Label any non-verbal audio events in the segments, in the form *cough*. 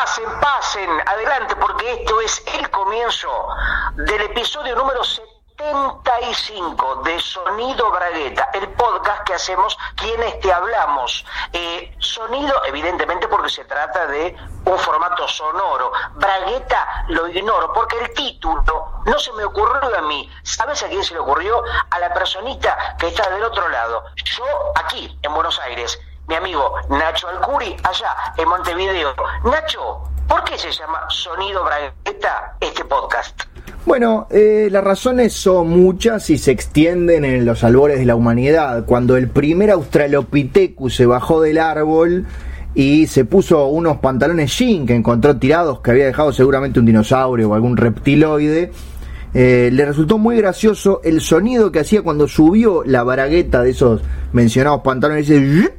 pasen, pasen, adelante, porque esto es el comienzo del episodio número 75 de Sonido Bragueta, el podcast que hacemos quienes te hablamos. Eh, sonido, evidentemente, porque se trata de un formato sonoro. Bragueta lo ignoro, porque el título no se me ocurrió a mí. ¿Sabes a quién se le ocurrió? A la personita que está del otro lado. Yo aquí, en Buenos Aires mi amigo Nacho Alcuri, allá en Montevideo. Nacho, ¿por qué se llama Sonido Bragueta este podcast? Bueno, eh, las razones son muchas y se extienden en los albores de la humanidad. Cuando el primer Australopithecus se bajó del árbol y se puso unos pantalones jean que encontró tirados que había dejado seguramente un dinosaurio o algún reptiloide, eh, le resultó muy gracioso el sonido que hacía cuando subió la bragueta de esos mencionados pantalones, ese,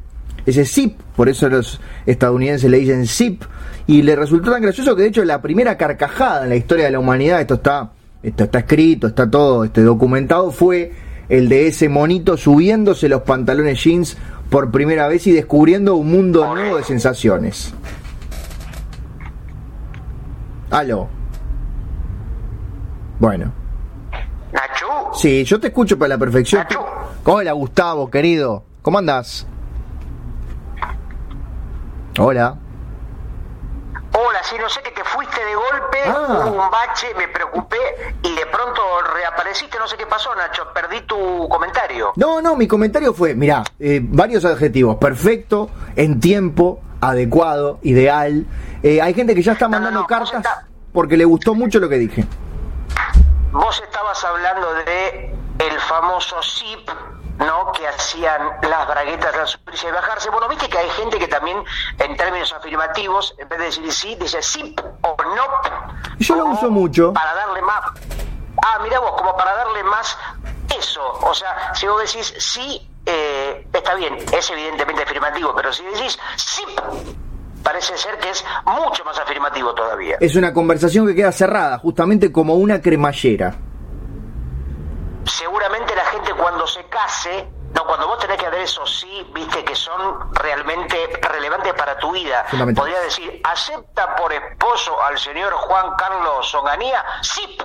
ese zip, por eso los estadounidenses le dicen zip, y le resultó tan gracioso que de hecho la primera carcajada en la historia de la humanidad, esto está esto está escrito, está todo este documentado, fue el de ese monito subiéndose los pantalones jeans por primera vez y descubriendo un mundo nuevo de sensaciones. Aló. Bueno. Nacho. Sí, yo te escucho para la perfección. Nacho. Hola, Gustavo, querido. ¿Cómo andás? Hola. Hola, sí, no sé que te fuiste de golpe, Ah. hubo un bache, me preocupé y de pronto reapareciste, no sé qué pasó, Nacho, perdí tu comentario. No, no, mi comentario fue, mirá, eh, varios adjetivos, perfecto, en tiempo, adecuado, ideal. Eh, hay gente que ya está No, no, mandando no, cartas está- porque le gustó mucho lo que dije. Vos estabas hablando de el famoso zip, ¿no? Que hacían las braguetas al subirse y bajarse. Bueno, viste que hay gente que también, en términos afirmativos, en vez de decir sí, dice zip o no. Yo lo uso mucho. Para darle más. Ah, mira vos, como para darle más eso. O sea, si vos decís sí, eh, está bien, es evidentemente afirmativo, pero si decís zip, parece ser que es mucho más afirmativo todavía. Es una conversación que queda cerrada, justamente como una cremallera. Seguramente la gente cuando se case, no, cuando vos tenés que hacer eso sí, viste que son realmente relevantes para tu vida. Podría decir, ¿acepta por esposo al señor Juan Carlos Onganía? Sí.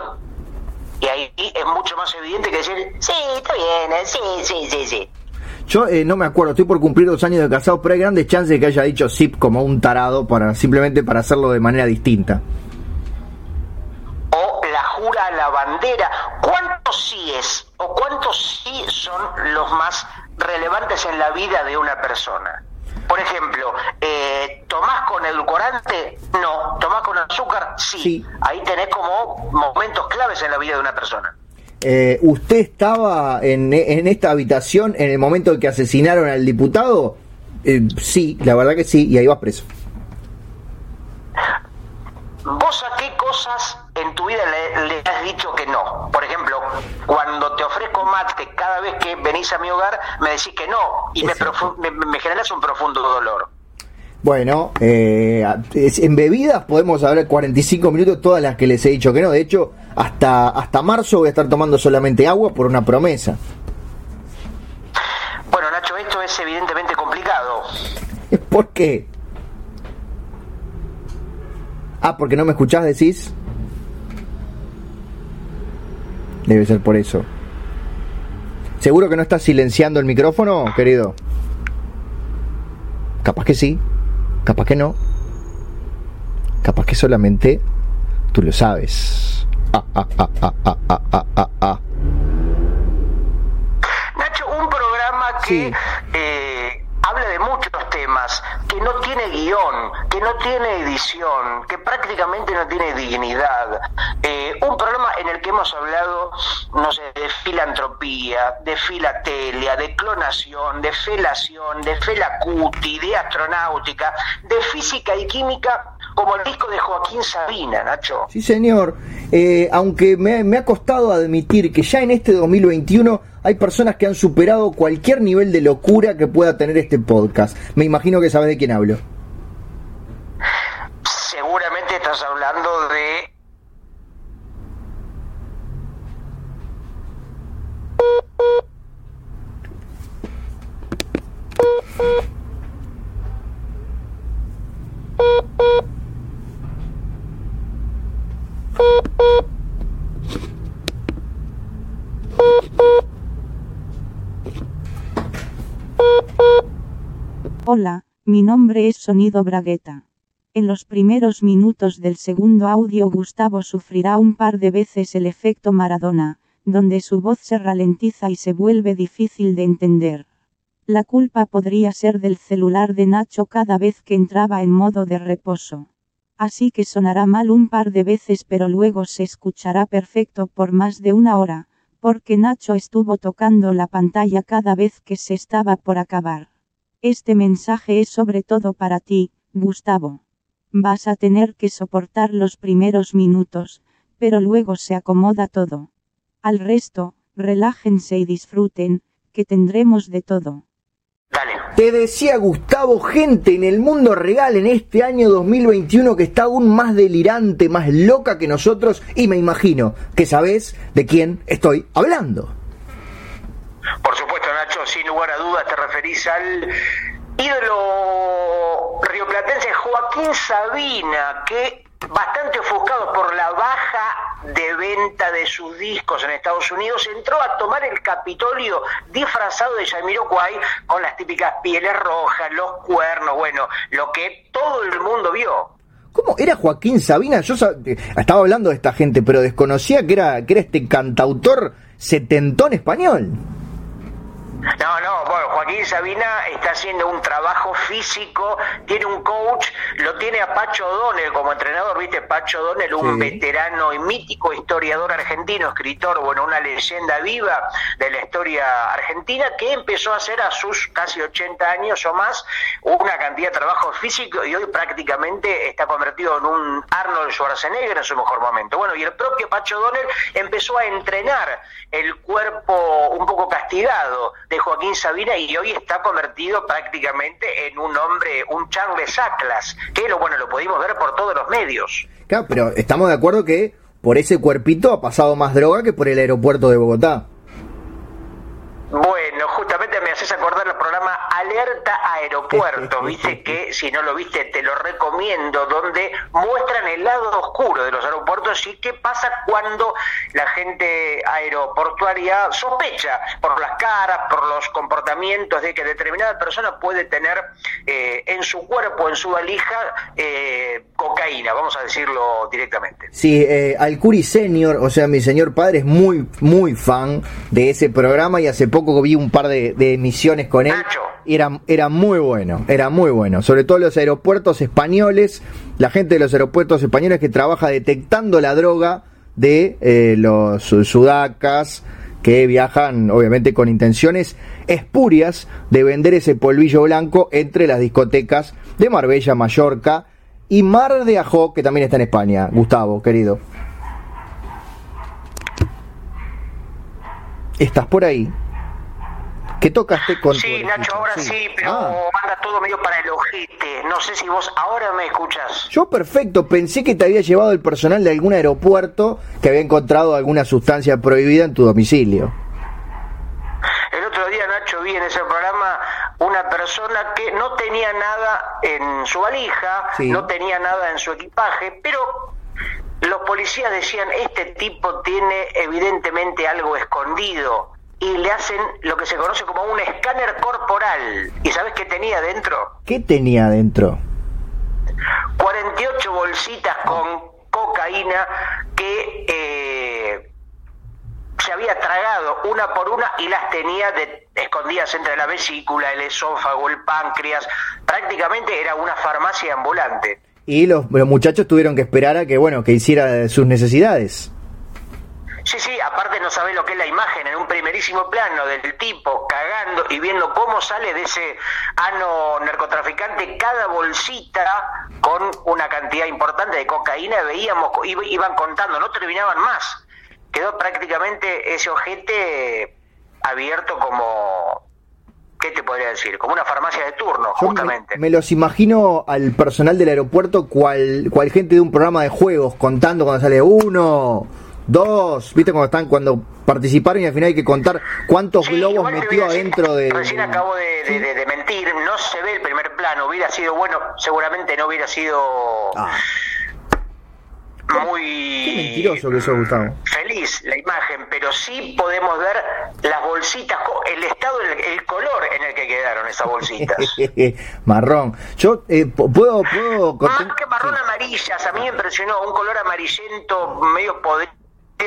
Y ahí es mucho más evidente que decir, sí, está bien, eh, sí, sí, sí, sí. Yo eh, no me acuerdo, estoy por cumplir dos años de casado, pero hay grandes chances de que haya dicho zip como un tarado para simplemente para hacerlo de manera distinta. Jura a la bandera. ¿Cuántos síes o cuántos sí son los más relevantes en la vida de una persona? Por ejemplo, eh, ¿tomás con edulcorante? No. ¿Tomás con azúcar? Sí. Sí. Ahí tenés como momentos claves en la vida de una persona. Eh, ¿Usted estaba en, en esta habitación en el momento en que asesinaron al diputado? Eh, sí, la verdad que sí, y ahí vas preso. ¿Vos a qué cosas en tu vida le, le has dicho que no? Por ejemplo, cuando te ofrezco mate cada vez que venís a mi hogar, me decís que no y me, me, me generas un profundo dolor. Bueno, eh, en bebidas podemos hablar 45 minutos todas las que les he dicho que no. De hecho, hasta, hasta marzo voy a estar tomando solamente agua por una promesa. Bueno, Nacho, esto es evidentemente complicado. ¿Por qué? Ah, porque no me escuchás, decís. Debe ser por eso. ¿Seguro que no estás silenciando el micrófono, querido? Capaz que sí, capaz que no. Capaz que solamente tú lo sabes. Ah, ah, ah, ah, ah, ah, ah, ah. ah, ah. Nacho, un programa que... Eh, que no tiene guion, que no tiene edición, que prácticamente no tiene dignidad. Eh, un programa en el que hemos hablado, no sé, de filantropía, de filatelia, de clonación, de felación, de felacuti, de astronáutica, de física y química, como el disco de Joaquín Sabina, Nacho. Sí, señor. Eh, aunque me, me ha costado admitir que ya en este 2021 hay personas que han superado cualquier nivel de locura que pueda tener este podcast. Me imagino que sabes de quién hablo. Seguramente estás hablando de Hola, mi nombre es Sonido Bragueta. En los primeros minutos del segundo audio Gustavo sufrirá un par de veces el efecto Maradona, donde su voz se ralentiza y se vuelve difícil de entender. La culpa podría ser del celular de Nacho cada vez que entraba en modo de reposo. Así que sonará mal un par de veces pero luego se escuchará perfecto por más de una hora, porque Nacho estuvo tocando la pantalla cada vez que se estaba por acabar. Este mensaje es sobre todo para ti, Gustavo. Vas a tener que soportar los primeros minutos, pero luego se acomoda todo. Al resto, relájense y disfruten, que tendremos de todo. Te decía Gustavo, gente en el mundo real en este año 2021 que está aún más delirante, más loca que nosotros y me imagino que sabes de quién estoy hablando. Por supuesto, Nacho, sin lugar a dudas te referís al ídolo rioplatense Joaquín Sabina, que bastante ofuscado por la baja de venta de sus discos en Estados Unidos, entró a tomar el Capitolio disfrazado de Jamiroquai con las típicas pieles rojas, los cuernos, bueno, lo que todo el mundo vio. ¿Cómo era Joaquín Sabina? Yo estaba hablando de esta gente, pero desconocía que era, que era este cantautor setentón español. No, no, bueno, Joaquín Sabina está haciendo un trabajo físico, tiene un coach, lo tiene a Pacho Donel como entrenador, viste, Pacho Donel, un veterano y mítico historiador argentino, escritor, bueno, una leyenda viva de la historia argentina, que empezó a hacer a sus casi 80 años o más una cantidad de trabajo físico y hoy prácticamente está convertido en un Arnold Schwarzenegger en su mejor momento. Bueno, y el propio Pacho Donel empezó a entrenar el cuerpo un poco castigado de Joaquín Sabina y hoy está convertido prácticamente en un hombre, un Charles Atlas, que lo bueno lo pudimos ver por todos los medios. Claro, pero estamos de acuerdo que por ese cuerpito ha pasado más droga que por el aeropuerto de Bogotá. Bueno, justamente me haces acordar el programa Alerta Aeropuerto, *laughs* viste que si no lo viste te lo recomiendo, donde muestran el lado oscuro de los aeropuertos y qué pasa cuando la gente aeroportuaria sospecha por las caras, por los comportamientos de que determinada persona puede tener eh, en su cuerpo, en su valija, eh, cocaína, vamos a decirlo directamente. Sí, eh, Alcuri Senior, o sea, mi señor padre es muy, muy fan de ese programa y hace poco vi un par de, emisiones con él. Y era, muy bueno, era muy bueno. Sobre todo los aeropuertos españoles, la gente de los aeropuertos españoles que trabaja detectando la droga de eh, los sudacas que viajan obviamente con intenciones espurias de vender ese polvillo blanco entre las discotecas de Marbella, Mallorca y Mar de Ajó, que también está en España. Gustavo, querido. ¿Estás por ahí? ¿Qué tocaste con Sí, Nacho, ahora sí, pero ah. manda todo medio para el ojete. No sé si vos ahora me escuchas. Yo perfecto, pensé que te había llevado el personal de algún aeropuerto que había encontrado alguna sustancia prohibida en tu domicilio. El otro día, Nacho, vi en ese programa una persona que no tenía nada en su valija, no tenía nada en su equipaje, pero los policías decían, este tipo tiene evidentemente algo escondido y le hacen lo que se conoce como un escáner corporal. ¿Y sabes qué tenía dentro? ¿Qué tenía dentro? 48 bolsitas con cocaína que eh, se había tragado una por una y las tenía de, escondidas entre la vesícula, el esófago, el páncreas. Prácticamente era una farmacia ambulante. Y los, los muchachos tuvieron que esperar a que, bueno, que hiciera sus necesidades. Sí, sí, aparte no sabés lo que es la imagen en un primerísimo plano del tipo cagando y viendo cómo sale de ese ano narcotraficante cada bolsita con una cantidad importante de cocaína, veíamos, iban contando, no terminaban más. Quedó prácticamente ese ojete abierto como, ¿qué te podría decir? Como una farmacia de turno, justamente. Me, los imagino al personal del aeropuerto cual, cual gente de un programa de juegos contando cuando sale uno dos, ¿viste cuando están cuando participaron y al final hay que contar cuántos globos metió adentro de Recién acabo de, mentir, no se ve el primer plano, hubiera sido bueno, seguramente no hubiera sido ah. muy Qué mentiroso que eso Gustavo. Feliz la imagen, pero sí podemos ver las bolsitas, el estado, el, color en el que quedaron esas bolsitas. *laughs* marrón. Yo eh, puedo... puedo Más que marrón amarillas, a mí me impresionó un color amarillento medio podrido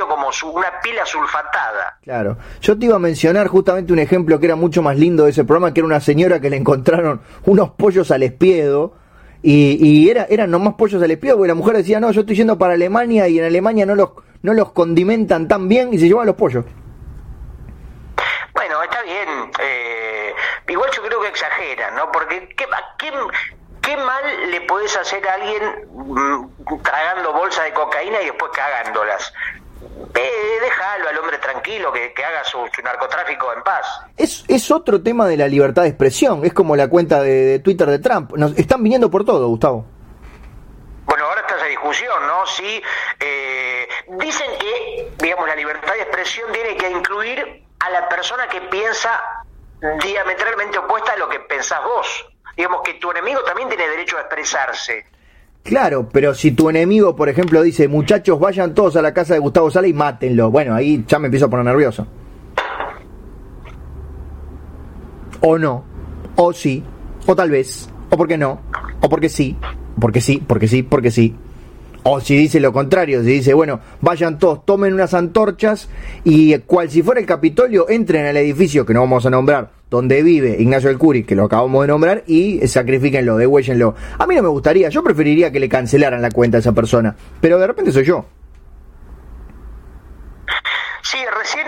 como una pila sulfatada. Claro. Yo te iba a mencionar justamente un ejemplo que era mucho más lindo de ese programa, que era una señora que le encontraron unos pollos al espiedo y, y era, eran nomás pollos al espiedo, porque la mujer decía, no, yo estoy yendo para Alemania y en Alemania no los, no los condimentan tan bien y se llevan los pollos. Bueno, está bien. Eh, igual yo creo que exageran, ¿no? Porque ¿qué, qué, qué mal le puedes hacer a alguien mm, tragando bolsa de cocaína y después cagándolas? Eh, déjalo al hombre tranquilo que, haga su, narcotráfico en paz. Es, es otro tema de la libertad de expresión, es como la cuenta de, Twitter de Trump. Nos están viniendo por todo, Gustavo. Bueno, ahora está esa discusión, ¿no? Si eh, dicen que, digamos, la libertad de expresión tiene que incluir a la persona que piensa diametralmente opuesta a lo que pensás vos. Digamos que tu enemigo también tiene derecho a expresarse. Claro, pero si tu enemigo, por ejemplo, dice, muchachos, vayan todos a la casa de Gustavo Sala y mátenlo, bueno, ahí ya me empiezo a poner nervioso. O no, o sí, o tal vez, o porque no, o porque sí, porque sí, porque sí, porque sí. O si dice lo contrario, si dice, bueno, vayan todos, tomen unas antorchas y cual si fuera el Capitolio, entren al edificio que no vamos a nombrar, donde vive Ignacio El Curi, que lo acabamos de nombrar, y sacrifíquenlo, degüellenlo. A mí no me gustaría, yo preferiría que le cancelaran la cuenta a esa persona, pero de repente soy yo. Sí, recién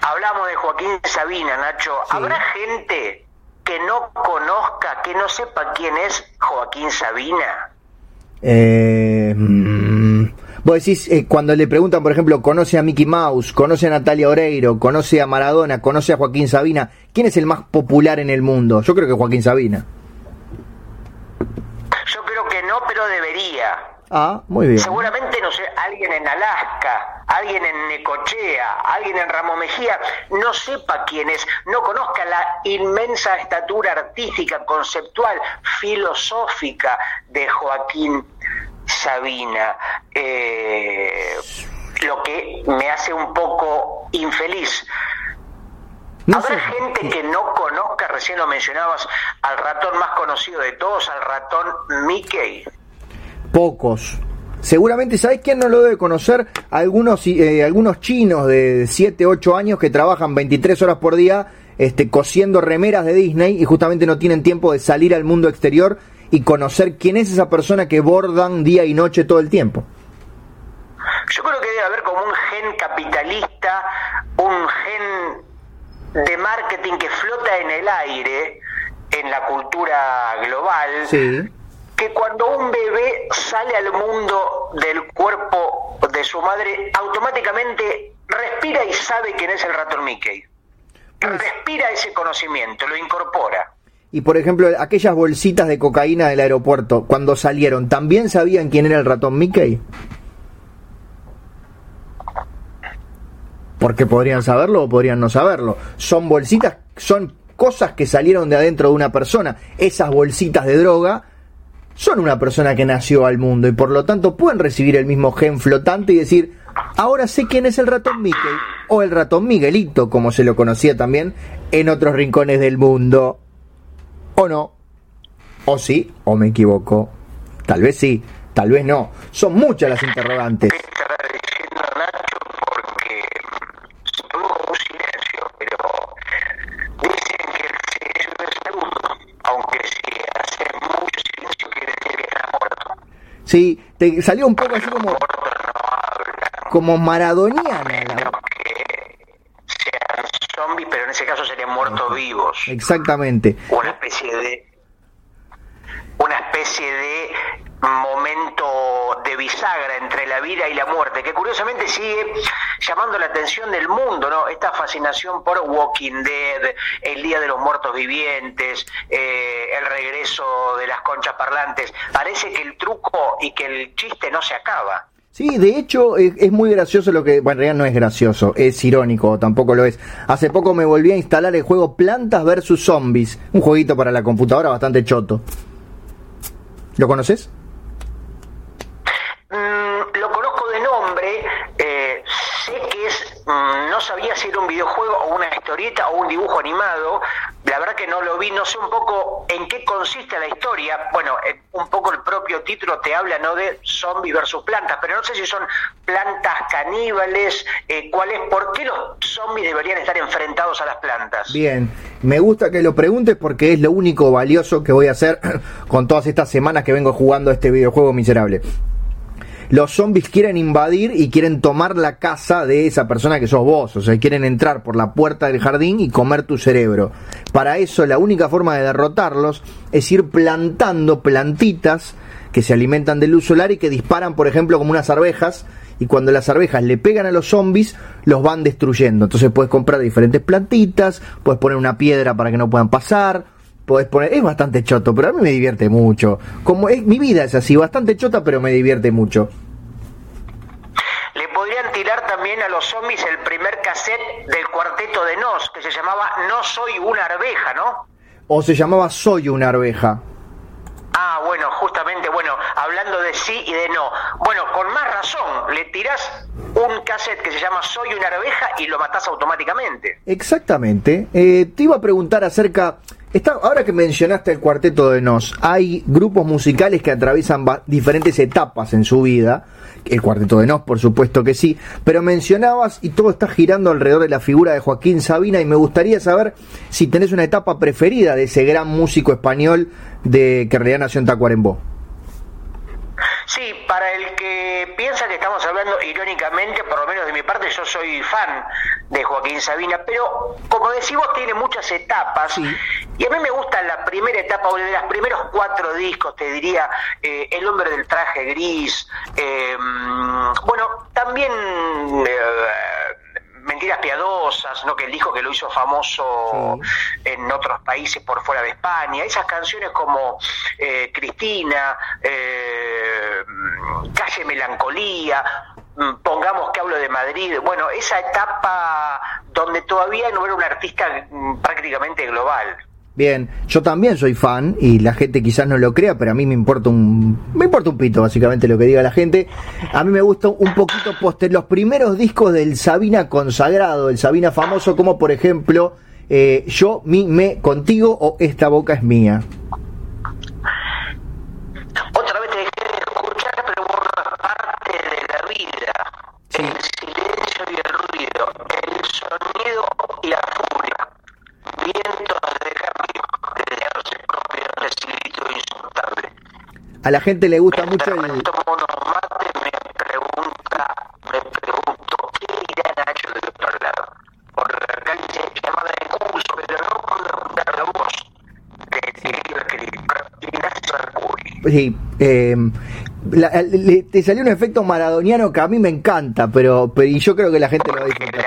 hablamos de Joaquín Sabina, Nacho. ¿Habrá gente que no conozca, que no sepa quién es Joaquín Sabina? Eh, mm, vos decís, eh, cuando le preguntan, por ejemplo, conoce a Mickey Mouse, conoce a Natalia Oreiro, conoce a Maradona, conoce a Joaquín Sabina, ¿quién es el más popular en el mundo? Yo creo que Joaquín Sabina. Yo creo que no, pero debería. Ah, muy bien. Seguramente, no sé, alguien en Alaska, alguien en Necochea, alguien en Ramo Mejía, no sepa quién es, no conozca la inmensa estatura artística, conceptual, filosófica de Joaquín Sabina. Eh, lo que me hace un poco infeliz. ¿Habrá gente que no conozca, recién lo mencionabas, al ratón más conocido de todos, al ratón Mickey? Pocos. Seguramente, ¿sabes quién no lo debe conocer? Algunos, eh, algunos chinos de 7, 8 años que trabajan 23 horas por día este, cosiendo remeras de Disney y justamente no tienen tiempo de salir al mundo exterior y conocer quién es esa persona que bordan día y noche todo el tiempo. Yo creo que debe haber como un gen capitalista, un gen de marketing que flota en el aire en la cultura global. Que cuando un bebé sale al mundo del cuerpo de su madre, automáticamente respira y sabe quién es el ratón Mickey. Respira ese conocimiento, lo incorpora. Y por ejemplo, aquellas bolsitas de cocaína del aeropuerto, cuando salieron, ¿también sabían quién era el ratón Mickey? Porque podrían saberlo o podrían no saberlo. Son bolsitas, son cosas que salieron de adentro de una persona. Esas bolsitas de droga son una persona que nació al mundo y por lo tanto pueden recibir el mismo gen flotante y decir, ahora sé quién es el ratón Mickey o el ratón Miguelito, como se lo conocía también en otros rincones del mundo o no. O sí, o me equivoco. Tal vez sí, tal vez no. Son muchas las interrogantes. Sí, te salió un poco así como... Como maradoniana. sean zombies, pero en ese caso serían muertos vivos. Exactamente. Una de una especie de momento de bisagra entre la vida y la muerte, que curiosamente sigue llamando la atención del mundo, ¿no? Esta fascinación por Walking Dead, el Día de los Muertos Vivientes, eh, el regreso de las conchas parlantes. Parece que el truco y que el chiste no se acaba. Sí, de hecho es, muy gracioso lo que, bueno, en realidad no es gracioso, es irónico, tampoco lo es. Hace poco me volví a instalar el juego Plantas vs Zombies, un jueguito para la computadora bastante choto. ¿Lo conoces? Mm, lo conozco de nombre, eh, sabía si era un videojuego o una historieta o un dibujo animado. La verdad que no lo vi, no sé un poco en qué consiste la historia. Bueno, eh, un poco el propio título te habla no de zombies versus plantas, pero no sé si son plantas caníbales, eh, cuál es, por qué los zombies deberían estar enfrentados a las plantas. Bien, me gusta que lo preguntes porque es lo único valioso que voy a hacer *clears throat* con todas estas semanas que vengo jugando este videojuego miserable los zombies quieren invadir y quieren tomar la casa de esa persona que sos vos. O sea, quieren entrar por la puerta del jardín y comer tu cerebro. Para eso, la única forma de derrotarlos es ir plantando plantitas que se alimentan de luz solar y que disparan, por ejemplo, como unas arvejas. Y cuando las arvejas le pegan a los zombies, los van destruyendo. Entonces puedes comprar diferentes plantitas, puedes poner una piedra para que no puedan pasar, podés poner, es bastante choto, pero a mí me divierte mucho. Como es, mi vida es así, bastante chota, pero me divierte mucho. Podrían tirar también a los zombies el primer cassette del cuarteto de Nos, que se llamaba No soy una arveja, ¿no? O se llamaba Soy una arveja. Ah, bueno, justamente, bueno, hablando de sí y de no. Bueno, con más razón, le tirás un cassette que se llama Soy una arveja y lo matás automáticamente. Exactamente. Eh, te iba a preguntar acerca ahora que mencionaste el cuarteto de Nos, hay grupos musicales que atraviesan diferentes etapas en su vida. El cuarteto de Nos, por supuesto que sí. Pero mencionabas y todo está girando alrededor de la figura de Joaquín Sabina. Y me gustaría saber si tenés una etapa preferida de ese gran músico español de que en realidad nació en Tacuarembó. Sí, para el que piensa que estamos hablando irónicamente, por lo menos de mi parte, yo soy fan de Joaquín Sabina, pero como decimos, tiene muchas etapas. Y a mí me gusta la primera etapa, o de los primeros cuatro discos, te diría, eh, El hombre del traje gris. Eh, bueno, también. Eh, Mentiras piadosas, ¿no? que él dijo que lo hizo famoso en otros países por fuera de España, esas canciones como eh, Cristina, eh, Calle Melancolía, mm, pongamos que hablo de Madrid, bueno, esa etapa donde todavía no era un artista mm, prácticamente global. Bien, yo también soy fan y la gente quizás no lo crea, pero a mí me importa un me importa un pito básicamente lo que diga la gente. A mí me gusta un poquito poster los primeros discos del Sabina consagrado, el Sabina famoso, como por ejemplo eh, Yo, mi, me, contigo o Esta boca es mía. Otra vez te dejé de escuchar, pero por parte de la vida, el silencio y el ruido, el sonido y la furia, vientos de a la gente le gusta mucho el... me pregunta, me pregunto, ¿qué dirá Nacho del otro lado? Por la calle llamada de curso, pero no por la voz de Ignacio Arcuri. Sí, eh, la, le, te salió un efecto maradoniano que a mí me encanta, pero, pero y yo creo que la gente lo va a disfrutar.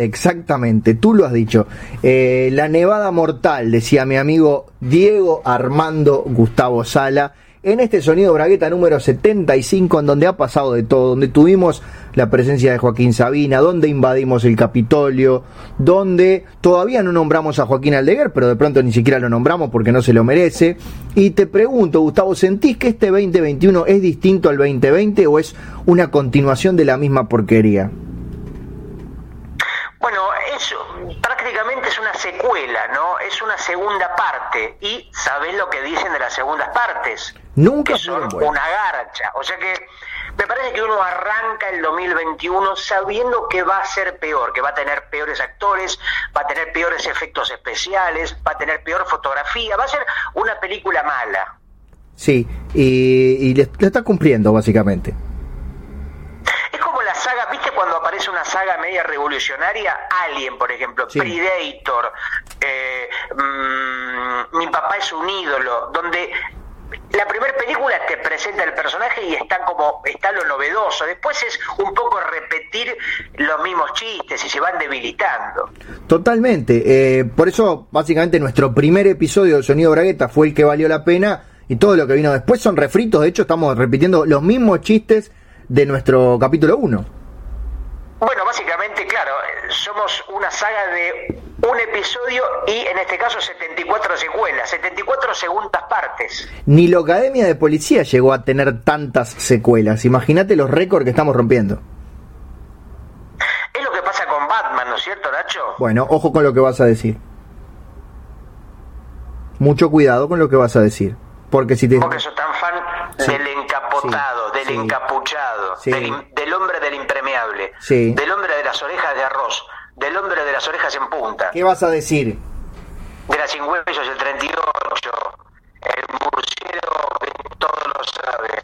Exactamente, tú lo has dicho. Eh, la nevada mortal, decía mi amigo Diego Armando Gustavo Sala, en este sonido bragueta número 75, en donde ha pasado de todo, donde tuvimos la presencia de Joaquín Sabina, donde invadimos el Capitolio, donde todavía no nombramos a Joaquín Aldeguer, pero de pronto ni siquiera lo nombramos porque no se lo merece. Y te pregunto, Gustavo, ¿sentís que este 2021 es distinto al 2020 o es una continuación de la misma porquería? prácticamente es una secuela, ¿no? Es una segunda parte. Y sabés lo que dicen de las segundas partes. Nunca son una garcha. O sea que me parece que uno arranca el 2021 sabiendo que va a ser peor, que va a tener peores actores, va a tener peores efectos especiales, va a tener peor fotografía, va a ser una película mala. Sí, y, y le, está cumpliendo básicamente cuando aparece una saga media revolucionaria? Alien, por ejemplo, Predator, eh, mm, Mi papá es un ídolo, donde la primera película te presenta el personaje y está como está lo novedoso. Después es un poco repetir los mismos chistes y se van debilitando. Totalmente. Eh, por eso, básicamente, nuestro primer episodio de Sonido Bragueta fue el que valió la pena y todo lo que vino después son refritos. De hecho, estamos repitiendo los mismos chistes de nuestro capítulo 1. Bueno, básicamente, claro, somos una saga de un episodio y en este caso 74 secuelas, 74 segundas partes. Ni la Academia de Policía llegó a tener tantas secuelas. Imagínate los récords que estamos rompiendo. Es lo que pasa con Batman, ¿no es cierto, Nacho? Bueno, ojo con lo que vas a decir. Mucho cuidado con lo que vas a decir. Porque si te... Porque sos tan fan del del encapuchado, del, del, hombre del impermeable, del hombre de las orejas de arroz, del hombre de las orejas en punta. ¿Qué vas a decir? De las sin huesos, el 38, el murciélago que todo lo sabe,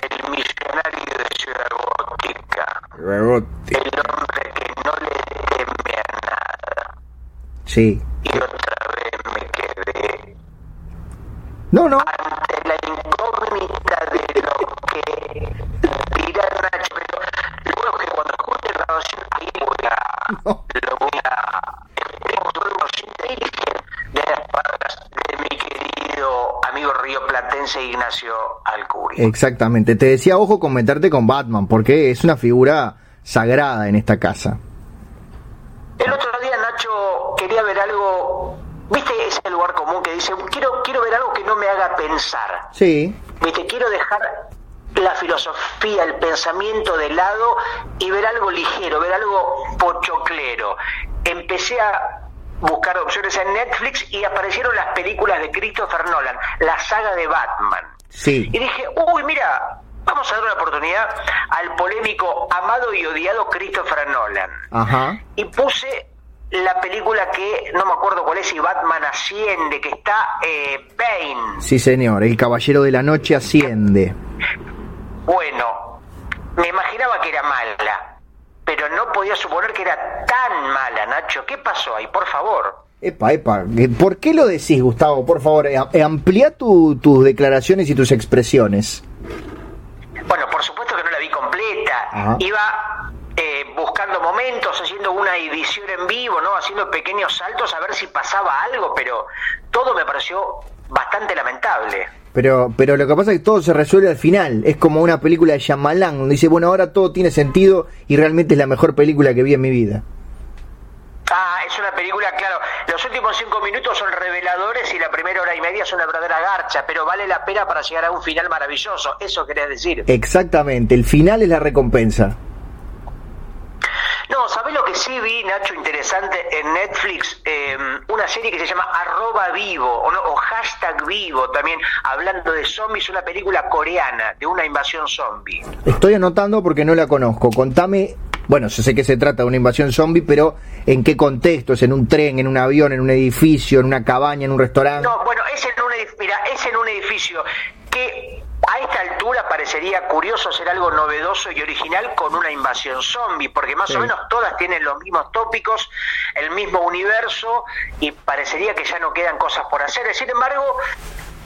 el millonario de Ciudad Gótica, el hombre que no le teme a nada. Sí. Y otra vez me quedé. No, no. Ante la incógnita de lo que dirá Nacho, pero luego que cuando escuche la grabación ahí voy a, no. lo voy a, esperemos unos de las palabras de mi querido amigo Ignacio Alcuri. Exactamente. Te decía, ojo con meterte con Batman, porque es una figura sagrada en esta casa. El otro día Nacho quería ver algo ¿Viste ese lugar común que dice, quiero, quiero ver algo que no me haga pensar? Sí. ¿Viste? Quiero dejar la filosofía, el pensamiento de lado y ver algo ligero, ver algo pochoclero. Empecé a buscar opciones en Netflix y aparecieron las películas de Christopher Nolan, la saga de Batman. Sí. Y dije, uy, mira, vamos a dar una oportunidad al polémico, amado y odiado Christopher Nolan. Ajá. Y puse la película que no me acuerdo cuál es y Batman asciende, que está eh, Bane. Sí, señor, el Caballero de la Noche asciende. Bueno, me imaginaba que era mala, pero no podía suponer que era tan mala, Nacho. ¿Qué pasó ahí, por favor? Epa, epa, ¿por qué lo decís, Gustavo? Por favor, eh, amplía tu, tus declaraciones y tus expresiones. Bueno, por supuesto que no la vi completa. Ajá. Iba eh, buscando momentos, haciendo una edición en vivo, ¿no? Haciendo pequeños saltos a ver si pasaba algo, pero todo me pareció bastante lamentable. Pero, pero lo que pasa es que todo se resuelve al final. Es como una película de Shyamalan, donde dice, bueno, ahora todo tiene sentido y realmente es la mejor película que vi en mi vida. Ah, es una película, claro, los últimos cinco minutos son reveladores y la primera hora y media es una verdadera garcha, pero vale la pena para llegar a un final maravilloso, eso querés decir. Exactamente, el final es la recompensa. No, ¿sabés lo que sí vi, Nacho, interesante en Netflix? Eh, una serie que se llama Arroba Vivo, o, no, o Hashtag Vivo, también hablando de zombies, una película coreana de una invasión zombie. Estoy anotando porque no la conozco. Contame, bueno, yo sé que se trata de una invasión zombie, pero ¿en qué contexto? ¿Es en un tren, en un avión, en un edificio, en una cabaña, en un restaurante? No, bueno, es en un, mira, es en un edificio que a esta altura parecería curioso hacer algo novedoso y original con una invasión zombie, porque más sí. o menos todas tienen los mismos tópicos, el mismo universo y parecería que ya no quedan cosas por hacer. Sin embargo,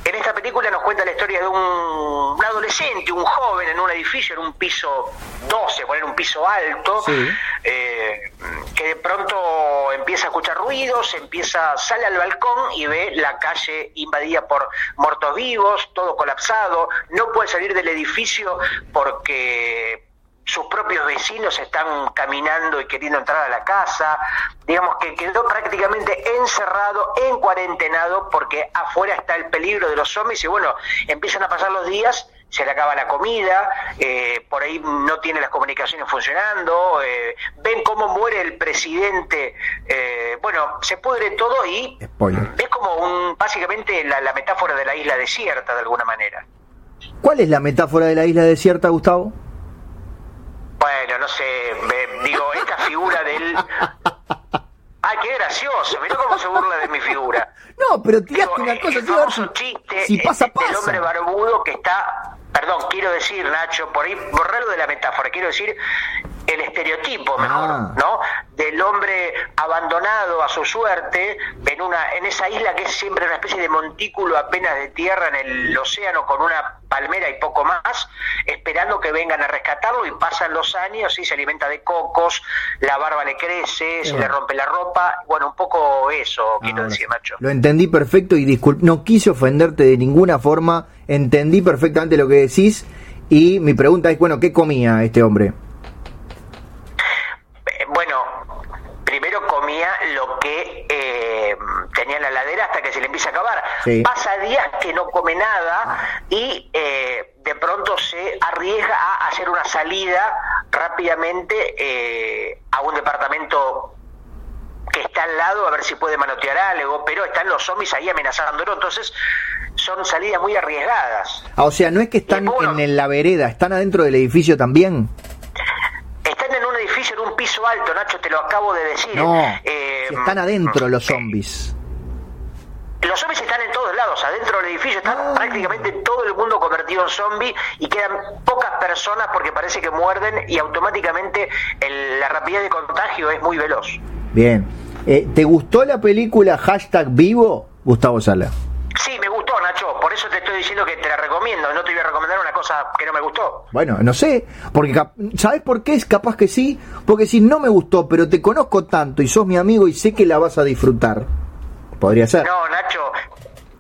en esta película nos cuenta la historia de un, un, adolescente, un joven en un edificio, en un piso 12, poner un piso alto, sí. eh, que de pronto empieza a escuchar ruidos, empieza, sale al balcón y ve la calle invadida por muertos vivos, todo colapsado, no puede salir del edificio porque sus propios vecinos están caminando y queriendo entrar a la casa, digamos que quedó prácticamente encerrado, en cuarentenado, porque afuera está el peligro de los zombies y bueno, empiezan a pasar los días, se le acaba la comida, eh, por ahí no tiene las comunicaciones funcionando, eh, ven cómo muere el presidente, eh, bueno, se pudre todo y Spoiler. es como un, básicamente la, la metáfora de la isla desierta de alguna manera. ¿Cuál es la metáfora de la isla desierta, Gustavo? Bueno, no sé, me, digo, esta figura del... *laughs* Ay, qué gracioso, mirá cómo se burla de mi figura. No, pero tiraste una cosa, el famoso chiste si pasa, del hombre barbudo que está, perdón, quiero decir, Nacho, por ahí, borrarlo de la metáfora, quiero decir el estereotipo mejor, Ah. ¿no? Del hombre abandonado a su suerte en una en esa isla que es siempre una especie de montículo apenas de tierra en el océano con una palmera y poco más, esperando que vengan a rescatarlo y pasan los años y se alimenta de cocos, la barba le crece, se le rompe la ropa, bueno, un poco eso quiero Ahora, decir, macho. Lo entendí perfecto y disculp, no quise ofenderte de ninguna forma, entendí perfectamente lo que decís y mi pregunta es, bueno, ¿qué comía este hombre? Eh, Bueno, primero principio comía lo que eh, tenía en la ladera hasta que se le empieza a acabar. Sí. Pasa días que no come nada y eh, de pronto se arriesga a hacer una salida rápidamente eh, a un departamento que está al lado a ver si puede manotear algo, pero están los zombies ahí amenazándolo, entonces son salidas muy arriesgadas. Ah, o sea, no es que están bueno. en la vereda, están adentro del edificio también. Están en un edificio, en un piso alto, Nacho, te lo acabo de decir. No, Eh, si están adentro los eh, zombies. Los zombies están en todos lados, adentro del edificio, está Ah. prácticamente todo el mundo convertido en zombie y quedan pocas personas porque parece que muerden y automáticamente el- la rapidez de contagio es muy veloz. Bien. Eh, ¿Te gustó la película Hashtag Vivo, Gustavo Sala? Sí, me gustó, Nacho, por eso te estoy diciendo que te la recomiendo, no te voy a recomendar una cosa que no me gustó. Bueno, no sé, porque ¿sabes por qué? Es capaz que sí, porque si no me gustó, pero te conozco tanto y sos mi amigo y sé que la vas a disfrutar. Podría ser. No, Nacho,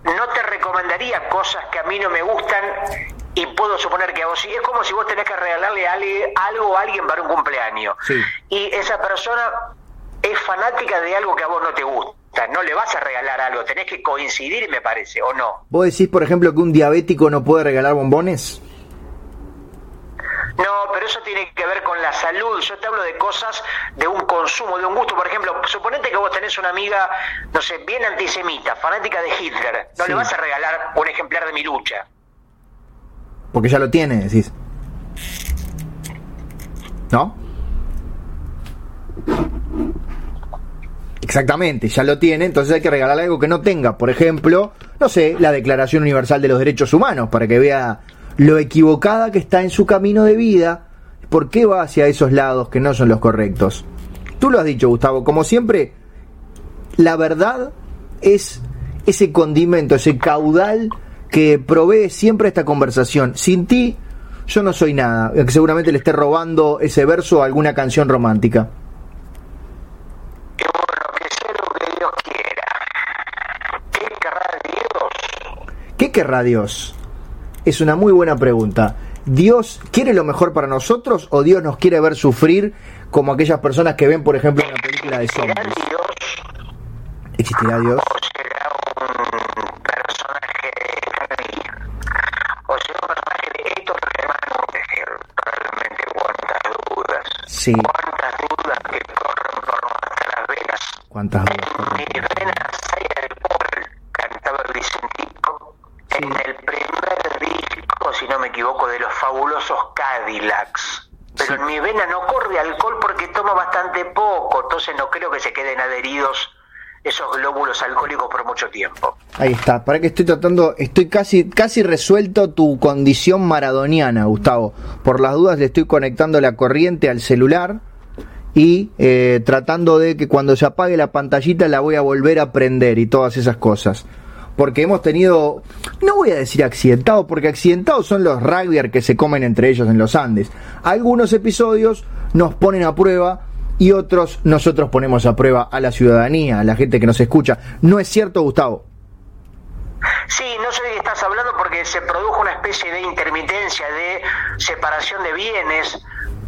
no te recomendaría cosas que a mí no me gustan y puedo suponer que a vos sí. Es como si vos tenés que regalarle a alguien- algo a alguien para un cumpleaños. Sí. Y esa persona es fanática de algo que a vos no te gusta. No le vas a regalar algo, tenés que coincidir, me parece, ¿o no? ¿Vos decís, por ejemplo, que un diabético no puede regalar bombones? No, pero eso tiene que ver con la salud. Yo te hablo de cosas de un consumo, de un gusto. Por ejemplo, suponete que vos tenés una amiga, no sé, bien antisemita, fanática de Hitler. No Sí. le vas a regalar un ejemplar de mi lucha. Porque ya lo tiene, decís. ¿No? Exactamente, ya lo tiene, entonces hay que regalarle algo que no tenga. Por ejemplo, no sé, la Declaración Universal de los Derechos Humanos, para que vea lo equivocada que está en su camino de vida, por qué va hacia esos lados que no son los correctos. Tú lo has dicho, Gustavo, como siempre, la verdad es ese condimento, ese caudal que provee siempre esta conversación. Sin ti, yo no soy nada. Que seguramente le esté robando ese verso a alguna canción romántica. ¿Qué querrá Dios? Es una muy buena pregunta. ¿Dios quiere lo mejor para nosotros o Dios nos quiere ver sufrir como aquellas personas que ven, por ejemplo, una película de ¿Será zombies? Dios ¿Existirá Dios? o será un personaje de Fermi? ¿O será un personaje de Héctor Germano? Es realmente cuántas dudas. Sí. Cuántas dudas que corren por nuestras venas. ¿Cuántas dudas? En corren? mis venas hay alcohol, cantaba Vicentico. Sí. En el primer disco, si no me equivoco, de los fabulosos Cadillacs. Pero Sí. en mi vena no corre alcohol porque tomo bastante poco, entonces no creo que se queden adheridos esos glóbulos alcohólicos por mucho Ahí está, para que estoy tratando, estoy casi, casi resuelto tu condición maradoniana, Gustavo. Por las dudas le estoy conectando la corriente al celular y eh, tratando de que cuando se apague la pantallita la voy a volver a prender y todas esas cosas. Porque hemos tenido, no voy a decir accidentados, porque accidentados son los rugbyers que se comen entre ellos en los Andes. Algunos episodios nos ponen a prueba y otros nosotros ponemos a prueba a la ciudadanía, a la gente que nos escucha. ¿No es cierto, Gustavo? Sí, no sé de qué estás hablando porque se produjo una especie de intermitencia, de separación de bienes,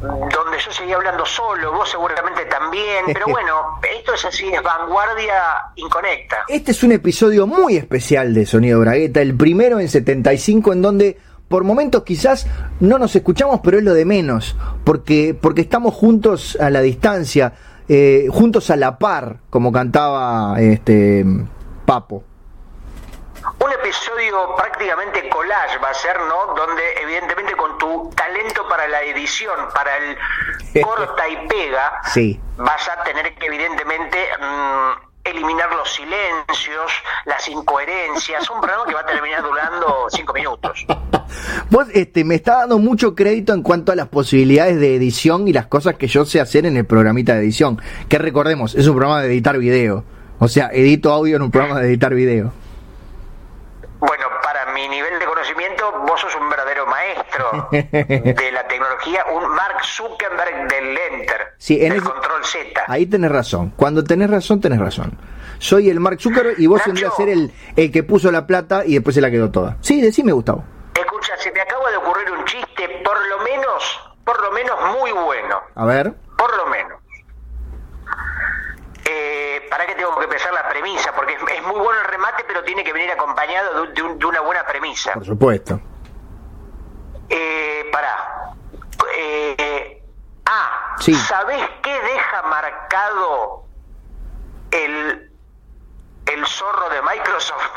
donde yo seguía hablando solo, vos seguramente también, pero *laughs* bueno, esto es así, es vanguardia inconecta. Este es un episodio muy especial de Sonido Bragueta, el primero en 75 en donde por momentos quizás no nos escuchamos, pero es lo de menos, porque, porque estamos juntos a la distancia, eh, juntos a la par, como cantaba este Papo. Un episodio prácticamente collage va a ser, ¿no? Donde evidentemente con tu talento para la edición, para el corta y pega, Sí. vas a tener que evidentemente mm, eliminar los silencios, las incoherencias, un programa que va a terminar durando cinco minutos. *laughs* Vos este, me está dando mucho crédito en cuanto a las posibilidades de edición y las cosas que yo sé hacer en el programita de edición. Que recordemos, es un programa de editar video. O sea, edito audio en un programa de editar video. Bueno, mi nivel de conocimiento, vos sos un verdadero maestro *laughs* de la tecnología, un Mark Zuckerberg del Enter, Sí, en del ese- Control Z. Ahí tenés razón. Cuando tenés razón, tenés razón. Soy el Mark Zuckerberg y vos tendrías que ser el, el que puso la plata y después se la quedó toda. Sí, decime, Gustavo. Escucha, se me acaba de ocurrir un chiste, por lo menos, por lo menos muy bueno, A ver. por lo menos. Que ser la premisa, porque es, es muy bueno el remate, pero tiene que venir acompañado de, de un- de una buena premisa. Por supuesto. Eh, pará. Eh, ah, Sí. ¿sabés qué deja marcado el, el zorro de Microsoft?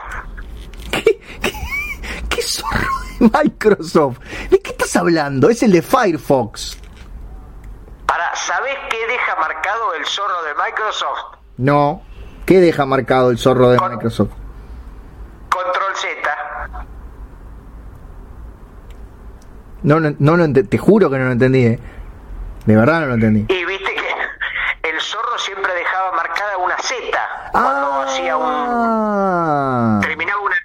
*laughs* ¿Qué zorro de Microsoft? ¿De qué estás hablando? Es el de Firefox. Pará, ¿sabés qué deja marcado el zorro de Microsoft? No. ¿Qué deja marcado el zorro de Con- Microsoft? Control Z. No, no, no lo te juro que no lo entendí, ¿eh? De verdad no lo entendí. Y viste que el zorro siempre dejaba marcada una Z cuando hacía un... Ah, terminaba una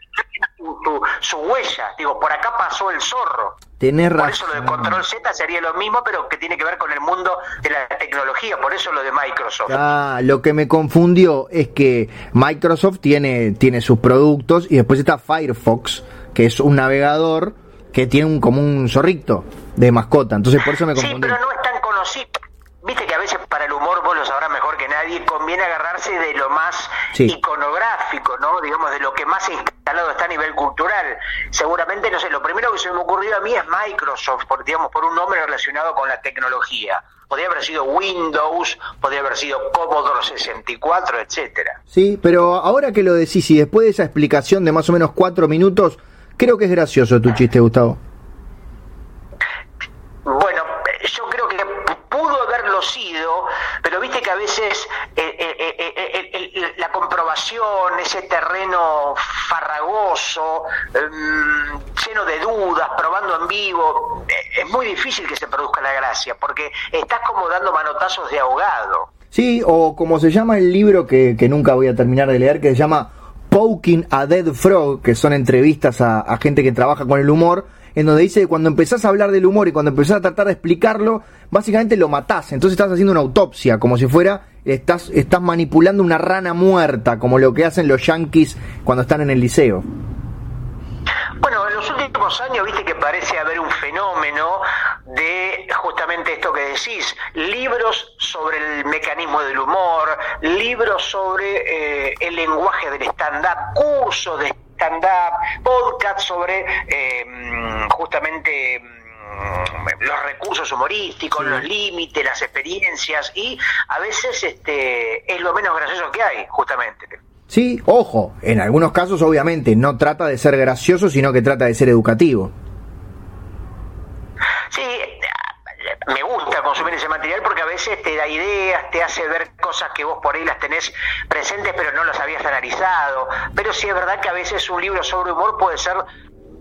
su, huella. Digo, por acá pasó el zorro. tenés Por eso lo de. Control Z sería lo mismo, pero que tiene que ver con el mundo de la tecnología. Por eso lo de Microsoft. Ah, lo que me confundió es que Microsoft tiene, tiene sus productos y después está Firefox, que es un navegador que tiene un, como un zorrito de mascota. Entonces por eso me Sí, confundí. pero no es tan conocido. Viste que a veces para el humor, vos lo sabrás mejor que nadie, conviene agarrarse de lo más Sí. iconográfico, ¿no? Digamos, de lo que más instalado está a nivel cultural. Seguramente, no sé, lo primero que se me ocurrió a mí es Microsoft, por, digamos, por un nombre relacionado con la tecnología. Podría haber sido Windows, podría haber sido Commodore 64, etcétera. Sí, pero ahora que lo decís y después de esa explicación de más o menos cuatro minutos, creo que es gracioso tu chiste, Gustavo. Sido, pero viste que a veces eh, eh, eh, la comprobación, ese terreno farragoso, em, lleno de dudas, probando en vivo, es muy difícil que se produzca la gracia, porque estás como dando manotazos de ahogado. Sí, o como se llama el libro que, que nunca voy a terminar de leer, que se llama Poking a Dead Frog, que son entrevistas a gente que trabaja con el humor, en donde dice que cuando empezás a hablar del humor y cuando empezás a tratar de explicarlo, básicamente lo matás. Entonces estás haciendo una autopsia, como si fuera, estás, estás manipulando una rana muerta, como lo que hacen los yankees cuando están en el liceo. Bueno, en los últimos años viste que parece haber un fenómeno de justamente esto que decís, libros sobre el mecanismo del humor, libros sobre eh, el lenguaje del stand-up, cursos de stand-up, podcast sobre eh, mm, justamente mm, los recursos humorísticos, los límites, las experiencias y a veces este es lo menos gracioso que hay, justamente. Sí, ojo, en algunos casos obviamente no trata de ser gracioso, sino que trata de ser educativo. Sí, me gusta consumir ese material porque a veces te da ideas, te hace ver cosas que vos por ahí las tenés presentes pero no las habías analizado. Pero sí es verdad que a veces un libro sobre humor puede ser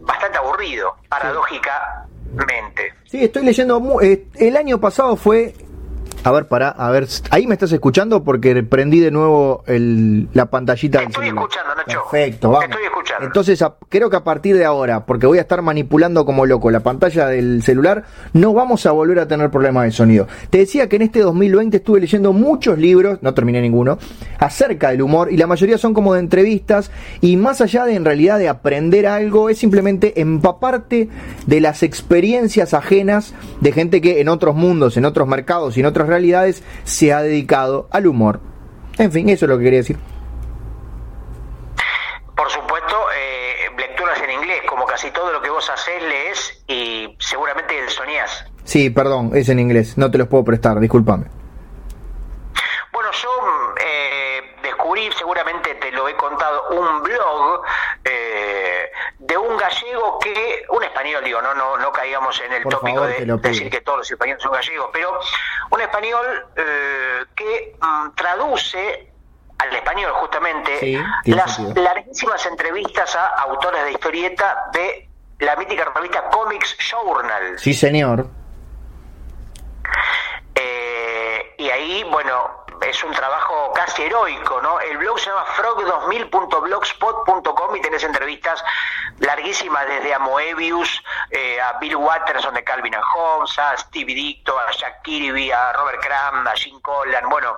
bastante aburrido, paradójicamente. Sí, estoy leyendo. eh, el año pasado fue. A ver, para, a ver. Ahí me estás escuchando porque prendí de nuevo el, la pantallita del Estoy escuchando, Nacho. Perfecto, vamos. Te estoy escuchando. Entonces, a- creo que a partir de ahora, porque voy a estar manipulando como loco la pantalla del celular, no vamos a volver a tener problemas de sonido. Te decía que en este 2020 estuve leyendo muchos libros, no terminé ninguno, acerca del humor y la mayoría son como de entrevistas y más allá de en realidad de aprender algo, es simplemente empaparte de las experiencias ajenas de gente que en otros mundos, en otros mercados y en otras realidades se ha dedicado al humor. En fin, eso es lo que quería decir. Por supuesto, eh, lecturas en inglés, como casi todo lo que vos hacés, lees y seguramente soñás. Sí, perdón, es en inglés, no te los puedo prestar, discúlpame. Bueno, yo descubrí, seguramente te lo he contado, un blog eh, de un gallego que, un español, digo, no no, no caigamos en el Por tópico favor, de decir que todos los españoles son gallegos, pero un español eh, que mm, traduce al español justamente Sí, las sentido. larguísimas entrevistas a autores de historieta de la mítica revista Comics Journal. Sí, señor. Eh, y ahí, bueno, es un trabajo casi heroico, ¿no? El blog se llama frog2000.blogspot.com y tenés entrevistas larguísimas desde a Moebius, eh, a Bill Watterson de Calvin and Hobbes, a Stevie Dicto, a Jack Kirby, a Robert Crumb, a Jim Collan, bueno,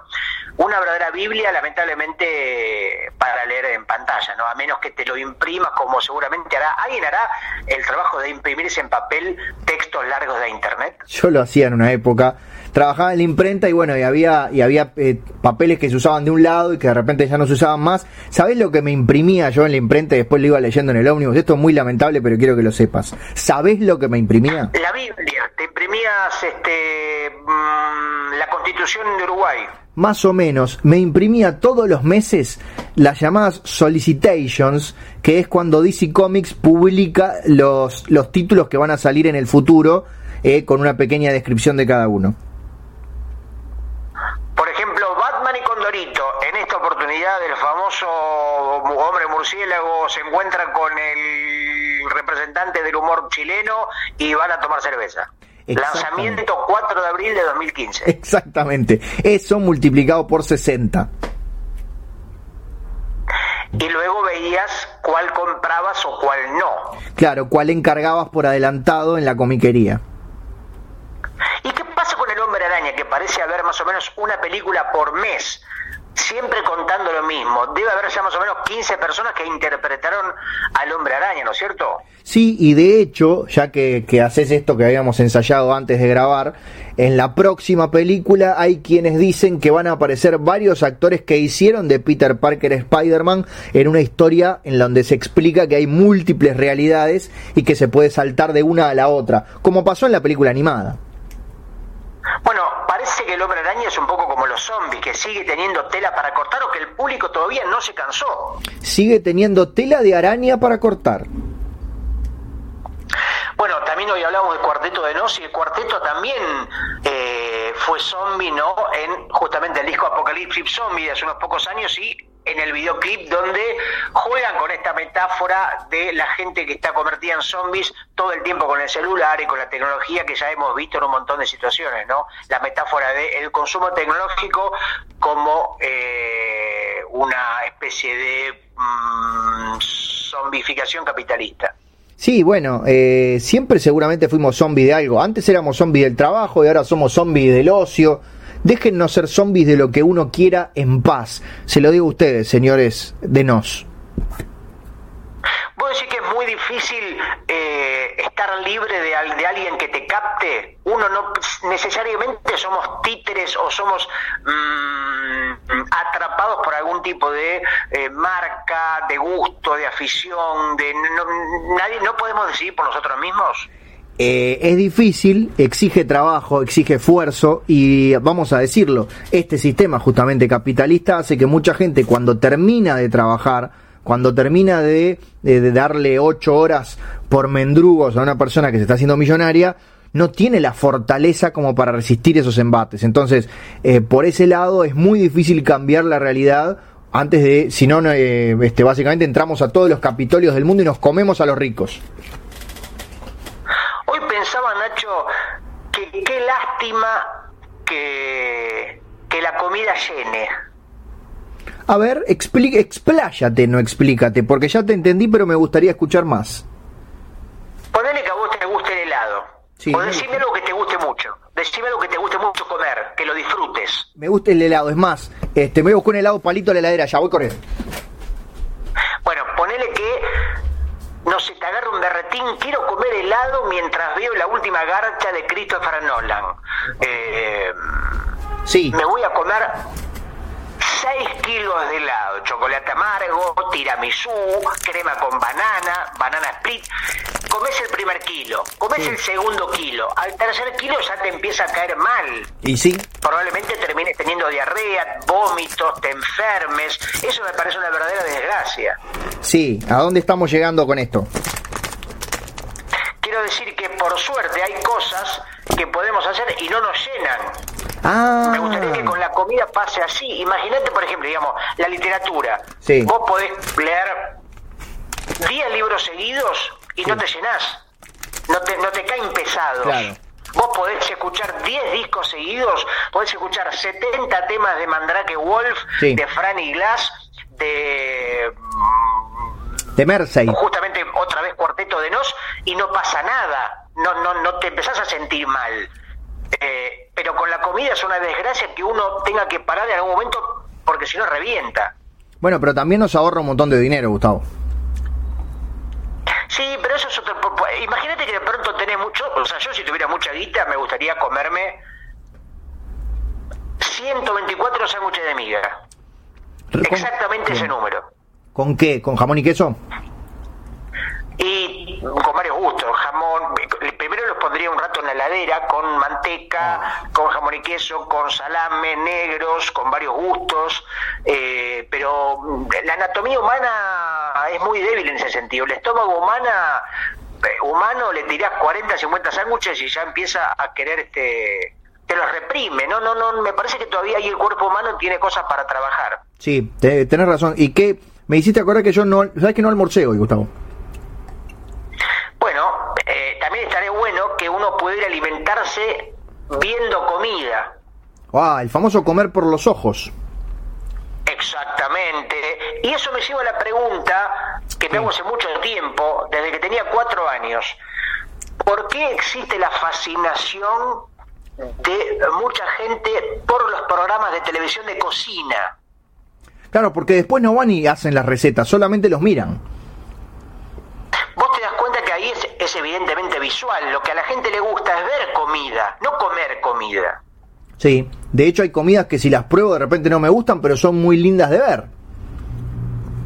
una verdadera Biblia, lamentablemente, para leer en pantalla, ¿no? A menos que te lo imprimas, como seguramente hará, alguien hará el trabajo de imprimirse en papel textos largos de Internet. Yo lo hacía en una época. Trabajaba en la imprenta y bueno, y había, y había eh, papeles que se usaban de un lado y que de repente ya no se usaban más. ¿Sabés lo que me imprimía yo en la imprenta y después lo iba leyendo en el ómnibus? Esto es muy lamentable, pero quiero que lo sepas. ¿Sabés lo que me imprimía? La Biblia, te imprimías este, mm, la Constitución de Uruguay más o menos, me imprimía todos los meses las llamadas solicitations, que es cuando DC Comics publica los, los títulos que van a salir en el futuro eh, con una pequeña descripción de cada uno. Por ejemplo, Batman y Condorito, en esta oportunidad el famoso hombre murciélago se encuentra con el representante del humor chileno y van a tomar cerveza. Lanzamiento 4 de abril de 2015. *laughs* Exactamente. Eso multiplicado por 60. Y luego veías cuál comprabas o cuál no. Claro, cuál encargabas por adelantado en la comiquería. ¿Y qué pasa con el hombre araña? Que parece haber más o menos una película por mes siempre contando lo mismo. Debe haber ya más o menos 15 personas que interpretaron al hombre araña, ¿no es cierto? Sí, y de hecho, ya que, que haces esto que habíamos ensayado antes de grabar, en la próxima película hay quienes dicen que van a aparecer varios actores que hicieron de Peter Parker Spider-Man en una historia en donde se explica que hay múltiples realidades y que se puede saltar de una a la otra, como pasó en la película animada. Bueno, parece que el hombre araña es un poco como los zombies, que sigue teniendo tela para cortar o que el público todavía no se cansó. Sigue teniendo tela de araña para cortar. Bueno, también hoy hablamos del Cuarteto de Nos y el Cuarteto también eh, fue zombie, ¿no? En justamente el disco Apocalipsis Zombie de hace unos pocos años y en el videoclip donde juegan con esta metáfora de la gente que está convertida en zombies todo el tiempo con el celular y con la tecnología que ya hemos visto en un montón de situaciones, ¿no? La metáfora del consumo tecnológico como eh, una especie de mm, zombificación capitalista. Sí, bueno, eh, siempre seguramente fuimos zombies de algo. Antes éramos zombies del trabajo y ahora somos zombies del ocio Déjennos ser zombies de lo que uno quiera en paz. Se lo digo a ustedes, señores de Nos. ¿Vos decís que es muy difícil eh, estar libre de, de, alguien que te capte? Uno no necesariamente somos títeres o somos mmm, atrapados por algún tipo de eh, marca, de gusto, de afición, de nadie, no podemos decidir por nosotros mismos. Eh, es difícil, exige trabajo, exige esfuerzo y vamos a decirlo, este sistema justamente capitalista hace que mucha gente cuando termina de trabajar, cuando termina de, darle ocho horas por mendrugos a una persona que se está haciendo millonaria, no tiene la fortaleza como para resistir esos embates. Entonces, eh, por ese lado es muy difícil cambiar la realidad antes de, si no, eh, este, básicamente entramos a todos los capitolios del mundo y nos comemos a los ricos pensaba, Nacho, que qué lástima que, que la comida llene. A ver, explique, expláyate, no explícate, porque ya te entendí, pero me gustaría escuchar más. Ponele que a vos te guste el helado. o decime algo que te guste mucho. Decime algo que te guste mucho comer, que lo disfrutes. Me gusta el helado, es más, este, me voy a buscar un helado palito a la heladera, ya voy con él. Bueno, ponele que no se te agarra un berretín, quiero comer helado mientras veo la última garcha de Christopher Nolan. Eh, sí. Me voy a comer 6 kilos de helado, chocolate amargo, tiramisú, crema con banana, banana split. Comes el primer kilo, comes el segundo kilo, al tercer kilo ya te empieza a caer mal. ¿Y sí? Probablemente termines teniendo diarrea, vómitos, te enfermes. Eso me parece una verdadera desgracia. Sí, ¿a dónde estamos llegando con esto? Quiero decir que por suerte hay cosas que podemos hacer y no nos llenan. Ah. Me gustaría que con la comida pase así. Imagínate, por ejemplo, digamos, la literatura. Sí. Vos podés leer 10 libros seguidos y no te llenás. No te, no te caen pesados. Vos podés escuchar 10 discos seguidos, podés escuchar 70 temas de Mandrake Wolf, de Franny Glass, de de Mersey. Justamente otra vez cuarteto de Nos y no pasa nada, no, no, no te empezás a sentir mal. Eh, pero con la comida es una desgracia que uno tenga que parar en algún momento porque si no revienta. Bueno, pero también nos ahorra un montón de dinero, Gustavo. Sí, pero eso es otro... Imagínate que de pronto tenés mucho... O sea, yo si tuviera mucha guita me gustaría comerme 124 sándwiches de miga. Exactamente ese número. ¿Con qué? ¿Con jamón y queso? Y con varios gustos. Jamón, primero los pondría un rato en la heladera con manteca, ah. con jamón y queso, con salame, negros, con varios gustos. Eh, pero la anatomía humana es muy débil en ese sentido. El estómago humana, eh, humano le tirás 40, 50 sándwiches y ya empieza a querer este te los reprime, no, no, no, me parece que todavía ahí el cuerpo humano tiene cosas para trabajar. Sí, tenés razón. ¿Y qué? Me hiciste acordar que yo no, ¿sabes que no almorcé hoy, Gustavo? Bueno, eh, también estaría bueno que uno pudiera alimentarse viendo comida. Ah, el famoso comer por los ojos. Exactamente. Y eso me lleva a la pregunta que me hago hace mucho tiempo, desde que tenía cuatro años. ¿Por qué existe la fascinación de mucha gente por los programas de televisión de cocina? Claro, porque después no van y hacen las recetas, solamente los miran. Vos te das cuenta que ahí es, es evidentemente visual. Lo que a la gente le gusta es ver comida, no comer comida. Sí, de hecho hay comidas que si las pruebo de repente no me gustan, pero son muy lindas de ver.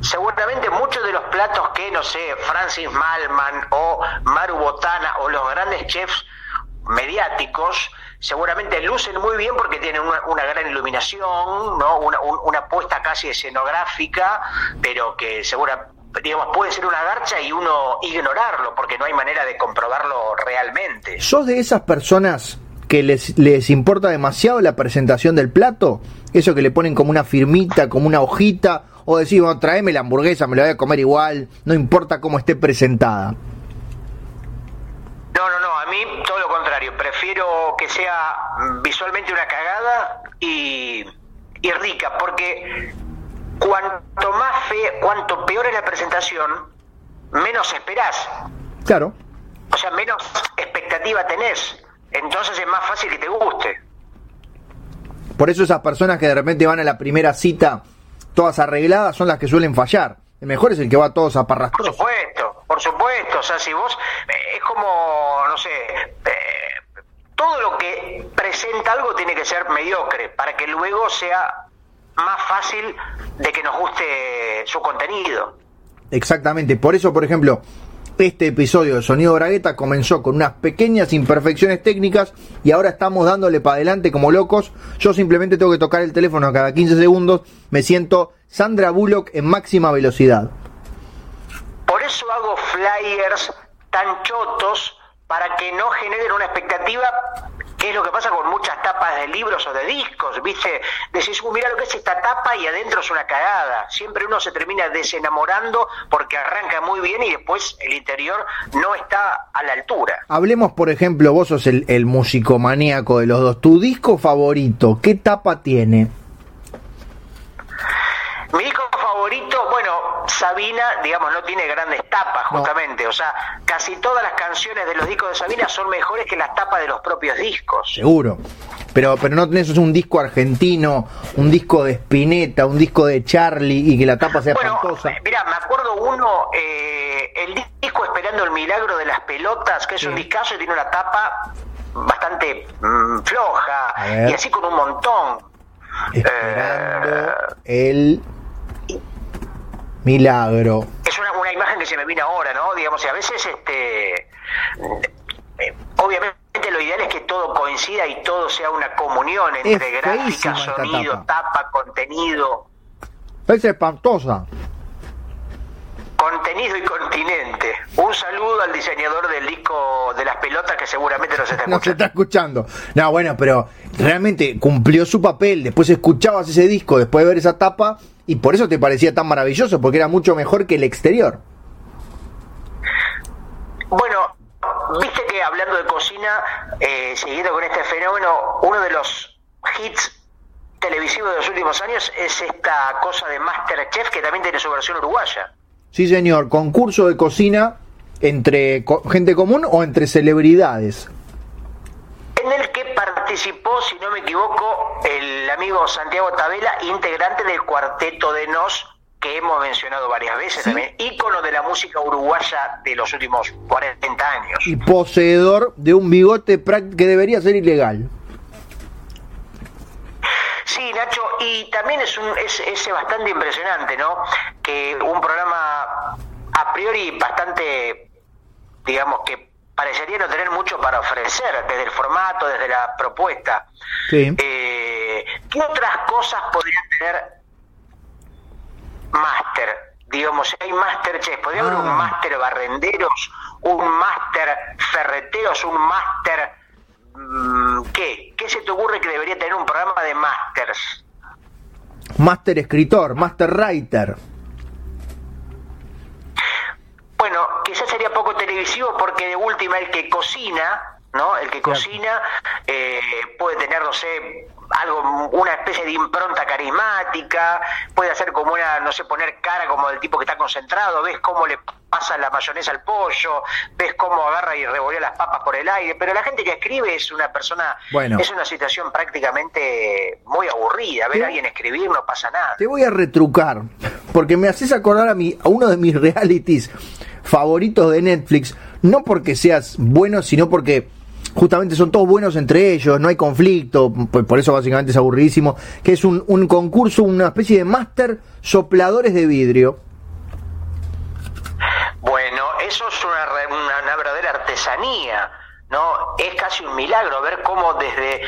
Seguramente muchos de los platos que, no sé, Francis Malman o Maru Botana o los grandes chefs mediáticos, seguramente lucen muy bien porque tienen una, gran iluminación, ¿no? Una, una, puesta casi escenográfica, pero que segura, digamos, puede ser una garcha y uno ignorarlo porque no hay manera de comprobarlo realmente. ¿Sos de esas personas que les, les importa demasiado la presentación del plato, eso que le ponen como una firmita, como una hojita, o decir, bueno, tráeme la hamburguesa, me la voy a comer igual, no importa cómo esté presentada. A mí todo lo contrario, prefiero que sea visualmente una cagada y, y rica, porque cuanto más fe, cuanto peor es la presentación, menos esperás. Claro. O sea, menos expectativa tenés entonces es más fácil que te guste. Por eso esas personas que de repente van a la primera cita todas arregladas son las que suelen fallar. El mejor es el que va todos a Por supuesto, por supuesto. O sea, si vos eh, es como, no sé, eh, todo lo que presenta algo tiene que ser mediocre para que luego sea más fácil de que nos guste su contenido. Exactamente. Por eso, por ejemplo, este episodio de Sonido Bragueta comenzó con unas pequeñas imperfecciones técnicas y ahora estamos dándole para adelante como locos. Yo simplemente tengo que tocar el teléfono cada 15 segundos. Me siento Sandra Bullock en máxima velocidad. Por eso hago flyers tan chotos para que no generen una expectativa ¿Qué es lo que pasa con muchas tapas de libros o de discos? ¿Viste? Decís, uh, mira lo que es esta tapa y adentro es una cagada. Siempre uno se termina desenamorando porque arranca muy bien y después el interior no está a la altura. Hablemos, por ejemplo, vos sos el, el músico maníaco de los dos. ¿Tu disco favorito, qué tapa tiene? Mi disco favorito, bueno, Sabina, digamos, no tiene grandes tapas, justamente. O sea, casi todas las canciones de los discos de Sabina son mejores que las tapas de los propios discos. Seguro. Pero, pero no tenés un disco argentino, un disco de Spinetta, un disco de Charlie y que la tapa sea bueno, espantosa. Mira, me acuerdo uno, eh, el disco Esperando el Milagro de las Pelotas, que es un discazo y tiene una tapa bastante mm, floja y así con un montón. Esperando eh, el Milagro. Es una, una imagen que se me vino ahora, ¿no? Digamos, y a veces, este, eh, obviamente lo ideal es que todo coincida y todo sea una comunión entre gráfica, sonido, tapa. contenido. Es espantosa. Contenido y continente. Un saludo al diseñador del disco de las pelotas que seguramente nos está escuchando. Nos está escuchando. No, bueno, pero realmente cumplió su papel. Después escuchabas ese disco, después de ver esa tapa, y por eso te parecía tan maravilloso, porque era mucho mejor que el exterior. Bueno, viste que hablando de cocina, eh, siguiendo con este fenómeno, uno de los hits televisivos de los últimos años es esta cosa de Masterchef que también tiene su versión uruguaya. Sí, señor, concurso de cocina entre gente común o entre celebridades en el que participó, si no me equivoco, el amigo Santiago Tabela, integrante del cuarteto de Nos, que hemos mencionado varias veces también, ícono de la música uruguaya de los últimos 40 años. Y poseedor de un bigote que debería ser ilegal. Sí, Nacho, y también es, un, es, es bastante impresionante, ¿no? Que un programa a priori bastante, digamos que parecería no tener mucho para ofrecer, desde el formato, desde la propuesta. Sí. Eh, ¿Qué otras cosas podría tener Master? Digamos, si hay Masterchef, ¿podría haber un Ah. Master Barrenderos, un Master Ferreteros, un Master... mm, ¿Qué? ¿Qué se te ocurre que debería tener un programa de Masters? Master escritor, master writer. Bueno, quizás sería poco televisivo porque de última el que cocina, ¿no? El que cocina eh, puede tener, no sé, algo, una especie de impronta carismática, puede hacer como una, no sé, poner cara como del tipo que está concentrado, ves cómo le pasa la mayonesa al pollo, ves cómo agarra y revolea las papas por el aire, pero la gente que escribe es una persona, Bueno. es una situación prácticamente muy aburrida, ver a alguien escribir no pasa nada. Te voy a retrucar, porque me haces acordar a, mi, a uno de mis *laughs* realities favoritos de Netflix, no porque seas bueno, sino porque justamente son todos buenos entre ellos, no hay conflicto, pues por eso básicamente es aburridísimo, que es un, un concurso, una especie de máster sopladores de vidrio. Bueno, eso es una, una, una verdadera artesanía, ¿no? Es casi un milagro ver cómo desde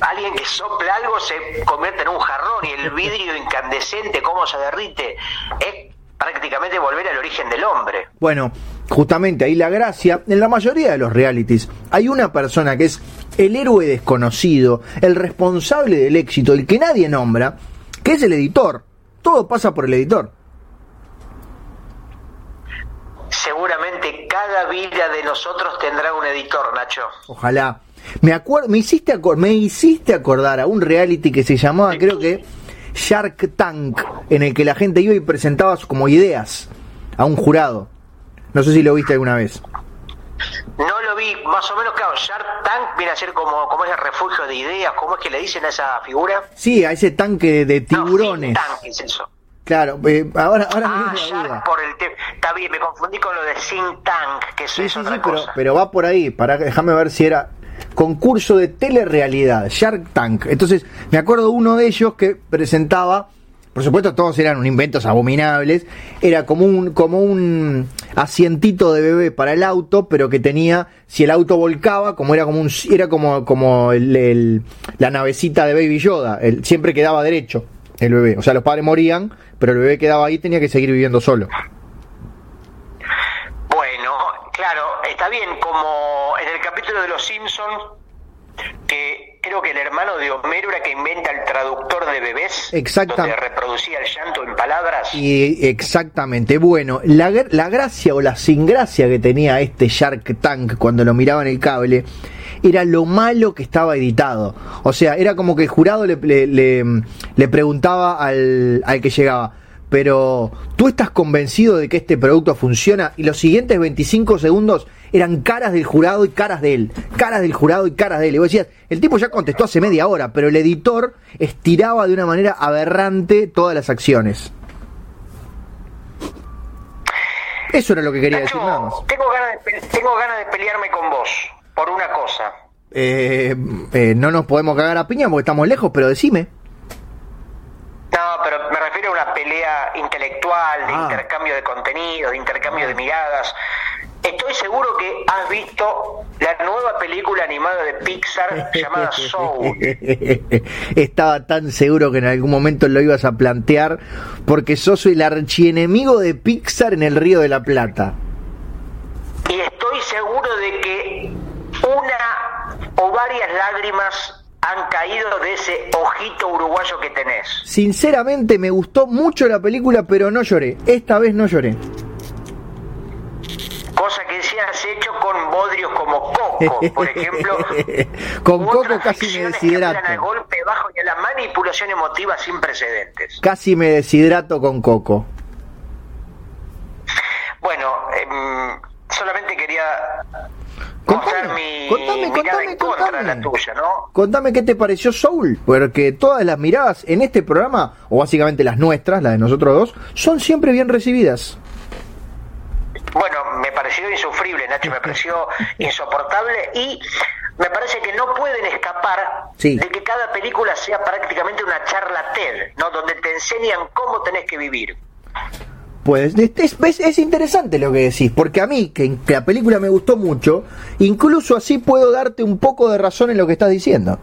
alguien que sopla algo se convierte en un jarrón y el vidrio incandescente, cómo se derrite. Es prácticamente volver al origen del hombre. Bueno, justamente ahí la gracia, en la mayoría de los realities, hay una persona que es el héroe desconocido, el responsable del éxito, el que nadie nombra, que es el editor. Todo pasa por el editor. Seguramente cada vida de nosotros tendrá un editor, Nacho. Ojalá. Me acuerdo, me hiciste acor- me hiciste acordar a un reality que se llamaba, creo que Shark Tank, en el que la gente iba y presentaba como ideas a un jurado. No sé si lo viste alguna vez. No lo vi, más o menos, claro, Shark Tank viene a ser como, como es el refugio de ideas, ¿cómo es que le dicen a esa figura? Sí, a ese tanque de No, tiburones. tank es eso. Claro, eh, ahora, ahora me Ah, viene la por el tema. Está bien, me confundí con lo de Think Tank, que eso Sí, es sí, otra sí, pero, pero va por ahí. Para, déjame ver si era concurso de telerrealidad, Shark Tank. Entonces, me acuerdo uno de ellos que presentaba, por supuesto todos eran inventos abominables, era como un, como un asientito de bebé para el auto, pero que tenía, si el auto volcaba, como era como un, era como, como el- la navecita de Baby Yoda, el, siempre quedaba derecho el bebé. O sea, los padres morían, pero el bebé quedaba ahí tenía que seguir viviendo solo. Bueno, claro, está bien, como en el capítulo de Los Simpsons, creo que el hermano de Homero era que inventa el traductor de bebés, Exacta- donde reproducía el llanto en palabras. Y exactamente, bueno, la, la gracia o la sin gracia que tenía este Shark Tank cuando lo miraba en el cable era lo malo que estaba editado. O sea, era como que el jurado le, le- le- le preguntaba al, al que llegaba, pero ¿tú estás convencido de que este producto funciona? Y los siguientes 25 segundos eran caras del jurado y caras de él, caras del jurado y caras de él. Y vos decías, el tipo ya contestó hace media hora, pero el editor estiraba de una manera aberrante todas las acciones. Eso era lo que quería Nacho, decir nada más. tengo ganas, de, pe- tengo ganas de pelearme con vos por una cosa. Eh, eh, no nos podemos cagar a piña porque estamos lejos, pero decime. No, pero me refiero a una pelea intelectual, de Ah. intercambio de contenido, de intercambio de miradas. Estoy seguro que has visto la nueva película animada de Pixar llamada *laughs* Soul. Estaba tan seguro que en algún momento lo ibas a plantear porque sos el archienemigo de Pixar en el Río de la Plata. Y estoy seguro de que una o varias lágrimas han caído de ese ojito uruguayo que tenés. Sinceramente me gustó mucho la película, pero no lloré. Esta vez no lloré. Cosa que se has hecho con bodrios como Coco, por ejemplo. *laughs* Con Coco casi me apelan al deshidrato. golpe bajo y a la manipulación emotiva sin precedentes. Casi me deshidrato con Coco. Bueno, em, solamente quería Contame, mostrar mi contame, mirada contame, en contra de la contame. tuya, ¿no? Contame qué te pareció Soul, porque todas las miradas en este programa, o básicamente las nuestras, las de nosotros dos, son siempre bien recibidas. Bueno, me pareció insufrible, Nacho, me pareció *laughs* insoportable y me parece que no pueden escapar de que cada película sea prácticamente una charla TED, ¿no? Donde te enseñan cómo tenés que vivir. Pues es, es, interesante lo que decís, porque a mí, que, que, la película me gustó mucho, incluso así puedo darte un poco de razón en lo que estás diciendo.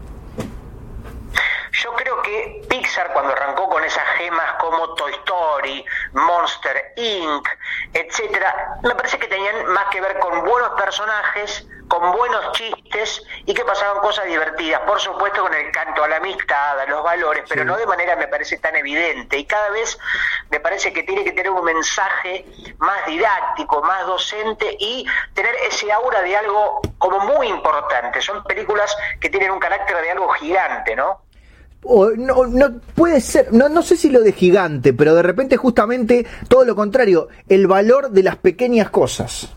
Yo creo que Pixar cuando arrancó con esas gemas como Toy Story, Monster Inc., etcétera, me parece que tenían más que ver con buenos personajes, con buenos chistes y que pasaban cosas divertidas, por supuesto con el canto a la amistad, a los valores, pero no de manera me parece tan evidente y cada vez me parece que tiene que tener un mensaje más didáctico, más docente y tener ese aura de algo como muy importante. Son películas que tienen un carácter de algo gigante, ¿no? No, no puede ser, no, no sé si lo de gigante, pero de repente justamente todo lo contrario, el valor de las pequeñas cosas.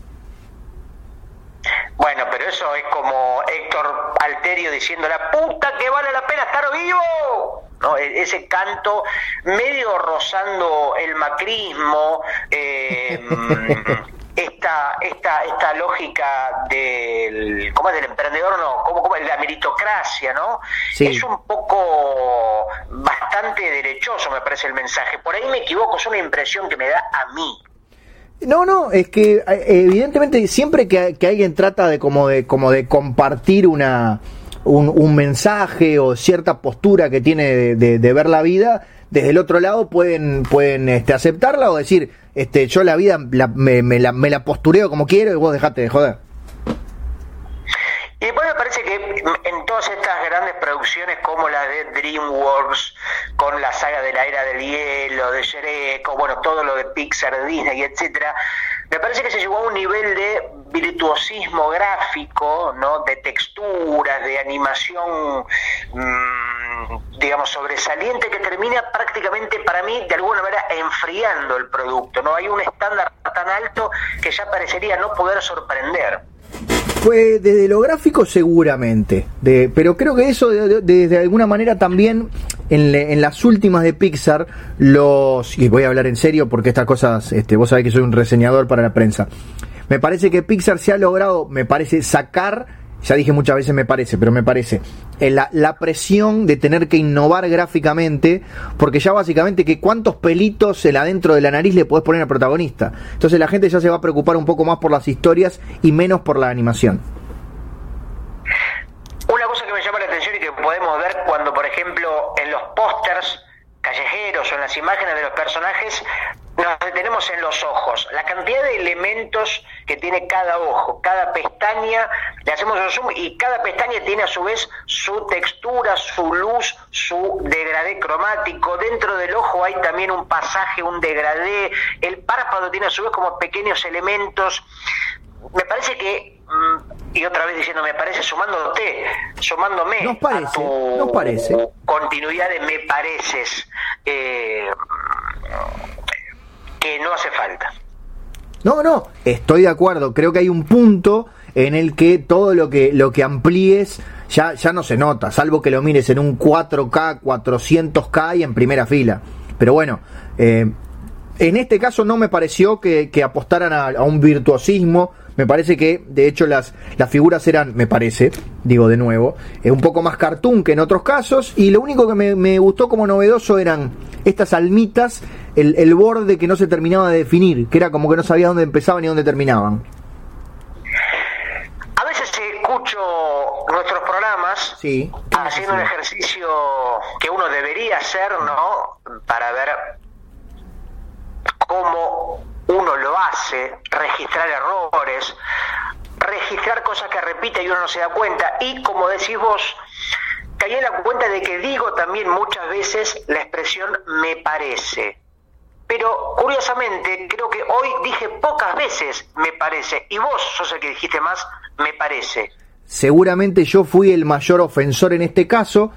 Bueno, pero eso es como Héctor Alterio diciendo la puta que vale la pena estar vivo. ¿no? E-, ese canto medio rozando el macrismo, eh, *laughs* esta, esta, esta lógica del, ¿cómo es? del emprendedor, no, ¿cómo, cómo la meritocracia, ¿no? Es un poco bastante derechoso, me parece el mensaje. Por ahí me equivoco, es una impresión que me da a mí. No, no, es que eh, evidentemente siempre que, alguien trata de como de como de compartir una un, mensaje o cierta postura que tiene de, ver la vida, desde el otro lado pueden pueden este, aceptarla o decir este, yo la vida me, la, me la postureo como quiero y vos dejate de joder. Y después me parece que en todas estas grandes producciones como la de DreamWorks, con la saga de la era del hielo, de o bueno, todo lo de Pixar, Disney, etcétera, me parece que se llegó a un nivel de virtuosismo gráfico, ¿no? de texturas, de animación, mmm, digamos, sobresaliente que termina prácticamente para mí de alguna manera enfriando el producto. No hay un estándar tan alto que ya parecería no poder sorprender. Pues desde lo gráfico seguramente, de, pero creo que eso de, alguna manera también en, las últimas de Pixar, los, y voy a hablar en serio porque estas cosas, este, vos sabés que soy un reseñador para la prensa, me parece que Pixar se ha logrado, me parece, sacar ya dije muchas veces me parece, pero me parece, eh, la, la, presión de tener que innovar gráficamente, porque ya básicamente que cuántos pelitos el adentro de la nariz le puedes poner al protagonista. Entonces la gente ya se va a preocupar un poco más por las historias y menos por la animación. Una cosa que me llama la atención y que podemos ver cuando, por ejemplo, en los callejeros o en las imágenes de los personajes nos detenemos en los ojos. La cantidad de elementos que tiene cada ojo, cada pestaña, le hacemos un zoom y cada pestaña tiene a su vez su textura, su luz, su degradé cromático. Dentro del ojo hay también un pasaje, un degradé. El párpado tiene a su vez como pequeños elementos. Me parece que, mm, y otra vez diciendo, me parece sumándote, sumándome nos parece, a tu parece. continuidad de me pareces. Eh, que no hace falta. No, no, estoy de acuerdo. Creo que hay un punto en el que todo lo que lo que amplíes ya, ya no se nota, salvo que lo mires en un 4K, 400K y en primera fila. Pero bueno, eh, en este caso no me pareció que, apostaran a, un virtuosismo. Me parece que, de hecho, las, las figuras eran, me parece, digo de nuevo, eh, un poco más cartoon que en otros casos. Y lo único que me, me gustó como novedoso eran estas almitas el, borde que no se terminaba de definir, que era como que no sabía dónde empezaban y dónde terminaban. A veces escucho nuestros programas sí, haciendo un ejercicio que uno debería hacer, ¿no? Para ver cómo uno lo hace, registrar errores, registrar cosas que repite y uno no se da cuenta. Y como decís vos, caí en la cuenta de que digo también muchas veces la expresión me parece. Pero curiosamente, creo que hoy dije pocas veces me parece, y vos sos el que dijiste más me parece. Seguramente yo fui el mayor ofensor en este caso,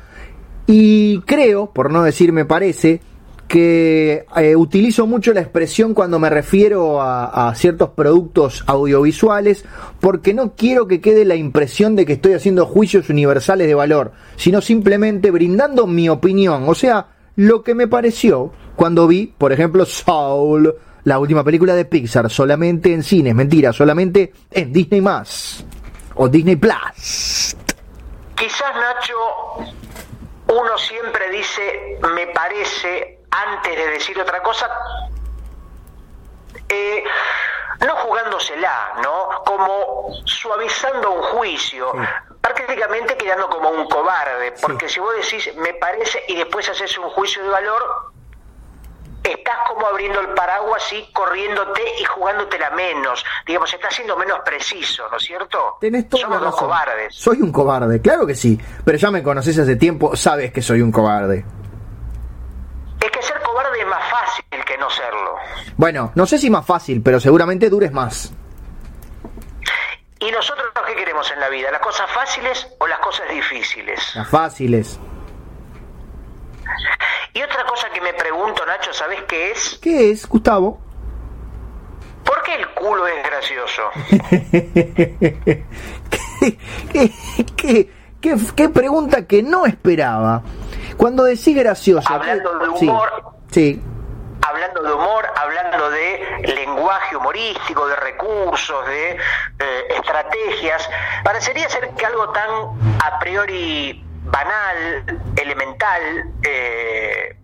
y creo, por no decir me parece, que eh, utilizo mucho la expresión cuando me refiero a, ciertos productos audiovisuales porque no quiero que quede la impresión de que estoy haciendo juicios universales de valor, sino simplemente brindando mi opinión, o sea, lo que me pareció cuando vi, por ejemplo, Soul, la última película de Pixar, solamente en cines, mentira, solamente en Disney más o Disney Plus. Quizás Nacho, uno siempre dice, me parece, antes de decir otra cosa, eh, no jugándosela, ¿no? Como suavizando un juicio, prácticamente quedando como un cobarde, porque si vos decís, me parece, y después haces un juicio de valor, estás como abriendo el paraguas y corriéndote y jugándotela menos. Digamos, estás siendo menos preciso, ¿no es cierto? Tenés toda Somos razón. cobardes. Soy un cobarde, claro que sí, pero ya me conoces hace tiempo, sabes que soy un cobarde. Es que ser cobarde es más fácil que no serlo. Bueno, no sé si más fácil, pero seguramente dures más. ¿Y nosotros qué queremos en la vida? ¿Las cosas fáciles o las cosas difíciles? Las fáciles. Y otra cosa que me pregunto, Nacho, ¿sabes qué es? ¿Qué es, Gustavo? ¿Por qué el culo es gracioso? *laughs* ¿Qué, qué, qué, qué- qué pregunta que no esperaba? Cuando decís gracioso. Hablando de Sí, humor. Sí, hablando de humor, hablando de lenguaje humorístico, de recursos, de eh, estrategias, parecería ser que algo tan a priori banal, elemental, eh,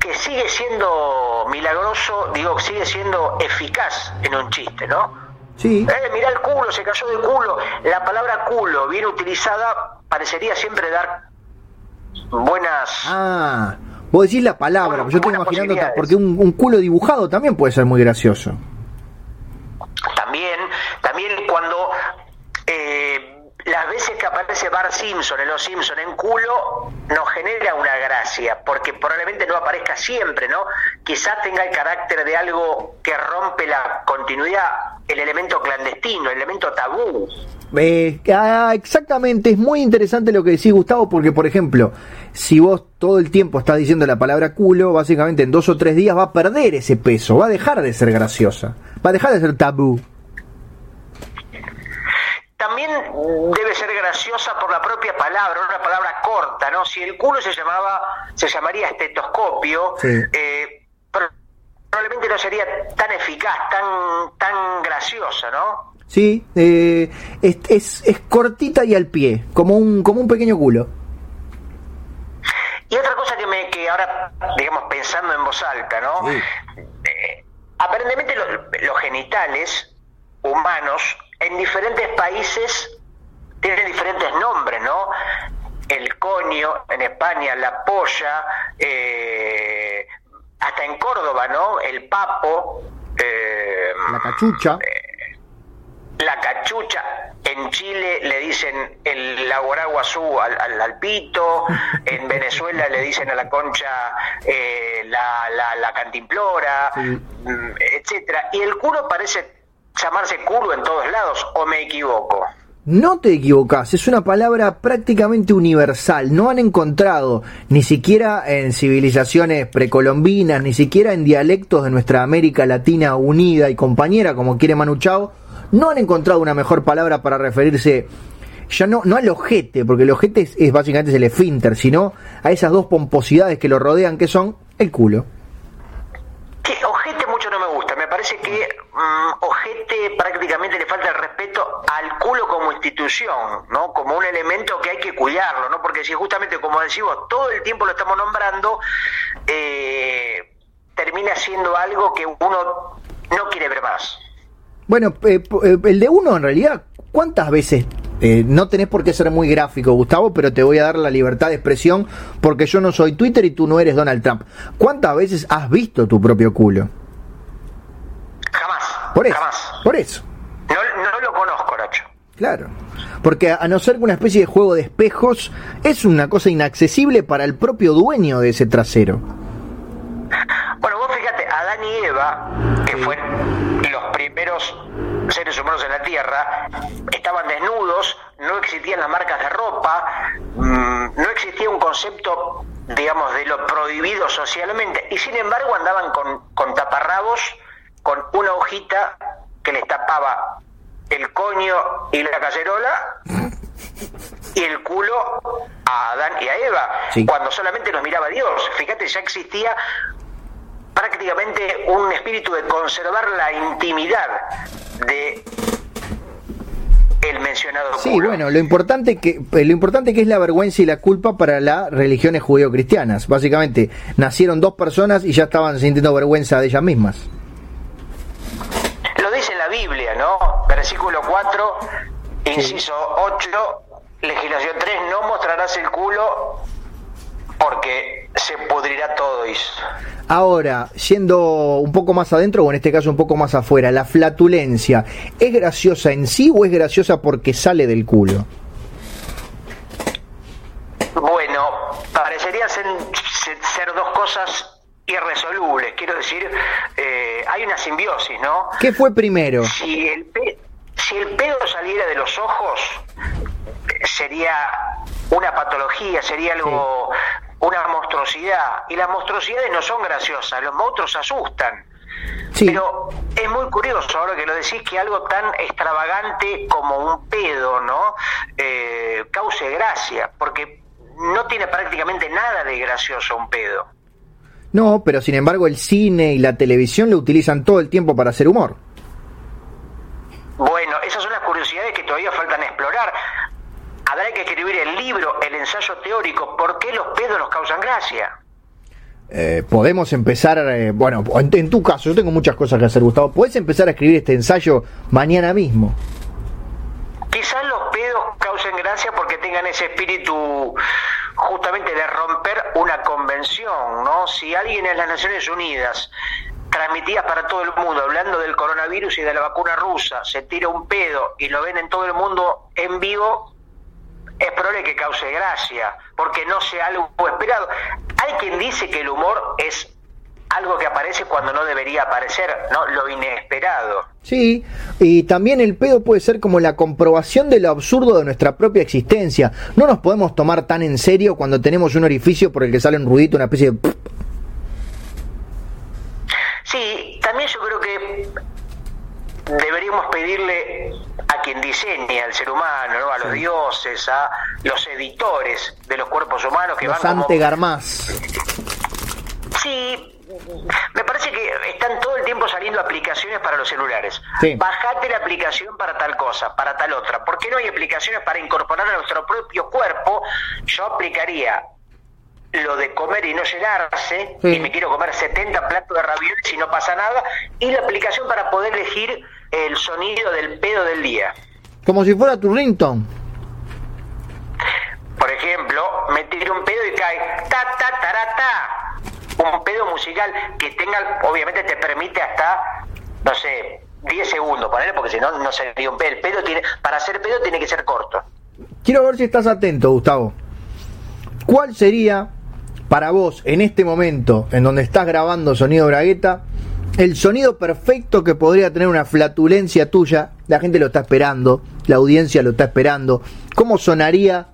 que sigue siendo milagroso, digo, sigue siendo eficaz en un chiste, ¿no? sí. Eh, mirá el culo, se cayó de culo. La palabra culo, bien utilizada, parecería siempre dar buenas... Ah, vos decís la palabra, Bueno, yo estoy imaginando, porque un, un culo dibujado también puede ser muy gracioso. También, también cuando eh, las veces que aparece Bart Simpson en Los Simpson en culo, nos genera una gracia, porque probablemente no aparezca siempre, ¿no? Quizás tenga el carácter de algo que rompe la continuidad, el elemento clandestino, el elemento tabú. Eh, ah, exactamente, es muy interesante lo que decís Gustavo, porque por ejemplo, si vos todo el tiempo estás diciendo la palabra culo, básicamente en dos o tres días va a perder ese peso, va a dejar de ser graciosa, va a dejar de ser tabú. También debe ser graciosa por la propia palabra, una palabra corta, ¿no? Si el culo se llamaba, se llamaría estetoscopio, Sí. eh, pro- probablemente no sería tan eficaz, tan, tan graciosa, ¿no? Sí, eh, es, es, es cortita y al pie, como un, como un pequeño culo. Y otra cosa que me, que ahora, digamos, pensando en voz alta, ¿no? Sí. Eh, aparentemente lo- los genitales humanos en diferentes países tienen diferentes nombres, ¿no? El coño en España, la polla, eh, hasta en Córdoba, ¿no? El papo, eh, La cachucha. la cachucha. En Chile le dicen el laguaraguazú al, al, al pito, en *laughs* Venezuela le dicen a la concha eh, la, la, la cantimplora, Sí. mm, etcétera. Y el culo parece llamarse culo en todos lados, o me equivoco. No te equivocas, es una palabra prácticamente universal. No han encontrado, ni siquiera en civilizaciones precolombinas, ni siquiera en dialectos de nuestra América Latina unida y compañera, como quiere Manu Chao, no han encontrado una mejor palabra para referirse ya no, no al ojete, porque el ojete es, es básicamente es el esfínter, sino a esas dos pomposidades que lo rodean, que son el culo. Que ojete mucho no me gusta, me parece que mm, ojete prácticamente le falta el respeto al culo como institución, ¿no? Como un elemento que hay que cuidarlo, ¿no? Porque si justamente, como decimos, todo el tiempo lo estamos nombrando, eh, termina siendo algo que uno no quiere ver más. Bueno, eh, eh, el de uno en realidad, ¿cuántas veces? no tenés por qué ser muy gráfico, Gustavo, pero te voy a dar la libertad de expresión porque yo no soy Twitter y tú no eres Donald Trump. ¿Cuántas veces has visto tu propio culo? Por eso. Jamás. Por eso. No, no lo conozco, Nacho. Claro. Porque a no ser que una especie de juego de espejos, es una cosa inaccesible para el propio dueño de ese trasero. Bueno, vos fíjate, Adán y Eva, que fueron los primeros seres humanos en la Tierra, estaban desnudos, no existían las marcas de ropa, mm, no existía un concepto, digamos, de lo prohibido socialmente, y sin embargo andaban con, con taparrabos, con una hojita que les tapaba el coño y la cacerola y el culo a Adán y a Eva, Sí. cuando solamente los miraba Dios. Fíjate, ya existía prácticamente un espíritu de conservar la intimidad de el mencionado Sí, bueno, lo importante que lo importante que es la vergüenza y la culpa para las religiones judío-cristianas. Básicamente, nacieron dos personas y ya estaban sintiendo vergüenza de ellas mismas. Lo dice la Biblia, ¿no? Versículo 4, inciso 8, legislación 3, no mostrarás el culo porque se pudrirá todo eso. Ahora, siendo un poco más adentro, o en este caso un poco más afuera, la flatulencia, ¿es graciosa en sí o es graciosa porque sale del culo? Bueno, parecería ser, dos cosas irresolubles. Quiero decir, eh, hay una simbiosis, ¿no? ¿Qué fue primero? Si el, si el pedo saliera de los ojos, sería una patología, sería algo una monstruosidad. Y las monstruosidades no son graciosas, los monstruos asustan. Pero es muy curioso ahora que lo decís que algo tan extravagante como un pedo, ¿no? Eh, cause gracia, porque no tiene prácticamente nada de gracioso un pedo. No, pero sin embargo el cine y la televisión lo utilizan todo el tiempo para hacer humor. Bueno, esas son las curiosidades que todavía faltan explorar habrá que escribir el libro, el ensayo teórico, ¿por qué los pedos nos causan gracia? Eh, podemos empezar, eh, bueno, en, tu caso, yo tengo muchas cosas que hacer, Gustavo, ¿puedes empezar a escribir este ensayo mañana mismo? Quizás los pedos causen gracia porque tengan ese espíritu justamente de romper una convención, ¿no? Si alguien en las Naciones Unidas transmitidas para todo el mundo, hablando del coronavirus y de la vacuna rusa, se tira un pedo y lo ven en todo el mundo en vivo, es probable que cause gracia, porque no sea algo esperado. Hay quien dice que el humor es algo que aparece cuando no debería aparecer, ¿no? Lo inesperado. Sí, y también el pedo puede ser como la comprobación de lo absurdo de nuestra propia existencia. No nos podemos tomar tan en serio cuando tenemos un orificio por el que sale un ruidito, una especie de... Sí, también yo creo que deberíamos pedirle a quien diseña al ser humano, ¿no? a los dioses, a los editores de los cuerpos humanos que los van como... Sí, me parece que están todo el tiempo saliendo aplicaciones para los celulares. Bajate la aplicación para tal cosa, para tal otra. ¿Por qué no hay aplicaciones para incorporar a nuestro propio cuerpo? Yo aplicaría lo de comer y no llenarse, y me quiero comer 70 platos de ravioles y no pasa nada, y la aplicación para poder elegir el sonido del pedo del día. Como si fuera tu ringtone. Por ejemplo, me tiro un pedo y cae ta ta ta Un pedo musical que tenga, obviamente te permite hasta, no sé, 10 segundos, ponerle, porque si no, no sería un pedo. El pedo tiene, para hacer pedo tiene que ser corto. Quiero ver si estás atento, Gustavo. ¿Cuál sería para vos en este momento en donde estás grabando Sonido Bragueta el sonido perfecto que podría tener una flatulencia tuya, la gente lo está esperando, la audiencia lo está esperando. ¿Cómo sonaría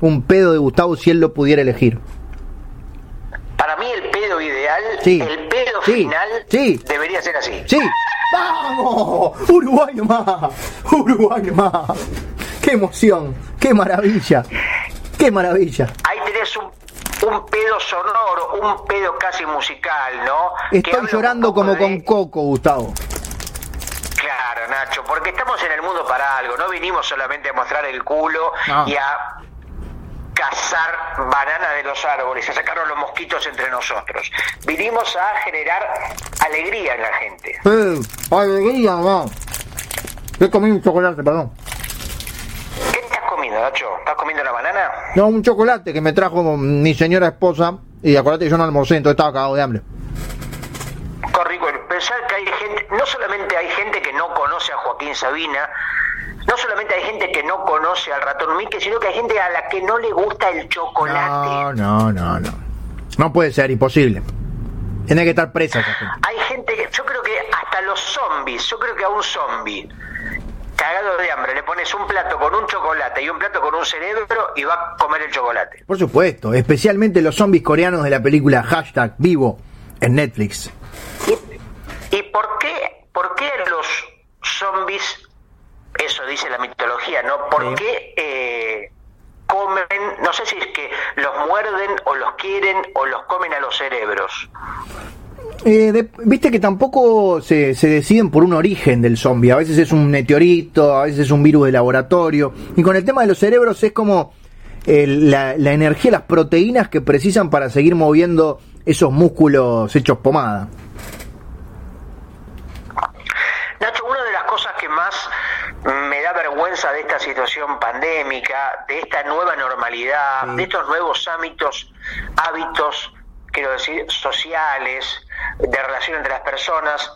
un pedo de Gustavo si él lo pudiera elegir? Para mí el pedo ideal, el pedo final, debería ser así. Sí. ¡Vamos! Uruguay más. Uruguay más. ¡Qué emoción! ¡Qué maravilla! ¡Qué maravilla! Ahí tenés un un pedo sonoro, un pedo casi musical, ¿no? Estoy llorando como con Coco, Gustavo. Claro, Nacho, porque estamos en el mundo para algo, no vinimos solamente a mostrar el culo y a cazar bananas de los árboles, a sacarnos los mosquitos entre nosotros. Vinimos a generar alegría en la gente. Eh, alegría, no. He comido un chocolate, perdón. ¿Estás comiendo una banana? No, un chocolate que me trajo mi señora esposa. Y acuérdate que yo no almorcé, entonces estaba cagado de hambre. Corrico, pensar que hay gente, no solamente hay gente que no conoce a Joaquín Sabina, no solamente hay gente que no conoce al ratón Mique, sino que hay gente a la que no le gusta el chocolate. No, no, no, no. No puede ser, imposible. Tiene que estar presa esa gente. Hay gente que, yo creo que hasta los zombies, yo creo que a un zombie cagado de hambre, le pones un plato con un chocolate y un plato con un cerebro y va a comer el chocolate. Por supuesto, especialmente los zombies coreanos de la película Hashtag Vivo en Netflix. ¿Y, por qué, por qué los zombies, eso dice la mitología, ¿no? ¿Por qué eh, comen, no sé si es que los muerden o los quieren o los comen a los cerebros? Eh, Viste que tampoco se, se, deciden por un origen del zombie. A veces es un meteorito, a veces es un virus de laboratorio. Y con el tema de los cerebros es como la, la, energía, las proteínas que precisan para seguir moviendo esos músculos hechos pomada. Nacho, una de las cosas que más me da vergüenza de esta situación pandémica, de esta nueva normalidad, de estos nuevos hábitos, hábitos, quiero decir, sociales, de relación entre las personas,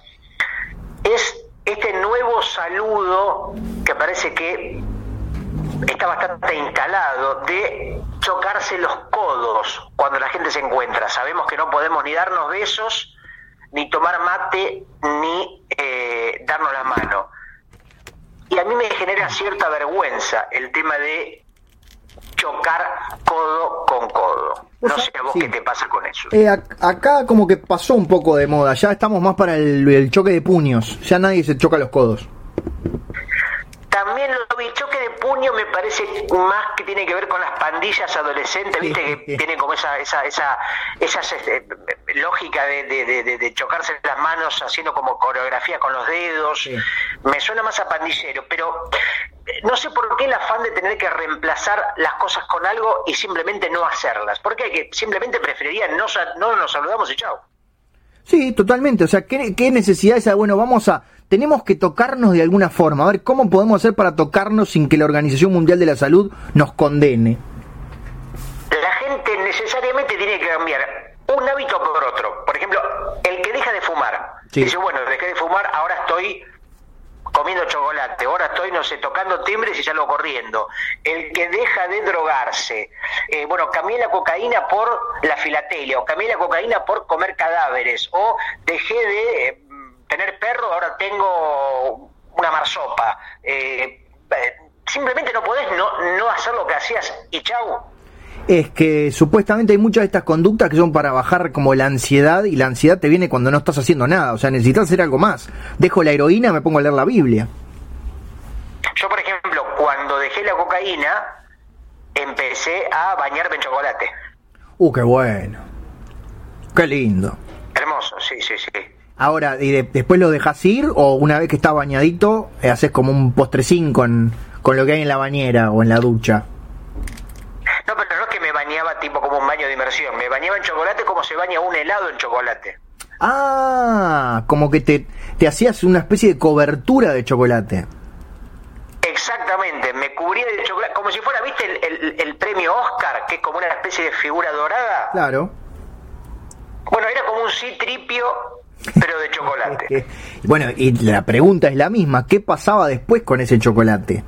es este nuevo saludo que parece que está bastante instalado de chocarse los codos cuando la gente se encuentra. Sabemos que no podemos ni darnos besos, ni tomar mate, ni eh, darnos la mano. Y a mí me genera cierta vergüenza el tema de chocar codo con codo. No sé a vos qué te pasa con eso. Eh, acá como que pasó un poco de moda, ya estamos más para el choque de puños, ya nadie se choca los codos. También lo vi, choque de puño me parece más que tiene que ver con las pandillas adolescentes, viste que tienen como esa esa esa, esa este, lógica de, de, chocarse las manos haciendo como coreografía con los dedos. Me suena más a pandillero, pero eh, no sé por qué el afán de tener que reemplazar las cosas con algo y simplemente no hacerlas. Porque que simplemente preferiría no, no nos saludamos y chao. Sí, totalmente. O sea, ¿qué, qué necesidad esa? Bueno, vamos a tenemos que tocarnos de alguna forma. A ver, ¿cómo podemos hacer para tocarnos sin que la Organización Mundial de la Salud nos condene? La gente necesariamente tiene que cambiar un hábito por otro. Por ejemplo, el que deja de fumar. Dice, bueno, dejé de fumar, ahora estoy comiendo chocolate, ahora estoy, no sé, tocando timbres y salgo corriendo. El que deja de drogarse, eh, bueno, cambié la cocaína por la filatelia, o cambié la cocaína por comer cadáveres, o dejé de eh, tener perro, ahora tengo una marsopa. Eh, simplemente no podés no, no hacer lo que hacías y chau. Es que supuestamente hay muchas de estas conductas que son para bajar como la ansiedad y la ansiedad te viene cuando no estás haciendo nada, o sea, necesitas hacer algo más. Dejo la heroína, me pongo a leer la Biblia. Yo, por ejemplo, cuando dejé la cocaína, empecé a bañarme en chocolate. Uh, qué bueno. Qué lindo. Hermoso, sí, sí, sí. Ahora, ¿y después lo dejas ir o una vez que está bañadito, eh, haces como un postrecín con, con lo que hay en la bañera o en la ducha? No, pero no es que me bañaba tipo como un baño de inmersión, me bañaba en chocolate como se baña un helado en chocolate. Ah, como que te, te hacías una especie de cobertura de chocolate. Exactamente, me cubría de chocolate, como si fuera, ¿viste el, el premio Oscar, que es como una especie de figura dorada? Claro. Bueno, era como un citripio pero de *laughs* chocolate. bueno, y la pregunta es la misma, ¿qué pasaba después con ese chocolate?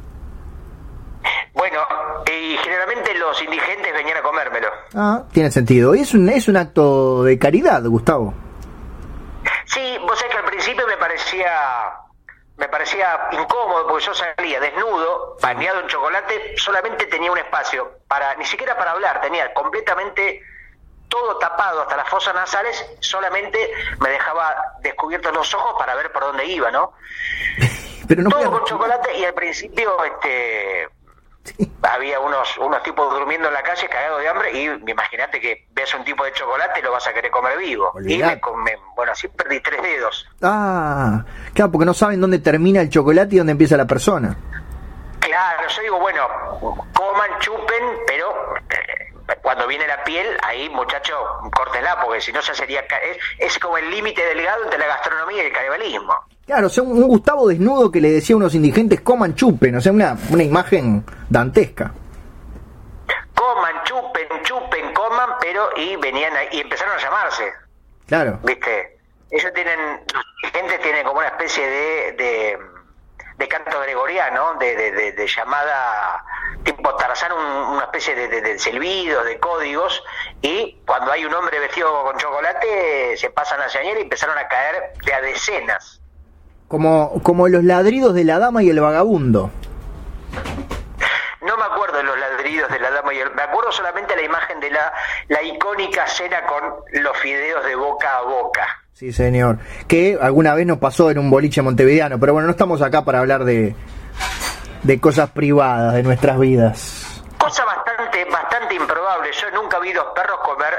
Bueno, y generalmente los indigentes venían a comérmelo. Ah, tiene sentido. Y es un, es un acto de caridad, Gustavo. Sí, vos sabés que al principio me parecía me parecía incómodo porque yo salía desnudo, bañado en chocolate, solamente tenía un espacio para, ni siquiera para hablar, tenía completamente todo tapado hasta las fosas nasales, solamente me dejaba descubiertos los ojos para ver por dónde iba, ¿no? *laughs* Pero no todo con chocolate y al principio este había unos unos tipos durmiendo en la calle cagados de hambre y imagínate que ves un tipo de chocolate y lo vas a querer comer vivo. Y me, bueno, así perdí tres dedos. Ah, claro, porque no saben dónde termina el chocolate y dónde empieza la persona. Claro, yo digo, bueno, coman, chupen, pero eh, cuando viene la piel, ahí muchacho, córtela, porque si no ya sería... Es, es como el límite delgado entre la gastronomía y el canibalismo. Claro, o sea, un, Gustavo desnudo que le decía a unos indigentes, coman, chupen, o sea, una, una imagen dantesca. Coman, chupen, chupen, coman, pero y venían y empezaron a llamarse. Claro. ¿Viste? Ellos tienen, los indigentes tienen como una especie de de canto gregoriano, de, de, de, llamada tipo Tarzán, una especie de, silbidos, de códigos, y cuando hay un hombre vestido con chocolate, se pasan a señal y empezaron a caer de a decenas. Como, como los ladridos de la dama y el vagabundo. No me acuerdo de los ladridos de la dama y el... Me acuerdo solamente la imagen de la, la icónica cena con los fideos de boca a boca. Sí, señor. Que alguna vez nos pasó en un boliche montevideano, pero bueno, no estamos acá para hablar de, de cosas privadas de nuestras vidas. Cosa bastante, bastante improbable. Yo nunca vi dos perros comer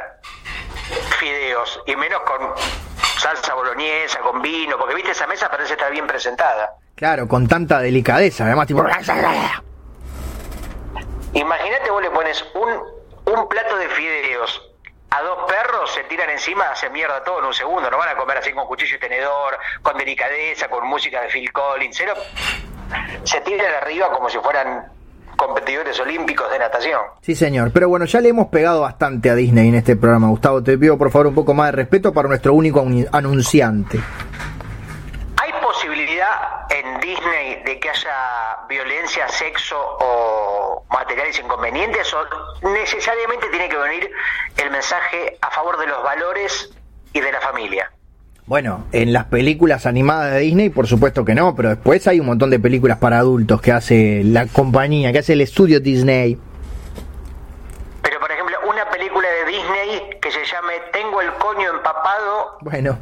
fideos, y menos con salsa boloñesa, con vino, porque viste esa mesa parece estar bien presentada. Claro, con tanta delicadeza, además tipo... Imagínate vos le pones un, un plato de fideos a dos perros, se tiran encima, se mierda todo en un segundo, no van a comer así con cuchillo y tenedor, con delicadeza, con música de Phil Collins, cero. Se tiran arriba como si fueran competidores olímpicos de natación. Sí, señor. Pero bueno, ya le hemos pegado bastante a Disney en este programa. Gustavo, te pido por favor un poco más de respeto para nuestro único anunciante. ¿Hay posibilidad en Disney de que haya violencia, sexo o materiales inconvenientes? ¿O necesariamente tiene que venir el mensaje a favor de los valores y de la familia? Bueno, en las películas animadas de Disney, por supuesto que no, pero después hay un montón de películas para adultos que hace la compañía, que hace el estudio Disney. Pero, por ejemplo, una película de Disney que se llame Tengo el coño empapado. Bueno.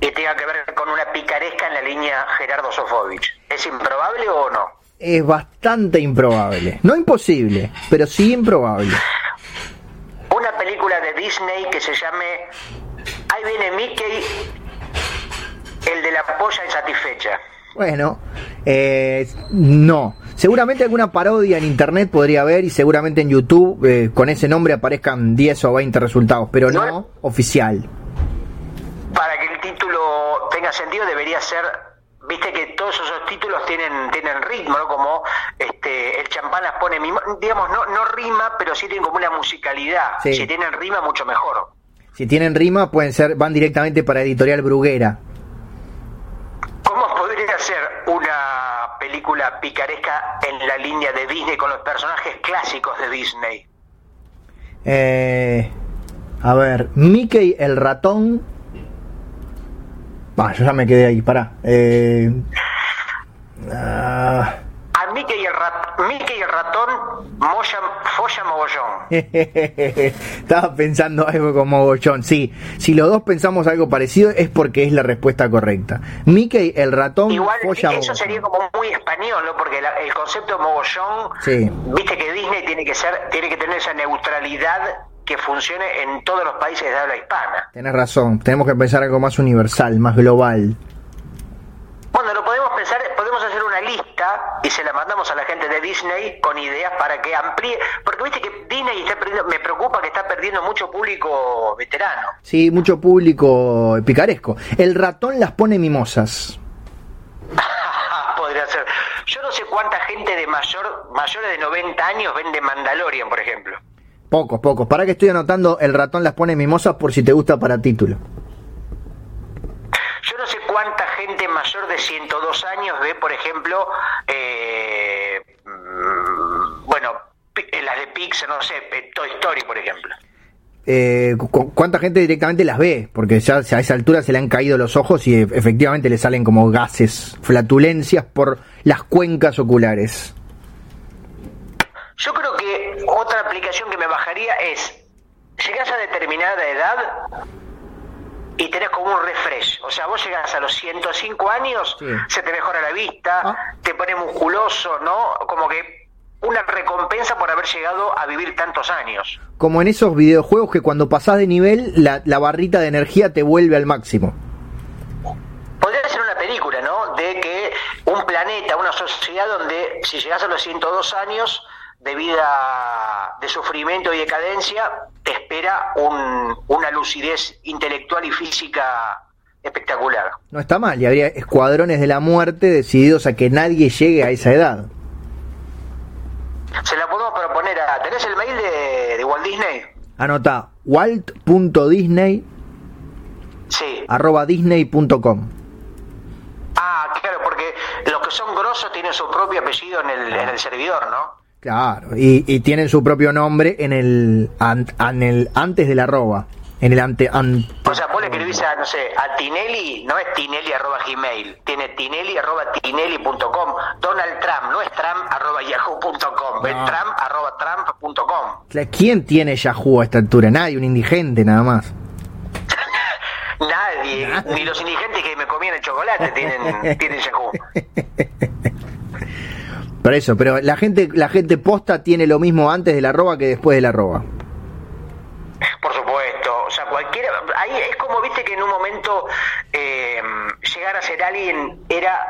Y tenga que ver con una picaresca en la línea Gerardo Sofovich. ¿Es improbable o no? Es bastante improbable. No imposible, pero sí improbable. Una película de Disney que se llame Ahí viene Mickey el de la polla insatisfecha. Bueno, eh, no. Seguramente alguna parodia en internet podría haber y seguramente en YouTube eh, con ese nombre aparezcan 10 o 20 resultados, pero no, oficial. Para que el título tenga sentido debería ser, viste que todos esos títulos tienen tienen ritmo, ¿no? Como este el champán las pone, digamos, no, no rima, pero sí tienen como una musicalidad. Si tienen rima, mucho mejor. Si tienen rima, pueden ser, van directamente para Editorial Bruguera. ¿Cómo podría ser una película picaresca en la línea de Disney con los personajes clásicos de Disney? Eh, a ver, Mickey el ratón. Va, yo ya me quedé ahí, pará. Eh, ah, a Mickey y el, ratón, Moya, Folla Mogollón. *laughs* Estaba pensando algo como Mogollón. Sí, si los dos pensamos algo parecido es porque es la respuesta correcta. Mickey, el ratón, Igual, eso sería como muy español, ¿no? Porque el concepto de Mogollón, viste que Disney tiene que ser, tiene que tener esa neutralidad que funcione en todos los países de habla hispana. Tienes razón, tenemos que pensar algo más universal, más global. Bueno, lo podemos pensar, podemos hacer una lista y se la mandamos a la gente de Disney con ideas para que amplíe, porque viste que Disney está perdiendo, me preocupa que está perdiendo mucho público veterano. Sí, mucho público picaresco. El ratón las pone mimosas. *laughs* Podría ser. Yo no sé cuánta gente de mayor, mayores de 90 años vende Mandalorian, por ejemplo. Pocos, pocos. Para que estoy anotando, el ratón las pone mimosas por si te gusta para título. Yo no sé cuánta gente mayor de 102 años ve, por ejemplo, eh, mm, bueno, las de Pixar, no sé, Toy Story, por ejemplo. Eh, ¿Cuánta gente directamente las ve? Porque ya a esa altura se le han caído los ojos y efectivamente le salen como gases, flatulencias por las cuencas oculares. Yo creo que otra aplicación que me bajaría es, llegas a determinada edad, y tenés como un refresh. O sea, vos llegás a los 105 años, se te mejora la vista, ah. te pone musculoso, ¿no? Como que una recompensa por haber llegado a vivir tantos años. Como en esos videojuegos que cuando pasás de nivel, la, la barrita de energía te vuelve al máximo. Podría ser una película, ¿no? De que un planeta, una sociedad donde si llegás a los 102 años, de vida de sufrimiento y decadencia, te espera una lucidez intelectual y física espectacular. No está mal, y habría escuadrones de la muerte decididos a que nadie llegue a esa edad. Se la podemos proponer a... ¿Tenés el mail de, Walt Disney? Anota, walt.disney sí. arroba disney.com. Ah, claro, porque los que son grosos tienen su propio apellido en el, en el servidor, ¿no? Claro, y, tienen su propio nombre en el, en el antes del arroba. En el ante, O sea, vos le escribís a, no sé, a Tinelli, no es tinelli arroba gmail, tiene tinelli arroba tinelli.com. Donald Trump, no es Trump arroba yahoo.com, es Trump arroba trump.com. ¿Quién tiene Yahoo a esta altura? Nadie, un indigente nada más. *laughs* Nadie, ni los indigentes que me comían el chocolate tienen, tienen Yahoo. *laughs* Por eso, pero la gente, la gente posta tiene lo mismo antes de la arroba que después de la arroba. Por supuesto, o sea, cualquiera, ahí es como viste que en un momento eh, llegar a ser alguien era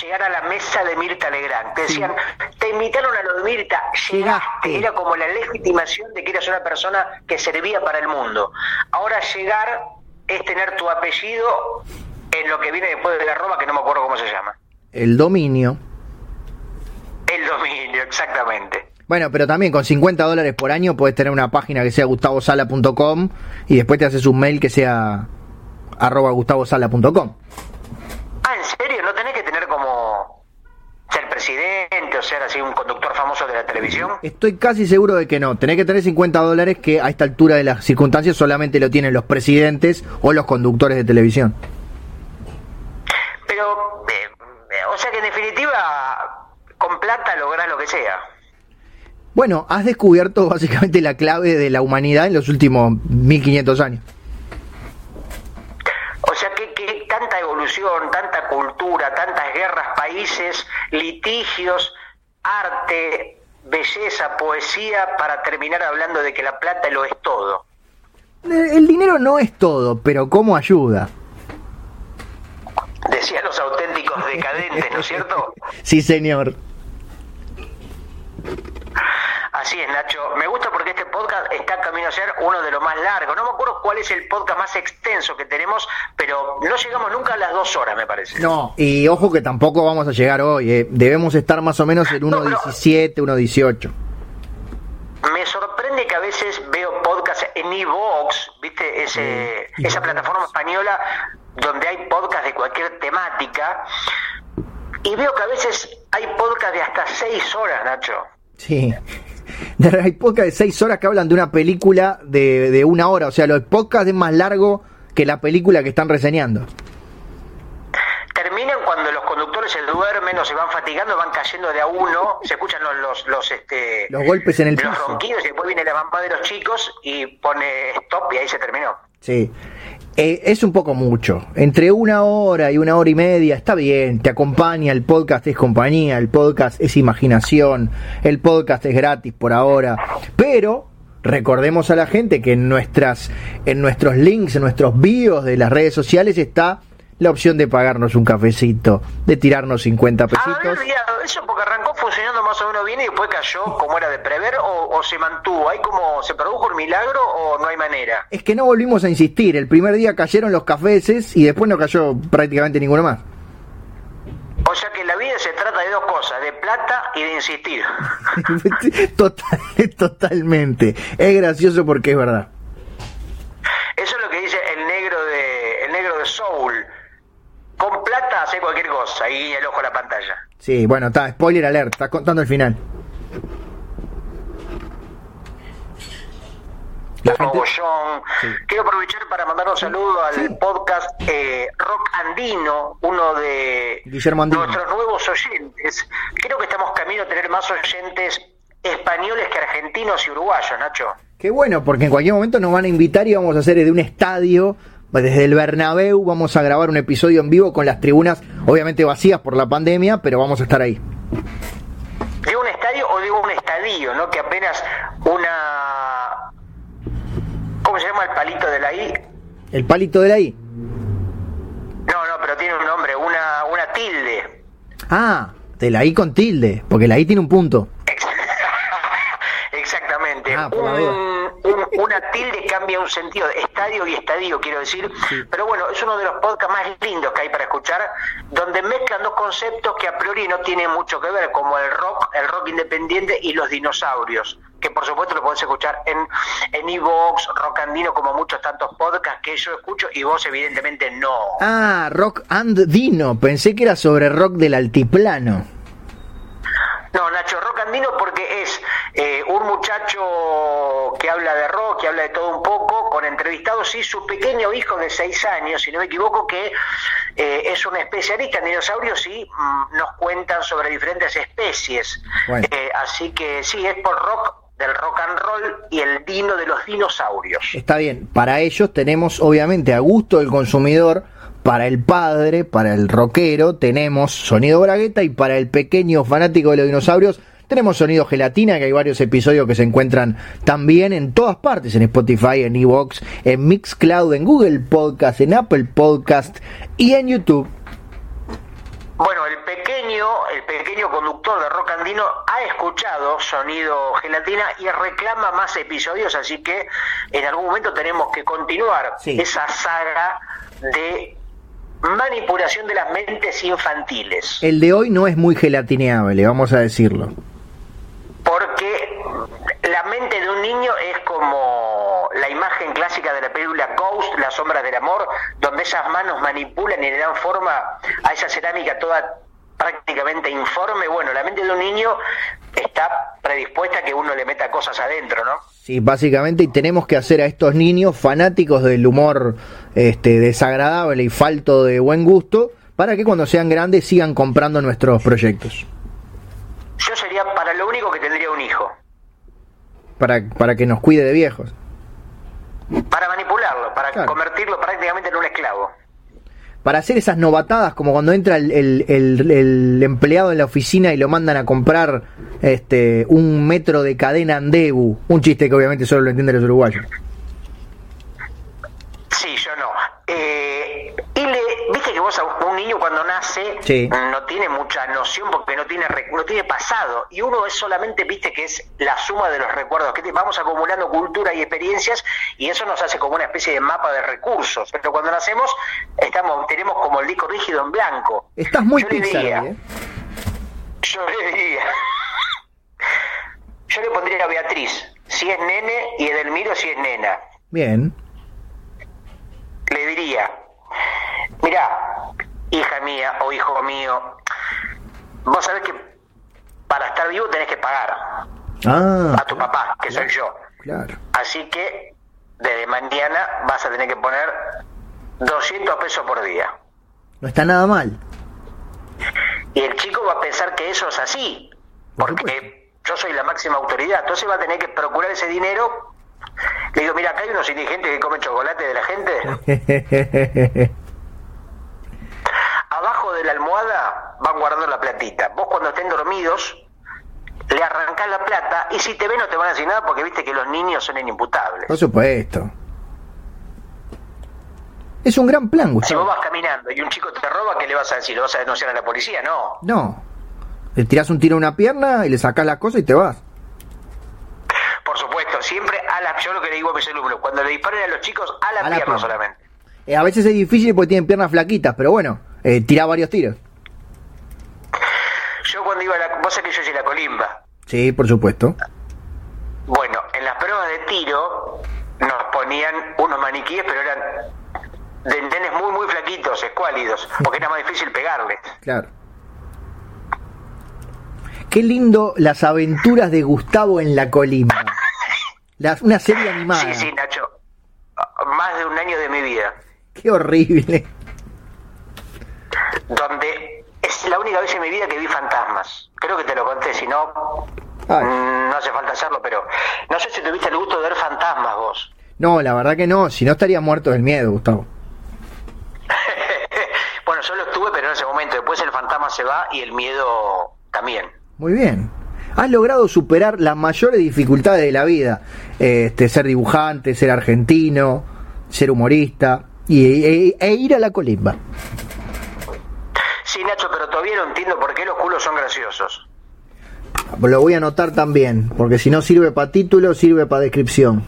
llegar a la mesa de Mirta Legrand. Te decían, te invitaron a lo de Mirta, llegaste. Era como la legitimación de que eras una persona que servía para el mundo. Ahora llegar es tener tu apellido en lo que viene después de la Roma, que no me acuerdo cómo se llama. El dominio. El dominio, exactamente. Bueno, pero también con 50 dólares por año puedes tener una página que sea gustavosala.com y después te haces un mail que sea arroba gustavosala.com. Ah, ¿en serio? ¿No tenés que tener como ser presidente o ser así un conductor famoso de la televisión? Estoy casi seguro de que no. Tenés que tener 50 dólares que a esta altura de las circunstancias solamente lo tienen los presidentes o los conductores de televisión. Pero, eh, eh, o sea que en definitiva, con plata lográs lo que sea. Bueno, has descubierto *laughs* básicamente la clave de la humanidad en los últimos 1500 años. O sea que, que tanta evolución, tanta cultura, tantas guerras, países, litigios, arte, belleza, poesía, para terminar hablando de que la plata lo es todo. Eh, El dinero no es todo, pero ¿cómo ayuda? Decían los auténticos decadentes, ¿no es cierto? *laughs* Sí, señor. Así es, Nacho. Me gusta porque este podcast está camino a ser uno de los más largos. No me acuerdo cuál es el podcast más extenso que tenemos, pero no llegamos nunca a las dos horas, me parece. No, y ojo que tampoco vamos a llegar hoy. eh. Debemos estar más o menos en No, pero- 1.17, 1.18. Me sorprende que a veces veo podcasts en Evox, ¿viste? Ese, Sí, esa plataforma española donde hay podcasts de cualquier temática. Y veo que a veces hay podcasts de hasta seis horas, Nacho. Sí. Hay podcast de 6 horas que hablan de una película de, de una hora. O sea, los podcast es más largo que la película que están reseñando. Terminan cuando los conductores se duermen o se van fatigando, van cayendo de a uno, se escuchan los, los, los, este, Los golpes en el los piso. ronquidos y después viene la mamá de los chicos y pone stop y ahí se terminó. Sí. Eh, es un poco mucho. Entre una hora y una hora y media está bien. Te acompaña. El podcast es compañía. El podcast es imaginación. El podcast es gratis por ahora. Pero recordemos a la gente que en nuestras, en nuestros links, en nuestros bios de las redes sociales está la opción de pagarnos un cafecito, de tirarnos 50 Ah, pesitos. eso porque arrancó funcionando más o menos bien y después cayó como era de prever o, o se mantuvo. ¿Hay como, se produjo un milagro o no hay manera? Es que no volvimos a insistir. El primer día cayeron los cafeses y después no cayó prácticamente ninguno más. O sea que la vida se trata de dos cosas, de plata y de insistir. *laughs* Total, totalmente. Es gracioso porque es verdad. Eso es lo que dice el negro de, el negro de Soul. Con plata hace y el ojo a la pantalla. Sí, bueno, está, spoiler alert, estás contando el final. La gente-. Quiero aprovechar para mandar un saludo al Sí. podcast eh, Rock Andino, uno de Guillermo Andino. nuestros nuevos oyentes. Creo que estamos camino a tener más oyentes españoles que argentinos y uruguayos, Nacho. Qué bueno, porque en cualquier momento nos van a invitar y vamos a hacer de un estadio, desde el Bernabéu, vamos a grabar un episodio en vivo con las tribunas, obviamente vacías por la pandemia, pero vamos a estar ahí. Digo un estadio o digo un estadio, ¿no? Que apenas una... ¿Cómo se llama el palito de la I? El palito de la I. No, no, pero tiene un nombre, una, una tilde. Ah, de la I con tilde, porque la I tiene un punto. Ex- *laughs* Exactamente. Ah, por la Un- un- una tilde cambia un sentido, estadio y estadio, quiero decir. Pero bueno, es uno de los podcasts más lindos que hay para escuchar, donde mezclan dos conceptos que a priori no tienen mucho que ver, como el rock, el rock independiente y los dinosaurios, que por supuesto lo podés escuchar en en Evox, Rock Andino, como muchos tantos podcasts que yo escucho y vos evidentemente no. Ah, Rock and Dino, pensé que era sobre rock del altiplano. No, Nacho, rock andino porque es eh, un muchacho que habla de rock, que habla de todo un poco, con entrevistados y su pequeño hijo de seis años, si no me equivoco, que eh, es un especialista en dinosaurios y mm, nos cuentan sobre diferentes especies. Bueno. Eh, así que sí, es por rock del rock and roll y el dino de los dinosaurios. Está bien, para ellos tenemos obviamente a gusto del consumidor, para el padre, para el rockero tenemos sonido bragueta y para el pequeño fanático de los dinosaurios Tenemos Sonido Gelatina, que hay varios episodios que se encuentran también en todas partes, en Spotify, en Evox, en Mixcloud, en Google Podcast, en Apple Podcast y en YouTube. Bueno, el pequeño, el pequeño conductor de Rock Andino ha escuchado Sonido Gelatina y reclama más episodios, así que en algún momento tenemos que continuar esa saga de manipulación de las mentes infantiles. El de hoy no es muy gelatineable, vamos a decirlo. Porque la mente de un niño es como la imagen clásica de la película Ghost, La sombra del amor, donde esas manos manipulan y le dan forma a esa cerámica toda prácticamente informe. Bueno, la mente de un niño está predispuesta a que uno le meta cosas adentro, ¿no? Sí, básicamente, y tenemos que hacer a estos niños fanáticos del humor este, desagradable y falto de buen gusto para que cuando sean grandes sigan comprando nuestros proyectos. Yo sería para lo único que tendría un hijo. Para, para que nos cuide de viejos. Para manipularlo, para convertirlo prácticamente en un esclavo para hacer esas novatadas como cuando entra el, el, empleado en la oficina y lo mandan a comprar este un metro de cadena Andebu, un chiste que obviamente solo lo entienden los uruguayos. Sí, yo. Eh, y le, viste que vos a un niño cuando nace no tiene mucha noción porque no tiene no tiene pasado y uno es solamente, viste que es la suma de los recuerdos, que vamos acumulando cultura y experiencias y eso nos hace como una especie de mapa de recursos. Pero cuando nacemos estamos tenemos como el disco rígido en blanco. Estás muy yo ¿eh? Yo le diría. *laughs* Yo le pondría a Beatriz, si es nene, y Edelmiro si es nena. Bien le diría, mira, hija mía o hijo mío, vos sabés que para estar vivo tenés que pagar ah, a tu papá, que soy yo. Claro. Así que desde mañana vas a tener que poner 200 pesos por día. No está nada mal. Y el chico va a pensar que eso es así, porque yo soy la máxima autoridad. Entonces va a tener que procurar ese dinero le digo, mira, acá hay unos indigentes que comen chocolate de la gente. *laughs* Abajo de la almohada van guardando la platita. Vos cuando estén dormidos, le arrancás la plata y si te ven no te van a decir nada porque viste que los niños son inimputables. Por supuesto. Es un gran plan, Gustavo. Si vos vas caminando y un chico te roba, ¿qué le vas a decir? ¿Lo vas a denunciar a la policía? No. No. Le tirás un tiro a una pierna y le sacás la cosa y te vas. Por supuesto, siempre a la. Yo lo que le digo a mis alumnos, cuando le disparen a los chicos, a la, pierna, solamente. Eh, a veces es difícil porque tienen piernas flaquitas, pero bueno, eh, tira varios tiros. Yo cuando iba a la. Vos sabés que yo hice la colimba. Sí, por supuesto. Bueno, en las pruebas de tiro nos ponían unos maniquíes, pero eran de nenes muy, muy flaquitos, escuálidos, porque era más difícil pegarles. Claro. Qué lindo las aventuras de Gustavo en la colimba. una serie animada. Sí, sí, Nacho. Más de un año de mi vida. Qué horrible. Donde es la única vez en mi vida que vi fantasmas. Creo que te lo conté, si no, no hace falta hacerlo, pero no sé si tuviste el gusto de ver fantasmas vos. No, la verdad que no, si no estaría muerto del miedo, Gustavo. *laughs* bueno, yo lo estuve, pero en ese momento. Después el fantasma se va y el miedo también. Muy bien. Has logrado superar las mayores dificultades de la vida. Este, ser dibujante, ser argentino, ser humorista y, e, e, ir a la colimba. Sí, Nacho, pero todavía no entiendo por qué los culos son graciosos. Lo voy a anotar también, porque si no sirve para título, sirve para descripción.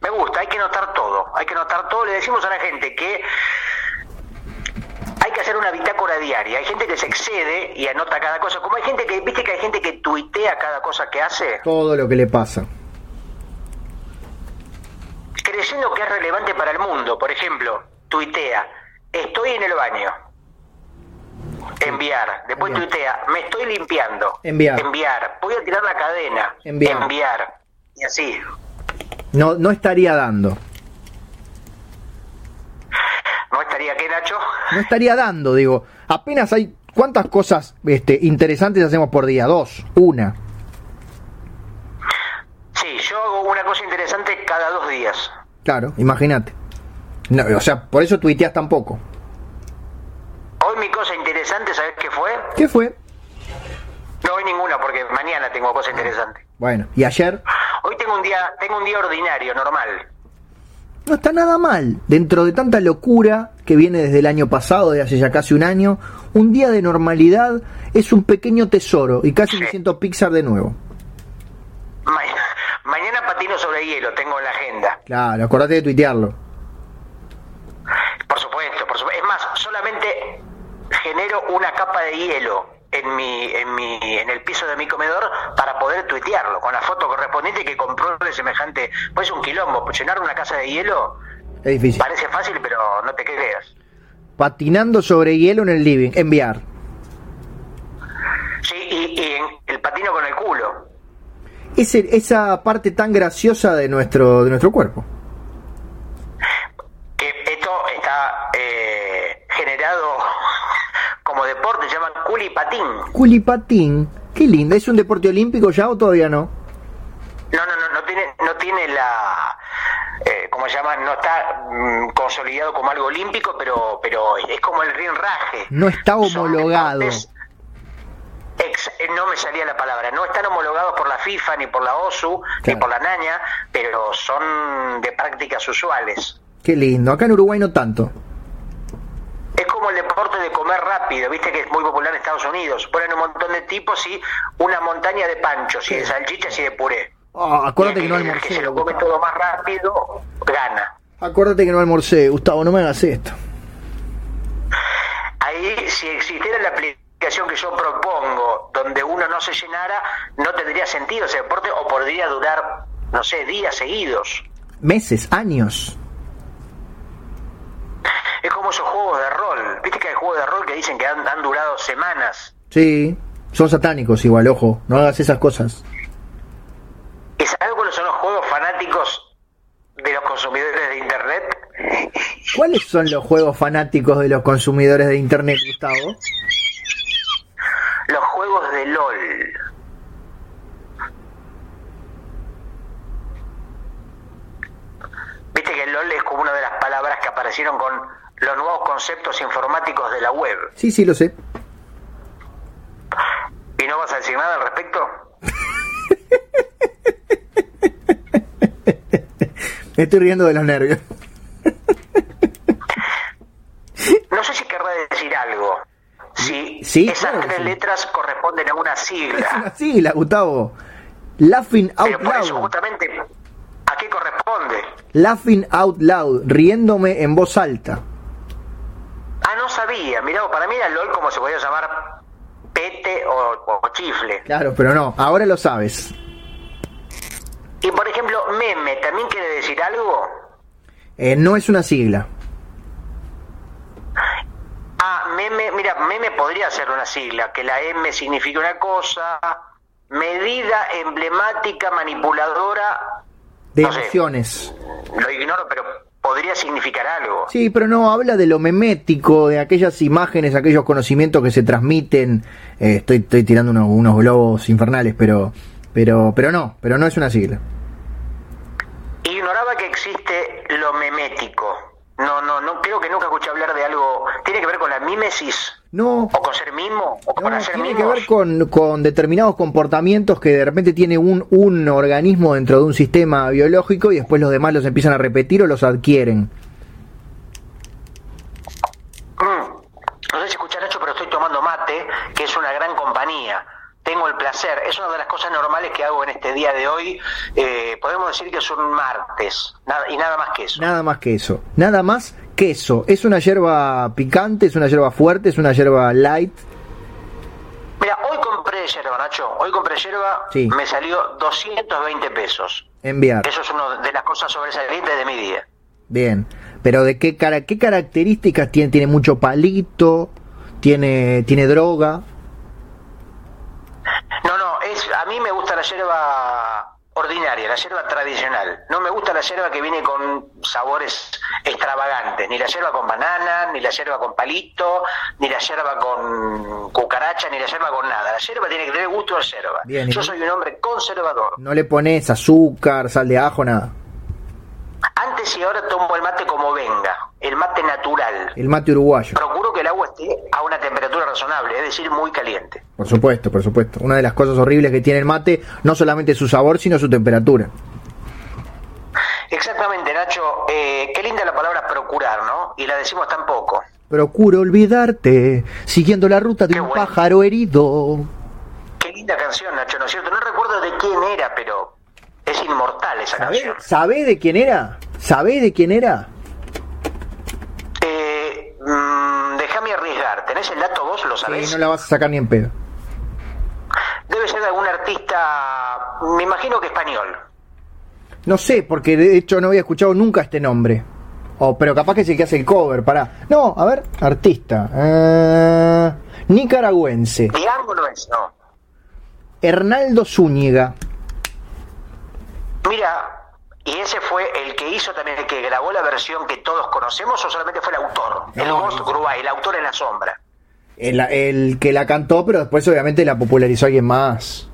Me gusta, hay que notar todo, hay que notar todo. Le decimos a la gente que que hacer una bitácora diaria. Hay gente que se excede y anota cada cosa. Como hay gente que, viste que hay gente que tuitea cada cosa que hace. Todo lo que le pasa. Creyendo que es relevante para el mundo. Por ejemplo, tuitea, estoy en el baño. Enviar. Después tuitea, me estoy limpiando. Enviar. Enviar. Voy a tirar la cadena. Enviar. Enviar. Y así. No, no estaría dando. ¿No estaría qué, Nacho? No estaría dando, digo. Apenas hay. ¿Cuántas cosas este, interesantes hacemos por día? Dos, una. Sí, yo hago una cosa interesante cada dos días. Claro, imagínate. No, o sea, por eso tuiteas tampoco. Hoy mi cosa interesante, ¿sabes qué fue? ¿Qué fue? No hay ninguna, porque mañana tengo cosas interesantes. Bueno, ¿y ayer? Hoy tengo un día, tengo un día ordinario, normal. No está nada mal. Dentro de tanta locura que viene desde el año pasado, de hace ya casi un año, un día de normalidad es un pequeño tesoro y casi me siento Pixar de nuevo. Ma- mañana patino sobre hielo, tengo en la agenda. Claro, acordate de tuitearlo. Por supuesto, por supuesto. Es más, solamente genero una capa de hielo en mi, en mi, en el piso de mi comedor para poder tuitearlo con la foto correspondiente que compruebe semejante. Pues un quilombo, llenar una casa de hielo Es difícil. parece fácil, pero no te creas. Patinando sobre hielo en el living. Enviar. Sí, y, y en el patino con el culo. Ese, esa parte tan graciosa de nuestro, de nuestro cuerpo. Que esto está eh, generado como deporte, se llama culipatín. Culipatín. Qué lindo. ¿Es un deporte olímpico ya o todavía no? No, no, no, no tiene, no tiene la, eh, ¿cómo se llama? No está mm, consolidado como algo olímpico, pero, pero es como el rinraje. No está homologado. deportes ex- eh, no me salía la palabra. No están homologados por la FIFA, ni por la OSU, ni por la NAña, pero son de prácticas usuales. Qué lindo. Acá en Uruguay no tanto. Es como el deporte de comer rápido, viste que es muy popular en Estados Unidos. Ponen un montón de tipos y una montaña de panchos y de salchichas y de puré. Ah, acuérdate que no el que almorcé. se lo come todo más rápido, gana. Acuérdate que no almorcé. Gustavo, no me hagas esto. Ahí, si existiera la aplicación que yo propongo, donde uno no se llenara, no tendría sentido ese deporte o podría durar, no sé, días seguidos. Meses, años. Es como esos juegos de rol. Viste que hay juegos de rol que dicen que han, han durado semanas. Sí. Son satánicos igual, ojo. No hagas esas cosas. ¿Y sabes cuáles son los juegos fanáticos de los consumidores de Internet? ¿Cuáles son los juegos fanáticos de los consumidores de Internet, Gustavo? Los juegos de LOL. Viste que LOL es como una de las palabras que aparecieron con los nuevos conceptos informáticos de la web. Sí, sí, lo sé. ¿Y no vas a decir nada al respecto? *laughs* Me estoy riendo de los nervios. *laughs* No sé si querrá decir algo. Si Sí, esas claro tres sí. letras corresponden a una Es sigla. una sigla, Gustavo. Laughing out Pero por eso loud. justamente, ¿a qué corresponde? Laughing out loud. Riéndome en voz alta. Ah, no sabía. Mirá, para mí era LOL como se podía llamar pete o, o chifle. Claro, pero no. Ahora lo sabes. Y por ejemplo, meme, ¿también quiere decir algo? Eh, no es una sigla. Ah, meme, mira, meme podría ser una sigla, que la M significa una cosa, medida emblemática, manipuladora, De No sé. emociones. lo ignoro, pero podría significar algo. Sí, pero no, habla de lo memético, de aquellas imágenes, aquellos conocimientos que se transmiten. Eh, estoy, estoy tirando unos, unos globos infernales, pero, pero, pero no, pero no es una sigla. Ignoraba que existe lo memético. No, no, no, creo que nunca escuché hablar de algo. ¿Tiene que ver con la mímesis? No, ¿O con ser? ¿O con no, hacer tiene que ver con, con determinados comportamientos que de repente tiene un, un organismo dentro de un sistema biológico y después los demás los empiezan a repetir o los adquieren. Mm. No sé si escuchar Nacho, pero estoy tomando mate, que es una gran compañía. El placer, es una de las cosas normales que hago en este día de hoy. Eh, podemos decir que es un martes, nada, y nada más que eso. Nada más que eso. Nada más que eso. Es una hierba picante, es una hierba fuerte, es una hierba light. Mira, hoy compré yerba, Nacho. Hoy compré yerba, Sí. me salió 220 pesos. Enviar. Eso es una de las cosas sobresalientes de mi día. Bien. Pero de qué cara, qué características tiene, tiene mucho palito, tiene, tiene droga. Es, a mí me gusta la yerba ordinaria, la yerba tradicional. No me gusta la yerba que viene con sabores extravagantes, ni la yerba con banana, ni la yerba con palito, ni la yerba con cucaracha, ni la yerba con nada. La yerba tiene que tener gusto de yerba. Bien, ¿y Yo soy un hombre conservador. No le pones azúcar, sal de ajo, nada. Antes y ahora tomo el mate como venga, el mate natural. El mate uruguayo. Procuro que el agua esté a una temperatura razonable, es decir, muy caliente. Por supuesto, por supuesto. Una de las cosas horribles que tiene el mate, no solamente su sabor, sino su temperatura. Exactamente, Nacho. Eh, qué linda la palabra procurar, ¿no? Y la decimos tan poco. Procuro olvidarte, siguiendo la ruta de un pájaro herido. Qué linda canción, Nacho, ¿no es cierto? No recuerdo de quién era, pero es inmortal esa canción. ¿Sabés de quién era? ¿Sabés de quién era? Eh, mm, déjame arriesgar. ¿Tenés el dato vos? ¿Lo sabés? Sí, no la vas a sacar ni en pedo. Debe ser de algún artista, me imagino que español. No sé, porque de hecho no había escuchado nunca este nombre. Oh, pero capaz que es el que hace el cover, pará. No, a ver, artista. Eh, nicaragüense. Diango no es, no. Hernaldo Zúñiga. Mira, ¿y ese fue el que hizo también, el que grabó la versión que todos conocemos o solamente fue el autor? el Ghost Grubay, el autor en la sombra. El, el que la cantó, pero después obviamente la popularizó alguien más.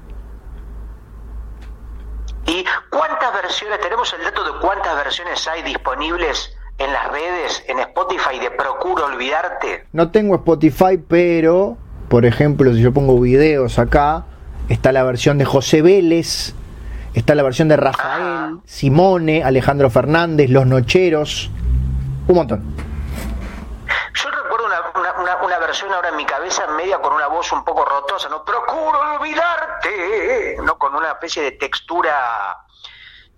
¿Y cuántas versiones, tenemos el dato de cuántas versiones hay disponibles en las redes, en Spotify, de Procuro Olvidarte? No tengo Spotify, pero, por ejemplo, si yo pongo videos acá, está la versión de José Vélez, está la versión de Rafael, ah. Simone, Alejandro Fernández, Los Nocheros, un montón. Yo recuerdo una, una, versión ahora en mi cabeza, media con una voz un poco rotosa, ¿no? Procuro olvidarte, ¿no? Con una especie de textura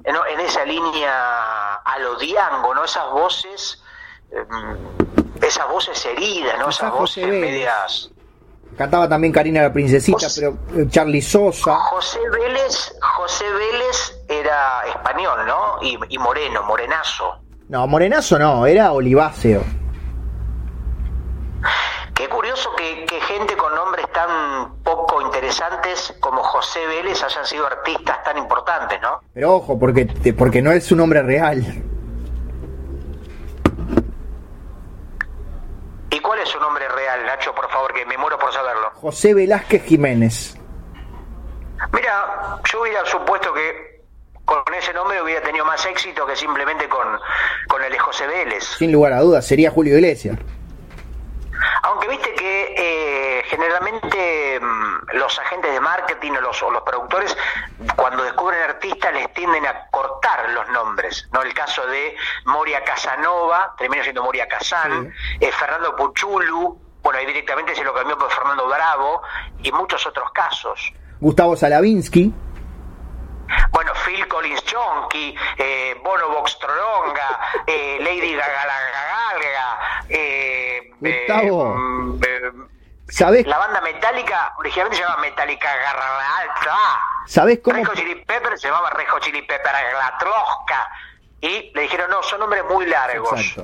en esa línea a lo diango, ¿no? Esas voces, em, esas voces heridas, ¿no? Esas voces medias... Cantaba también Karina la Princesita, pero eh, Charlie Sosa. José Vélez, José Vélez era español, ¿no? Y, y moreno, morenazo. No, morenazo no, era oliváceo. Qué curioso que, gente con nombres tan poco interesantes como José Vélez hayan sido artistas tan importantes, ¿no? Pero ojo, porque, porque no es su nombre real. ¿Y cuál es su nombre real, Nacho, por favor, que me muero por saberlo? José Velázquez Jiménez. Mira, yo hubiera supuesto que con ese nombre hubiera tenido más éxito que simplemente con, con el de José Vélez. Sin lugar a dudas, sería Julio Iglesias. Aunque viste que eh, generalmente mm, los agentes de marketing o los, los productores, cuando descubren artistas, les tienden a cortar los nombres. no El caso de Moria Casanova, termina siendo Moria Casan, eh, Fernando Puchulu, bueno, ahí directamente se lo cambió por Fernando Bravo, y muchos otros casos. Gustavo Salavinsky. Bueno, Phil Collins Chonky, eh, Bono Box Trolonga, eh, Lady Gaga Gaga, eh, Gustavo, mm, ¿sabes? La banda Metallica originalmente se llamaba Metallica Garra ¿Sabes cómo? Rejo Chili Pepper se llamaba Rejo Chili Pepper Glatrosca. Y le dijeron, no, son nombres muy largos.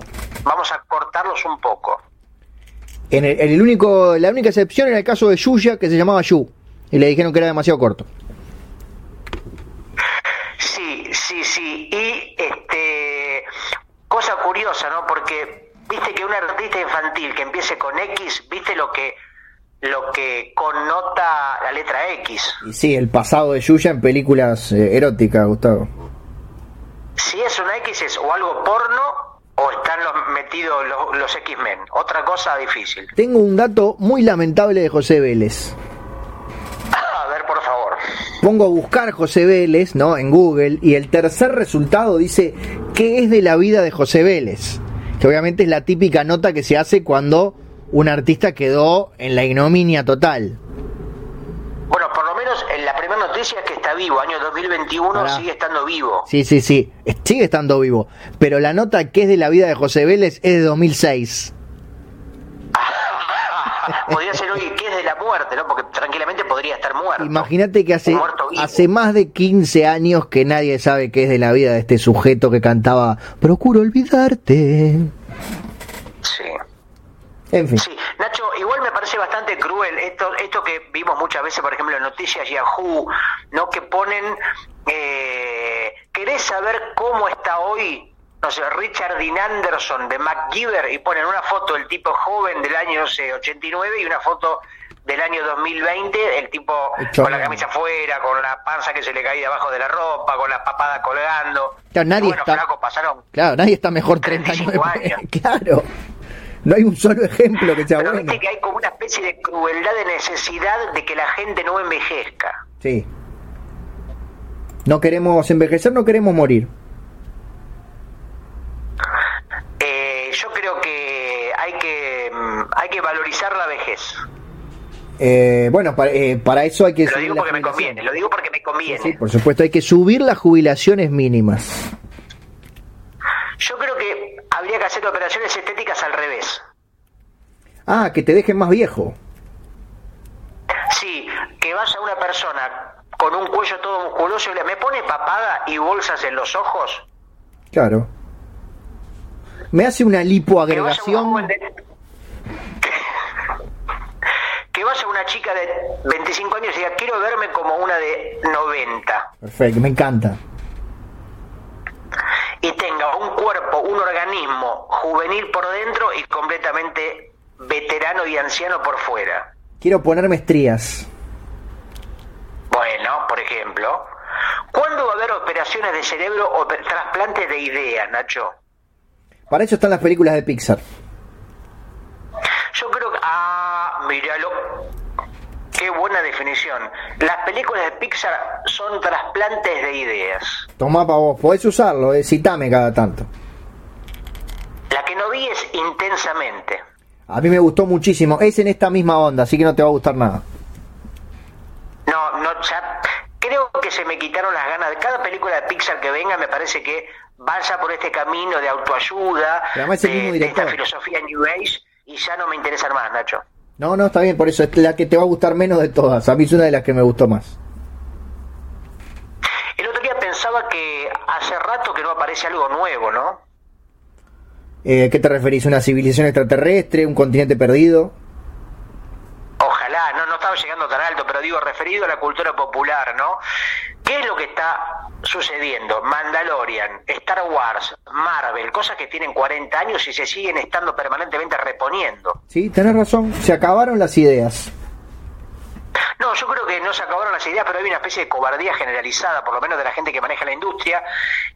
Vamos a cortarlos un poco. En el, el, único, la única excepción era el caso de Yuya, que se llamaba Yu. Y le dijeron que era demasiado corto. Sí, sí, sí. Y este cosa curiosa, ¿no? Porque viste que un artista infantil que empiece con X, viste lo que lo que connota la letra X. Y sí, el pasado de Yuya en películas eh, eróticas, Gustavo. Si es una X es o algo porno o están los, metidos los, los X-Men. Otra cosa difícil. Tengo un dato muy lamentable de José Vélez. A ver, por favor. Pongo a buscar José Vélez, ¿no? En Google y el tercer resultado dice ¿qué es de la vida de José Vélez? Que obviamente es la típica nota que se hace cuando un artista quedó en la ignominia total. Bueno, por lo menos en que está vivo, año 2021 sigue estando vivo. Sí, sí, sí, sigue estando vivo. Pero la nota que es de la vida de José Vélez es de 2006. *laughs* podría ser hoy que es de la muerte, ¿no? Porque tranquilamente podría estar muerto. Imagínate que hace, hace más de 15 años que nadie sabe qué es de la vida de este sujeto que cantaba Procuro olvidarte. Sí. En fin. Sí, Nacho, igual me parece bastante cruel esto, esto que vimos muchas veces, por ejemplo, en noticias Yahoo, ¿no? Que ponen, eh, ¿querés saber cómo está hoy no sé, Richard Dean Anderson de MacGyver y ponen una foto del tipo joven del año 89 y una foto del año 2020, el tipo con la camisa afuera, con la panza que se le caía abajo de la ropa, con la papada colgando. Claro, nadie está, pasaron claro, nadie está mejor 30 años. *laughs* Claro. No hay un solo ejemplo que sea Pero bueno. viste que hay como una especie de crueldad de necesidad de que la gente no envejezca. Sí. No queremos envejecer, no queremos morir. Eh, yo creo que hay que mm, hay que valorizar la vejez. Eh, bueno, para, eh, para eso hay que Lo digo porque me conviene, lo digo porque me conviene. Sí, por supuesto, hay que subir las jubilaciones mínimas. Yo creo que habría que hacer operaciones estéticas al revés. Ah, que te dejen más viejo. Sí, que vaya una persona con un cuello todo musculoso y le me pone papada y bolsas en los ojos. Claro. Me hace una Que vaya, una lipoagregación. de- que vaya una chica de 25 años y diga, quiero verme como una de 90. Perfecto, me encanta. Y tenga un cuerpo, un organismo juvenil por dentro y completamente veterano y anciano por fuera. Quiero ponerme estrías. Bueno, por ejemplo, ¿cuándo va a haber operaciones de cerebro o trasplantes de ideas, Nacho? Para eso están las películas de Pixar. Yo creo que... Ah, míralo. Qué buena definición. Las películas de Pixar son trasplantes de ideas. Tomá para vos, podés usarlo, eh, citame cada tanto. La que no vi es intensamente. A mí me gustó muchísimo. Es en esta misma onda, así que no te va a gustar nada. No, no, ya creo que se me quitaron las ganas. de Cada película de Pixar que venga me parece que vaya por este camino de autoayuda, de, de esta filosofía New Age, y ya no me interesan más, Nacho. No, no, está bien, por eso es la que te va a gustar menos de todas. A mí es una de las que me gustó más. El otro día pensaba que hace rato que no aparece algo nuevo, ¿no? Eh, ¿Qué te referís? ¿Una civilización extraterrestre? ¿Un continente perdido? Ojalá, no, no estaba llegando tan alto, pero digo, referido a la cultura popular, ¿no? ¿Qué es lo que está sucediendo? Mandalorian, Star Wars, Marvel, cosas que tienen 40 años y se siguen estando permanentemente reponiendo. Sí, tenés razón. Se acabaron las ideas. No, yo creo que no se acabaron las ideas, pero hay una especie de cobardía generalizada, por lo menos de la gente que maneja la industria.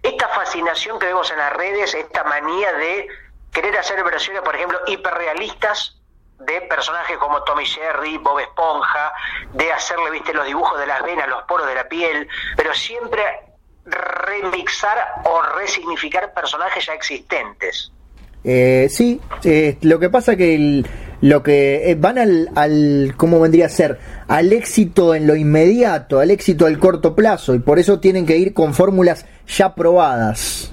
Esta fascinación que vemos en las redes, esta manía de querer hacer versiones, por ejemplo, hiperrealistas de personajes como Tommy Jerry, Bob Esponja, de hacerle, viste, los dibujos de las venas, los poros de la piel, pero siempre remixar o resignificar personajes ya existentes. Eh, sí, eh, lo que pasa que el- lo que eh, van al, al, ¿cómo vendría a ser? Al éxito en lo inmediato, al éxito al corto plazo, y por eso tienen que ir con fórmulas ya probadas.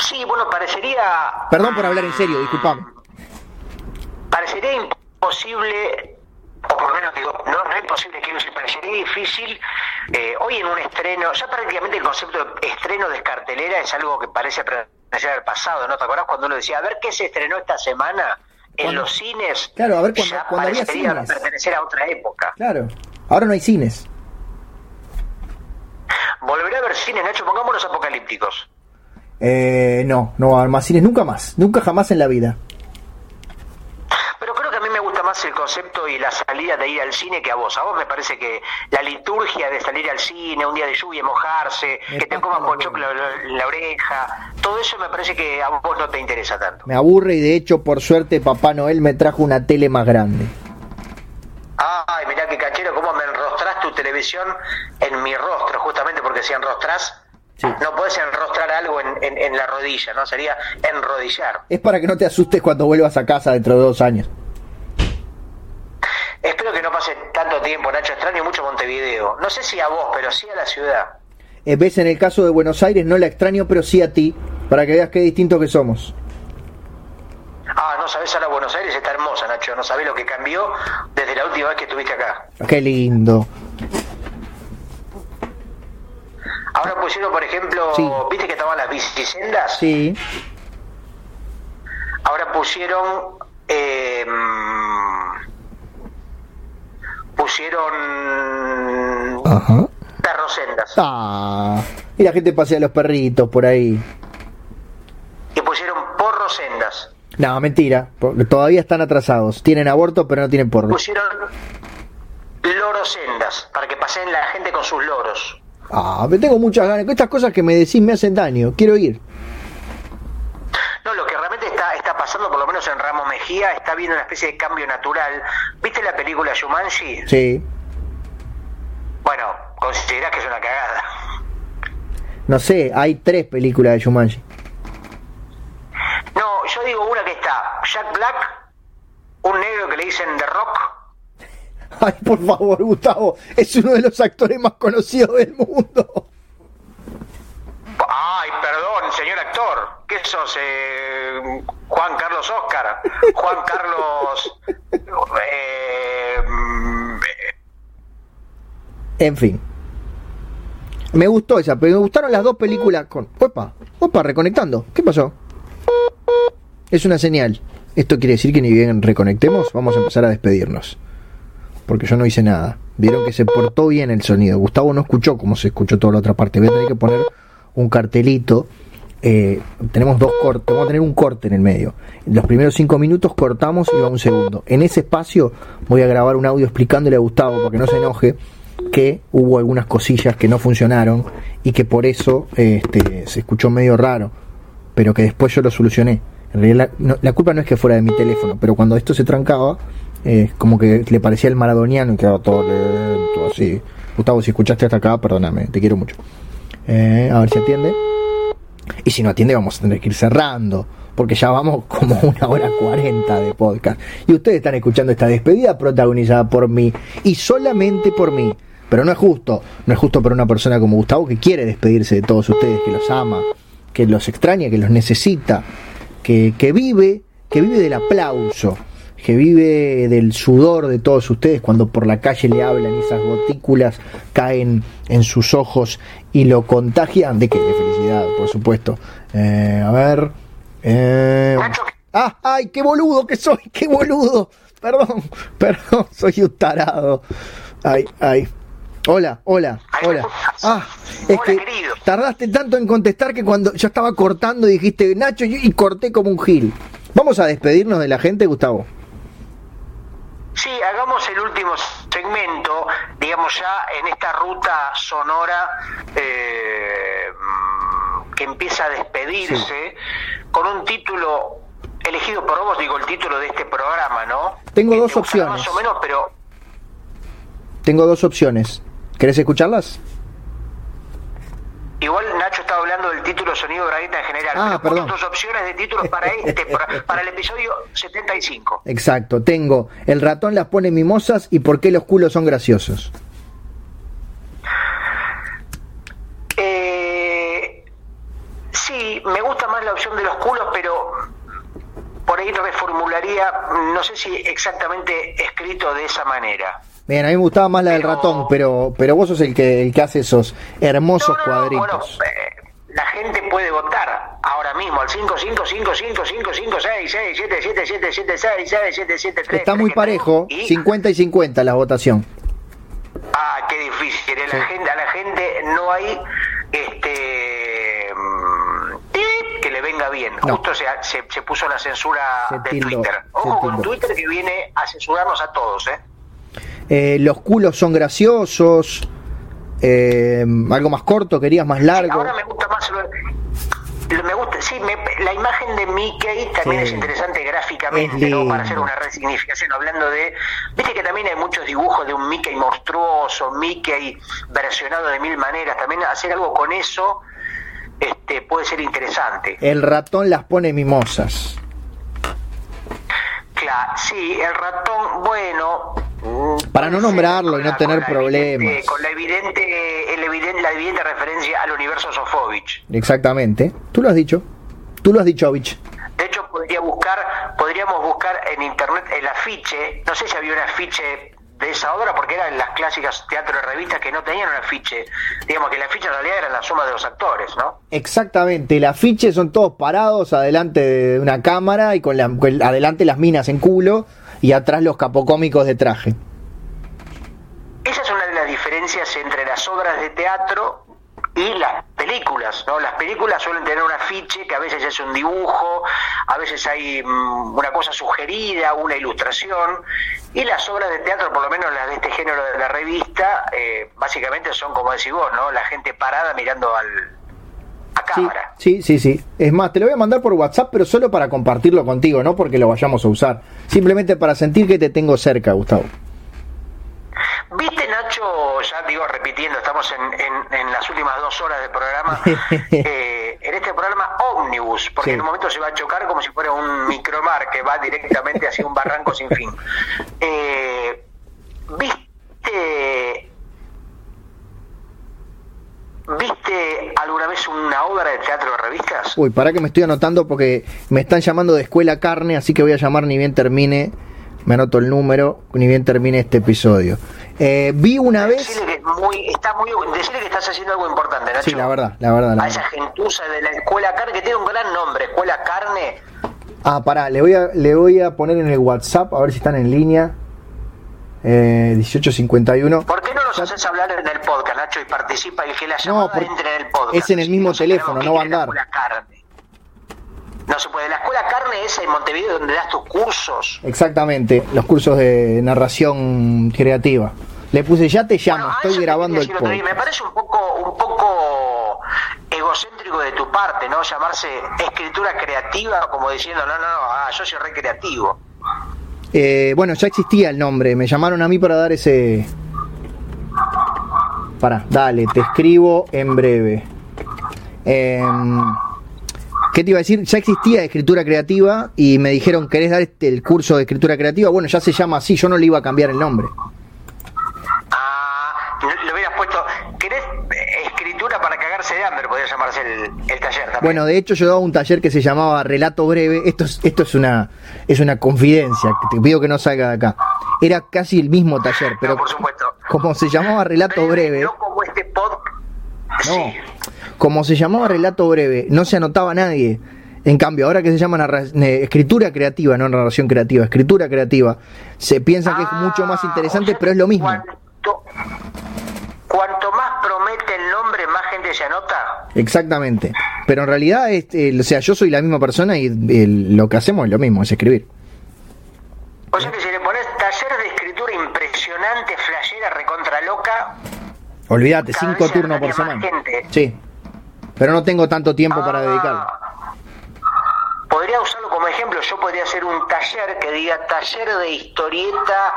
Sí, bueno, parecería... Perdón por hablar en serio, disculpame. parecería imposible, o por lo menos digo, no, no es imposible, quiero decir, parecería difícil eh, hoy en un estreno, ya prácticamente el concepto de estreno de cartelera es algo que parece pertenecer al pasado, ¿no? ¿Te acordás cuando uno decía, a ver qué se estrenó esta semana en Cuando- los cines? Claro, a ver cuando- ya cuando había cines. pertenecer a otra época. Claro, ahora no hay cines. Volveré a ver cines, Nacho, pongámonos apocalípticos. Eh, no, no va a haber más cines, nunca más, nunca jamás en la vida. Pero creo que a mí me gusta más el concepto y la salida de ir al cine que a vos. A vos me parece que la liturgia de salir al cine, un día de lluvia, mojarse, Me que te coman lo pochoclo en la oreja, todo eso me parece que a vos no te interesa tanto. Me aburre y de hecho, por suerte, Papá Noel me trajo una tele más grande. Ay, mirá que cachero, cómo me enrostrás tu televisión en mi rostro, justamente porque si enrostrás, Sí. no puedes enrostrar algo en, en- en la rodilla, ¿no? Sería enrodillar. Es para que no te asustes cuando vuelvas a casa dentro de dos años. Espero que no pase tanto tiempo, Nacho. Extraño mucho Montevideo. No sé si a vos, pero sí a la ciudad. Eh, ves, en el caso de Buenos Aires no la extraño, pero sí a ti, para que veas qué distinto que somos. Ah, no sabés, ahora Buenos Aires está hermosa, Nacho. No sabés lo que cambió desde la última vez que estuviste acá. Qué lindo. Ahora pusieron, por ejemplo, Sí. ¿viste que estaban las bicisendas? Sí. Ahora pusieron. eh, pusieron. Ajá. Carrosendas. Ah. Y la gente pasea los perritos por ahí. Y pusieron porrosendas. No, mentira. porque Todavía están atrasados. Tienen aborto, pero no tienen porro. Pusieron lorosendas. Para que paseen la gente con sus loros. Ah, me tengo muchas ganas. Estas cosas que me decís me hacen daño. Quiero ir. pasando, por lo menos en Ramos Mejía, está viendo una especie de cambio natural. ¿Viste la película Shumanji? Sí. Bueno, considerás que es una cagada. No sé, hay tres películas de Shumanji. No, yo digo una que está Jack Black, un negro que le dicen The Rock. *laughs* Ay, por favor, Gustavo, es uno de los actores más conocidos del mundo. Ay, perdón, señor actor. ¿Qué sos? Eh, Juan Carlos Oscar. Juan Carlos. Eh, En fin. Me gustó esa, pero me gustaron las dos películas con. Opa, opa, reconectando. ¿Qué pasó? Es una señal. Esto quiere decir que ni bien reconectemos, vamos a empezar a despedirnos. Porque yo no hice nada. Vieron que se portó bien el sonido. Gustavo no escuchó como se escuchó toda la otra parte. Voy a tener que poner un cartelito. Eh, tenemos dos cortes, vamos a tener un corte en el medio. Los primeros cinco minutos cortamos y va un segundo. En ese espacio voy a grabar un audio explicándole a Gustavo, para que no se enoje, que hubo algunas cosillas que no funcionaron y que por eso este, se escuchó medio raro, pero que después yo lo solucioné. En realidad la, no- la culpa no es que fuera de mi teléfono, pero cuando esto se trancaba, eh, como que le parecía el maradoniano y quedaba todo lento, así. Gustavo, si escuchaste hasta acá, perdóname, te quiero mucho. Eh, a ver si atiende. Y si no atiende, vamos a tener que ir cerrando. Porque ya vamos *laughs* como una hora cuarenta de podcast. Y ustedes están escuchando esta despedida protagonizada por mí. Y solamente por mí. Pero no es justo. No es justo para una persona como Gustavo que quiere despedirse de todos ustedes, que los ama, que los extraña, que los necesita. Que, que vive, que vive del aplauso. Que vive del sudor de todos ustedes cuando por la calle le hablan y esas gotículas caen en sus ojos y lo contagian. ¿De qué? De felicidad, por supuesto. Eh, a ver. Eh, Nacho, ¡Ah! ¡Ay, qué boludo que soy! ¡Qué boludo! Perdón, *laughs* perdón, soy un tarado. Ay, ay. Hola, hola, hola. Ah, es Hola, que querido. tardaste tanto en contestar que cuando yo estaba cortando dijiste Nacho y corté como un gil. Vamos a despedirnos de la gente, Gustavo. Sí, hagamos el último segmento, digamos ya en esta ruta sonora eh, que empieza a despedirse con un título elegido por vos, digo el título de este programa, ¿no? Tengo dos opciones. Más o menos, pero Tengo dos opciones. ¿Querés escucharlas? Igual Nacho estaba hablando del título Sonido Bragueta en general. Ah, pero perdón. tus opciones de títulos para *laughs* este, para, para el episodio 75. Exacto, tengo El ratón las pone mimosas y por qué los culos son graciosos. Eh, sí, me gusta más la opción de los culos, pero por ahí reformularía, no sé si exactamente escrito de esa manera. Bien, a mí me gustaba más la del Pero- ratón, pero pero vos sos el que el que hace esos hermosos No, no, no, cuadritos. bueno, eh, la gente puede votar ahora mismo al 5, 5, 5, 5, 5, 5, 6, 6, 7, 7, 7, 7, 6, 6, 7, 7, 3. Está muy parejo, Y, 50 y 50 la votación. Ah, qué difícil. A la, gente, a la gente no hay este mm, que le venga bien. No. Justo se, se, se puso la censura Se de tildó, Twitter. Ojo con. Twitter que viene a censurarnos a todos, ¿eh? Eh, los culos son graciosos. eh, algo más corto, querías más largo. Ahora me gusta más lo- lo- me gusta, sí, me- la imagen de Mickey también Sí. es interesante gráficamente, Es ¿no? Para hacer una resignificación, hablando de, viste que también hay muchos dibujos de un Mickey monstruoso, Mickey versionado de mil maneras, también hacer algo con eso, este, puede ser interesante. El ratón las pone mimosas. Claro, sí, el ratón, bueno. Para no nombrarlo y no tener problemas. con la evidente, el evidente, la evidente referencia al universo Sofovich. Exactamente. Tú lo has dicho. Tú lo has dicho, Ovich. De hecho, podría buscar, podríamos buscar en internet el afiche. No sé si había un afiche de esa obra, porque eran las clásicas teatro de revistas que no tenían un afiche. Digamos que el afiche en realidad era la suma de los actores, ¿no? Exactamente. El afiche son todos parados adelante de una cámara y con, la, con adelante las minas en culo y atrás los capocómicos de traje. Esa es una de las diferencias entre las obras de teatro y las películas, ¿no? Las películas suelen tener un afiche que a veces es un dibujo, a veces hay mm, una cosa sugerida, una ilustración, y las obras de teatro, por lo menos las de este género de la revista, eh, básicamente son como decís vos, ¿no? La gente parada mirando al, a Sí, cámara. sí, sí, sí. Es más, te lo voy a mandar por WhatsApp, pero solo para compartirlo contigo, no porque lo vayamos a usar. Simplemente para sentir que te tengo cerca, Gustavo. Viste, Nacho, ya digo, repitiendo, estamos en, en- en las últimas dos horas del programa, *laughs* eh, en este programa Omnibus, porque Sí. en un momento se va a chocar como si fuera un micromar que va directamente hacia un barranco sin fin. Eh, ¿Viste ¿Viste alguna vez una obra de teatro de revistas? Uy, para que me estoy anotando porque me están llamando de Escuela Carne, así que voy a llamar ni bien termine. Me anoto el número, ni bien termine este episodio. Eh, vi una vez. Decirle que, muy, está muy, decirle que estás haciendo algo importante, Nacho. Sí, la verdad, la verdad, la A esa gentuza de la Escuela Carne, que tiene un gran nombre, Escuela Carne. Ah, pará, le voy a, le voy a poner en el WhatsApp a ver si están en línea. Eh, 1851. ¿Por qué no nos haces hablar en el podcast, Nacho, y participa y que la No, llamada porque entre en el podcast? es en el mismo teléfono, no va a andar. Carne. No se puede. La Escuela Carne es en Montevideo donde das tus cursos. Exactamente, los cursos de narración creativa. Le puse ya te llamo, Bueno, estoy grabando el día. Me podcast. parece un poco, un poco egocéntrico de tu parte, ¿no? Llamarse escritura creativa como diciendo, no, no, no, ah, yo soy recreativo. Eh, bueno, ya existía el nombre, me llamaron a mí para dar ese... Para, dale, te escribo en breve. Em, ¿Qué te iba a decir? Ya existía escritura creativa y me dijeron, ¿querés dar este- el curso de escritura creativa? Bueno, ya se llama así, yo no le iba a cambiar el nombre. Ah, le hubieras puesto, ¿querés eh, escritura para cagarse de hambre? Podría llamarse el, el taller también. Bueno, de hecho yo daba un taller que se llamaba Relato Breve. Esto es, esto es una es una confidencia, te pido que no salga de acá. Era casi el mismo taller, pero No, por supuesto. como se llamaba Relato Breve, No como este podcast. no, Sí. como se llamaba Relato Breve, no se anotaba nadie. En cambio, ahora que se llama escritura creativa, no narración creativa, escritura creativa, se piensa que es mucho más Ah, interesante, o sea pero es lo mismo. Cuanto, cuanto más se anota. Exactamente. Pero en realidad, es, eh, o sea, yo soy la misma persona y lo que hacemos es lo mismo, es escribir. O sea que si le pones taller de escritura impresionante, flashera, recontra loca, Olvídate, cinco turnos por semana. gente. Sí. Pero no tengo tanto tiempo para Ah, dedicarlo. Podría usarlo como ejemplo. Yo podría hacer un taller que diga taller de historieta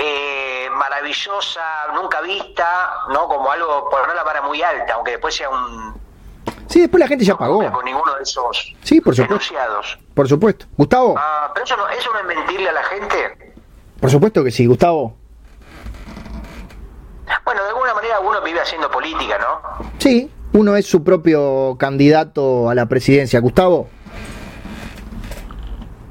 eh, maravillosa, nunca vista, ¿no? Como algo, por no la vara muy alta, aunque después sea un. Sí, después la gente ya no pagó. Con ninguno de esos Sí, por supuesto. enunciados. Por supuesto. Gustavo, Ah, pero eso no, eso no es mentirle a la gente. por supuesto que sí, Gustavo. Bueno, de alguna manera uno vive haciendo política, ¿no? Sí, uno es su propio candidato a la presidencia. Gustavo,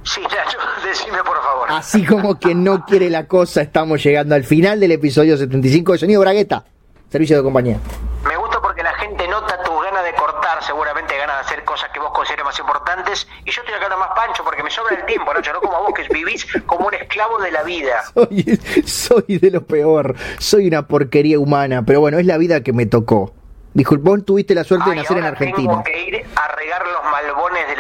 Sí, Nacho, *laughs* decime por favor. así como que no quiere la cosa, estamos llegando al final del episodio 75 de Sonido Bragueta, servicio de compañía. Me gusta porque la gente nota tus ganas de cortar, seguramente ganas de hacer cosas que vos consideres más importantes. Y yo estoy acá más pancho porque me sobra el tiempo, Nacho, no como a vos que vivís como un esclavo de la vida. *laughs* Soy, soy de lo peor, soy una porquería humana, pero bueno, es la vida que me tocó. Disculpa, vos tuviste la suerte de nacer en Argentina. Tengo que ir a regar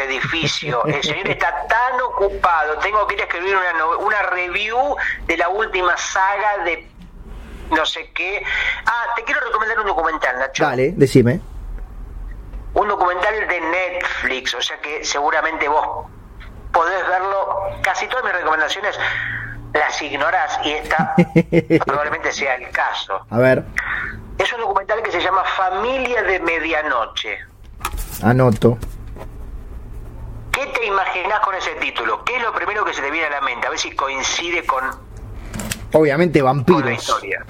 edificio. El señor está tan ocupado. Tengo que ir a escribir una, una review de la última saga de no sé qué. Ah, te quiero recomendar un documental, Nacho. Dale, decime. un documental de Netflix, o sea que seguramente vos podés verlo. Casi todas mis recomendaciones las ignorás y esta *laughs* probablemente sea el caso. A ver, Es un documental que se llama Familia de Medianoche. anoto. ¿Qué te imaginás con ese título? ¿Qué es lo primero que se te viene a la mente? A ver si coincide con, Obviamente con la vampiros. historia.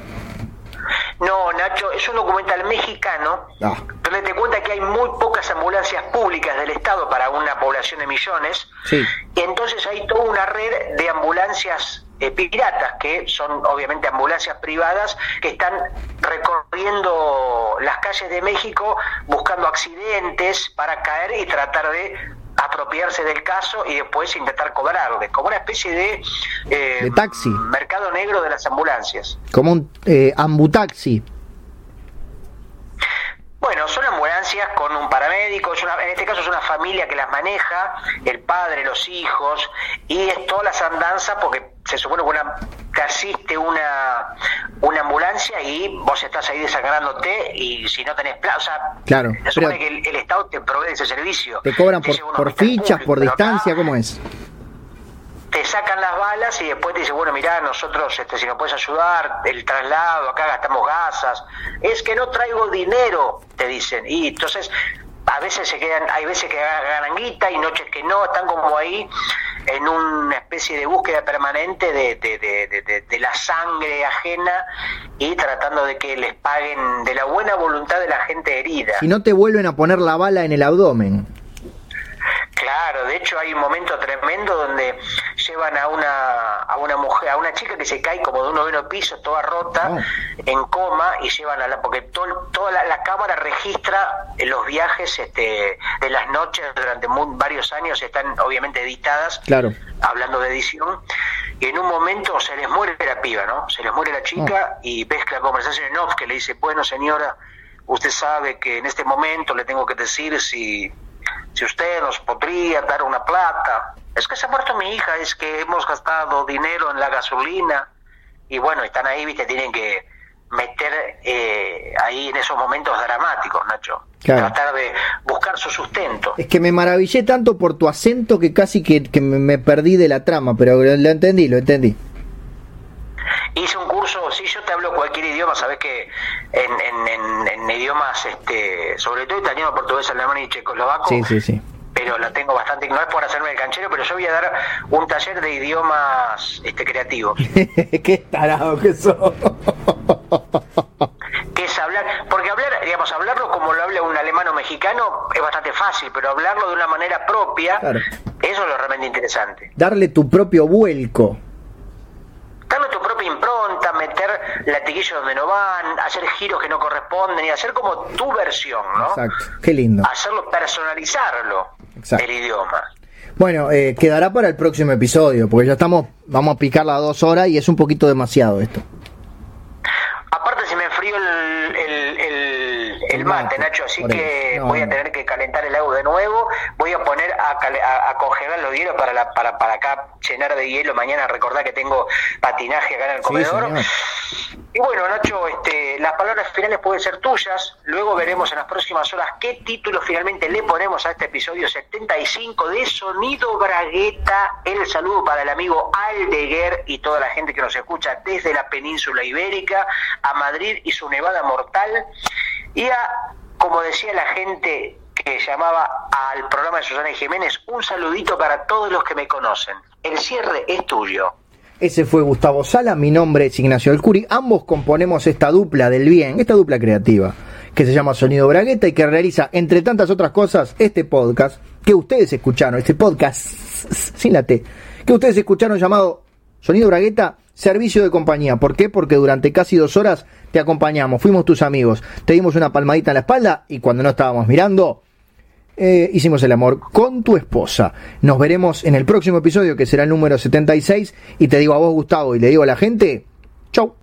No, Nacho, es un documental mexicano Ah, donde te cuenta que hay muy pocas ambulancias públicas del Estado para una población de millones. sí. Y entonces hay toda una red de ambulancias eh, piratas, que son obviamente ambulancias privadas, que están recorriendo las calles de México buscando accidentes para caer y tratar de apropiarse del caso y después intentar cobrarle, como una especie de, eh, De taxi. mercado negro de las ambulancias. Como un eh, ambutaxi. Bueno, son ambulancias con un paramédico, es una- en este caso es una familia que las maneja, el padre, los hijos, y es todas las andanzas porque se supone que una, te asiste una vos estás ahí desangrándote y si no tenés plaza, claro, se supone que el, Estado te provee ese servicio. ¿Te cobran por, por fichas, por distancia? ¿Cómo es? te sacan las balas y después te dice, bueno, mira nosotros, este, si nos puedes ayudar, el traslado, acá gastamos gasas. Es que no traigo dinero, te dicen. Y entonces, a veces se quedan, hay veces que ganan guita y noches que no, están como ahí en una especie de búsqueda permanente de, de, de, la sangre ajena y tratando de que les paguen de la buena voluntad de la gente herida. Si no te vuelven a poner la bala en el abdomen. Claro, de hecho hay un momento tremendo donde llevan a una, a una mujer, a una chica que se cae como de un noveno piso, toda rota, oh. en coma, y llevan a la, porque toda la, cámara registra los viajes este, de las noches durante varios años, están obviamente editadas, claro. hablando de edición, y en un momento se les muere la piba, ¿no? Se les muere la chica oh. y ves la conversación en off que le dice, bueno señora, usted sabe que en este momento le tengo que decir si si usted nos podría dar una plata. Es que se ha muerto mi hija, es que hemos gastado dinero en la gasolina y bueno, están ahí, viste, tienen que meter eh, ahí en esos momentos dramáticos, Nacho. Tratar de buscar su sustento. Es que me maravillé tanto por tu acento que casi que, que me perdí de la trama, pero lo entendí, lo entendí. Hice un curso, si yo te hablo cualquier idioma, sabes que en, en, idiomas, este, sobre todo italiano, portugués, alemán y checoslovaco, sí, sí, sí. pero la tengo bastante, no es por hacerme el canchero, pero yo voy a dar un taller de idiomas este, creativos. *laughs* Qué tarado que sos. que es hablar, porque hablar, digamos, hablarlo como lo habla un alemán o mexicano es bastante fácil, pero hablarlo de una manera propia, eso es lo realmente interesante. Darle tu propio vuelco darle tu propia impronta, meter latiguillos donde no van, hacer giros que no corresponden y hacer como tu versión, ¿no? Exacto, qué lindo. Hacerlo, personalizarlo, el idioma. Bueno, eh, quedará para el próximo episodio, porque ya estamos, vamos a picar las dos horas y es un poquito demasiado esto. Aparte se me enfrió el, mate, Nacho, así que voy a tener que calentar el agua de nuevo, voy a poner a, congelar los hielos para, la, para, para acá llenar de hielo mañana, recordar que tengo patinaje acá en el comedor. y bueno, Nacho, este, las palabras finales pueden ser tuyas, luego veremos en las próximas horas qué título finalmente le ponemos a este episodio 75 de Sonido Bragueta, el saludo para el amigo Aldeguer y toda la gente que nos escucha desde la península ibérica a Madrid y su nevada mortal y a, como decía la gente que llamaba al programa de Susana Jiménez, un saludito para todos los que me conocen. El cierre es tuyo. Ese fue Gustavo Sala, mi nombre es Ignacio Alcuri. Ambos componemos esta dupla del bien, esta dupla creativa, que se llama Sonido Bragueta y que realiza, entre tantas otras cosas, este podcast que ustedes escucharon, este podcast *laughs* sin la T, que ustedes escucharon llamado Sonido Bragueta, servicio de compañía. ¿Por qué? Porque durante casi dos horas te acompañamos, fuimos tus amigos, te dimos una palmadita en la espalda y cuando no estábamos mirando, eh, hicimos el amor con tu esposa. Nos veremos en el próximo episodio que será el número 76 y te digo a vos Gustavo y le digo a la gente, chau.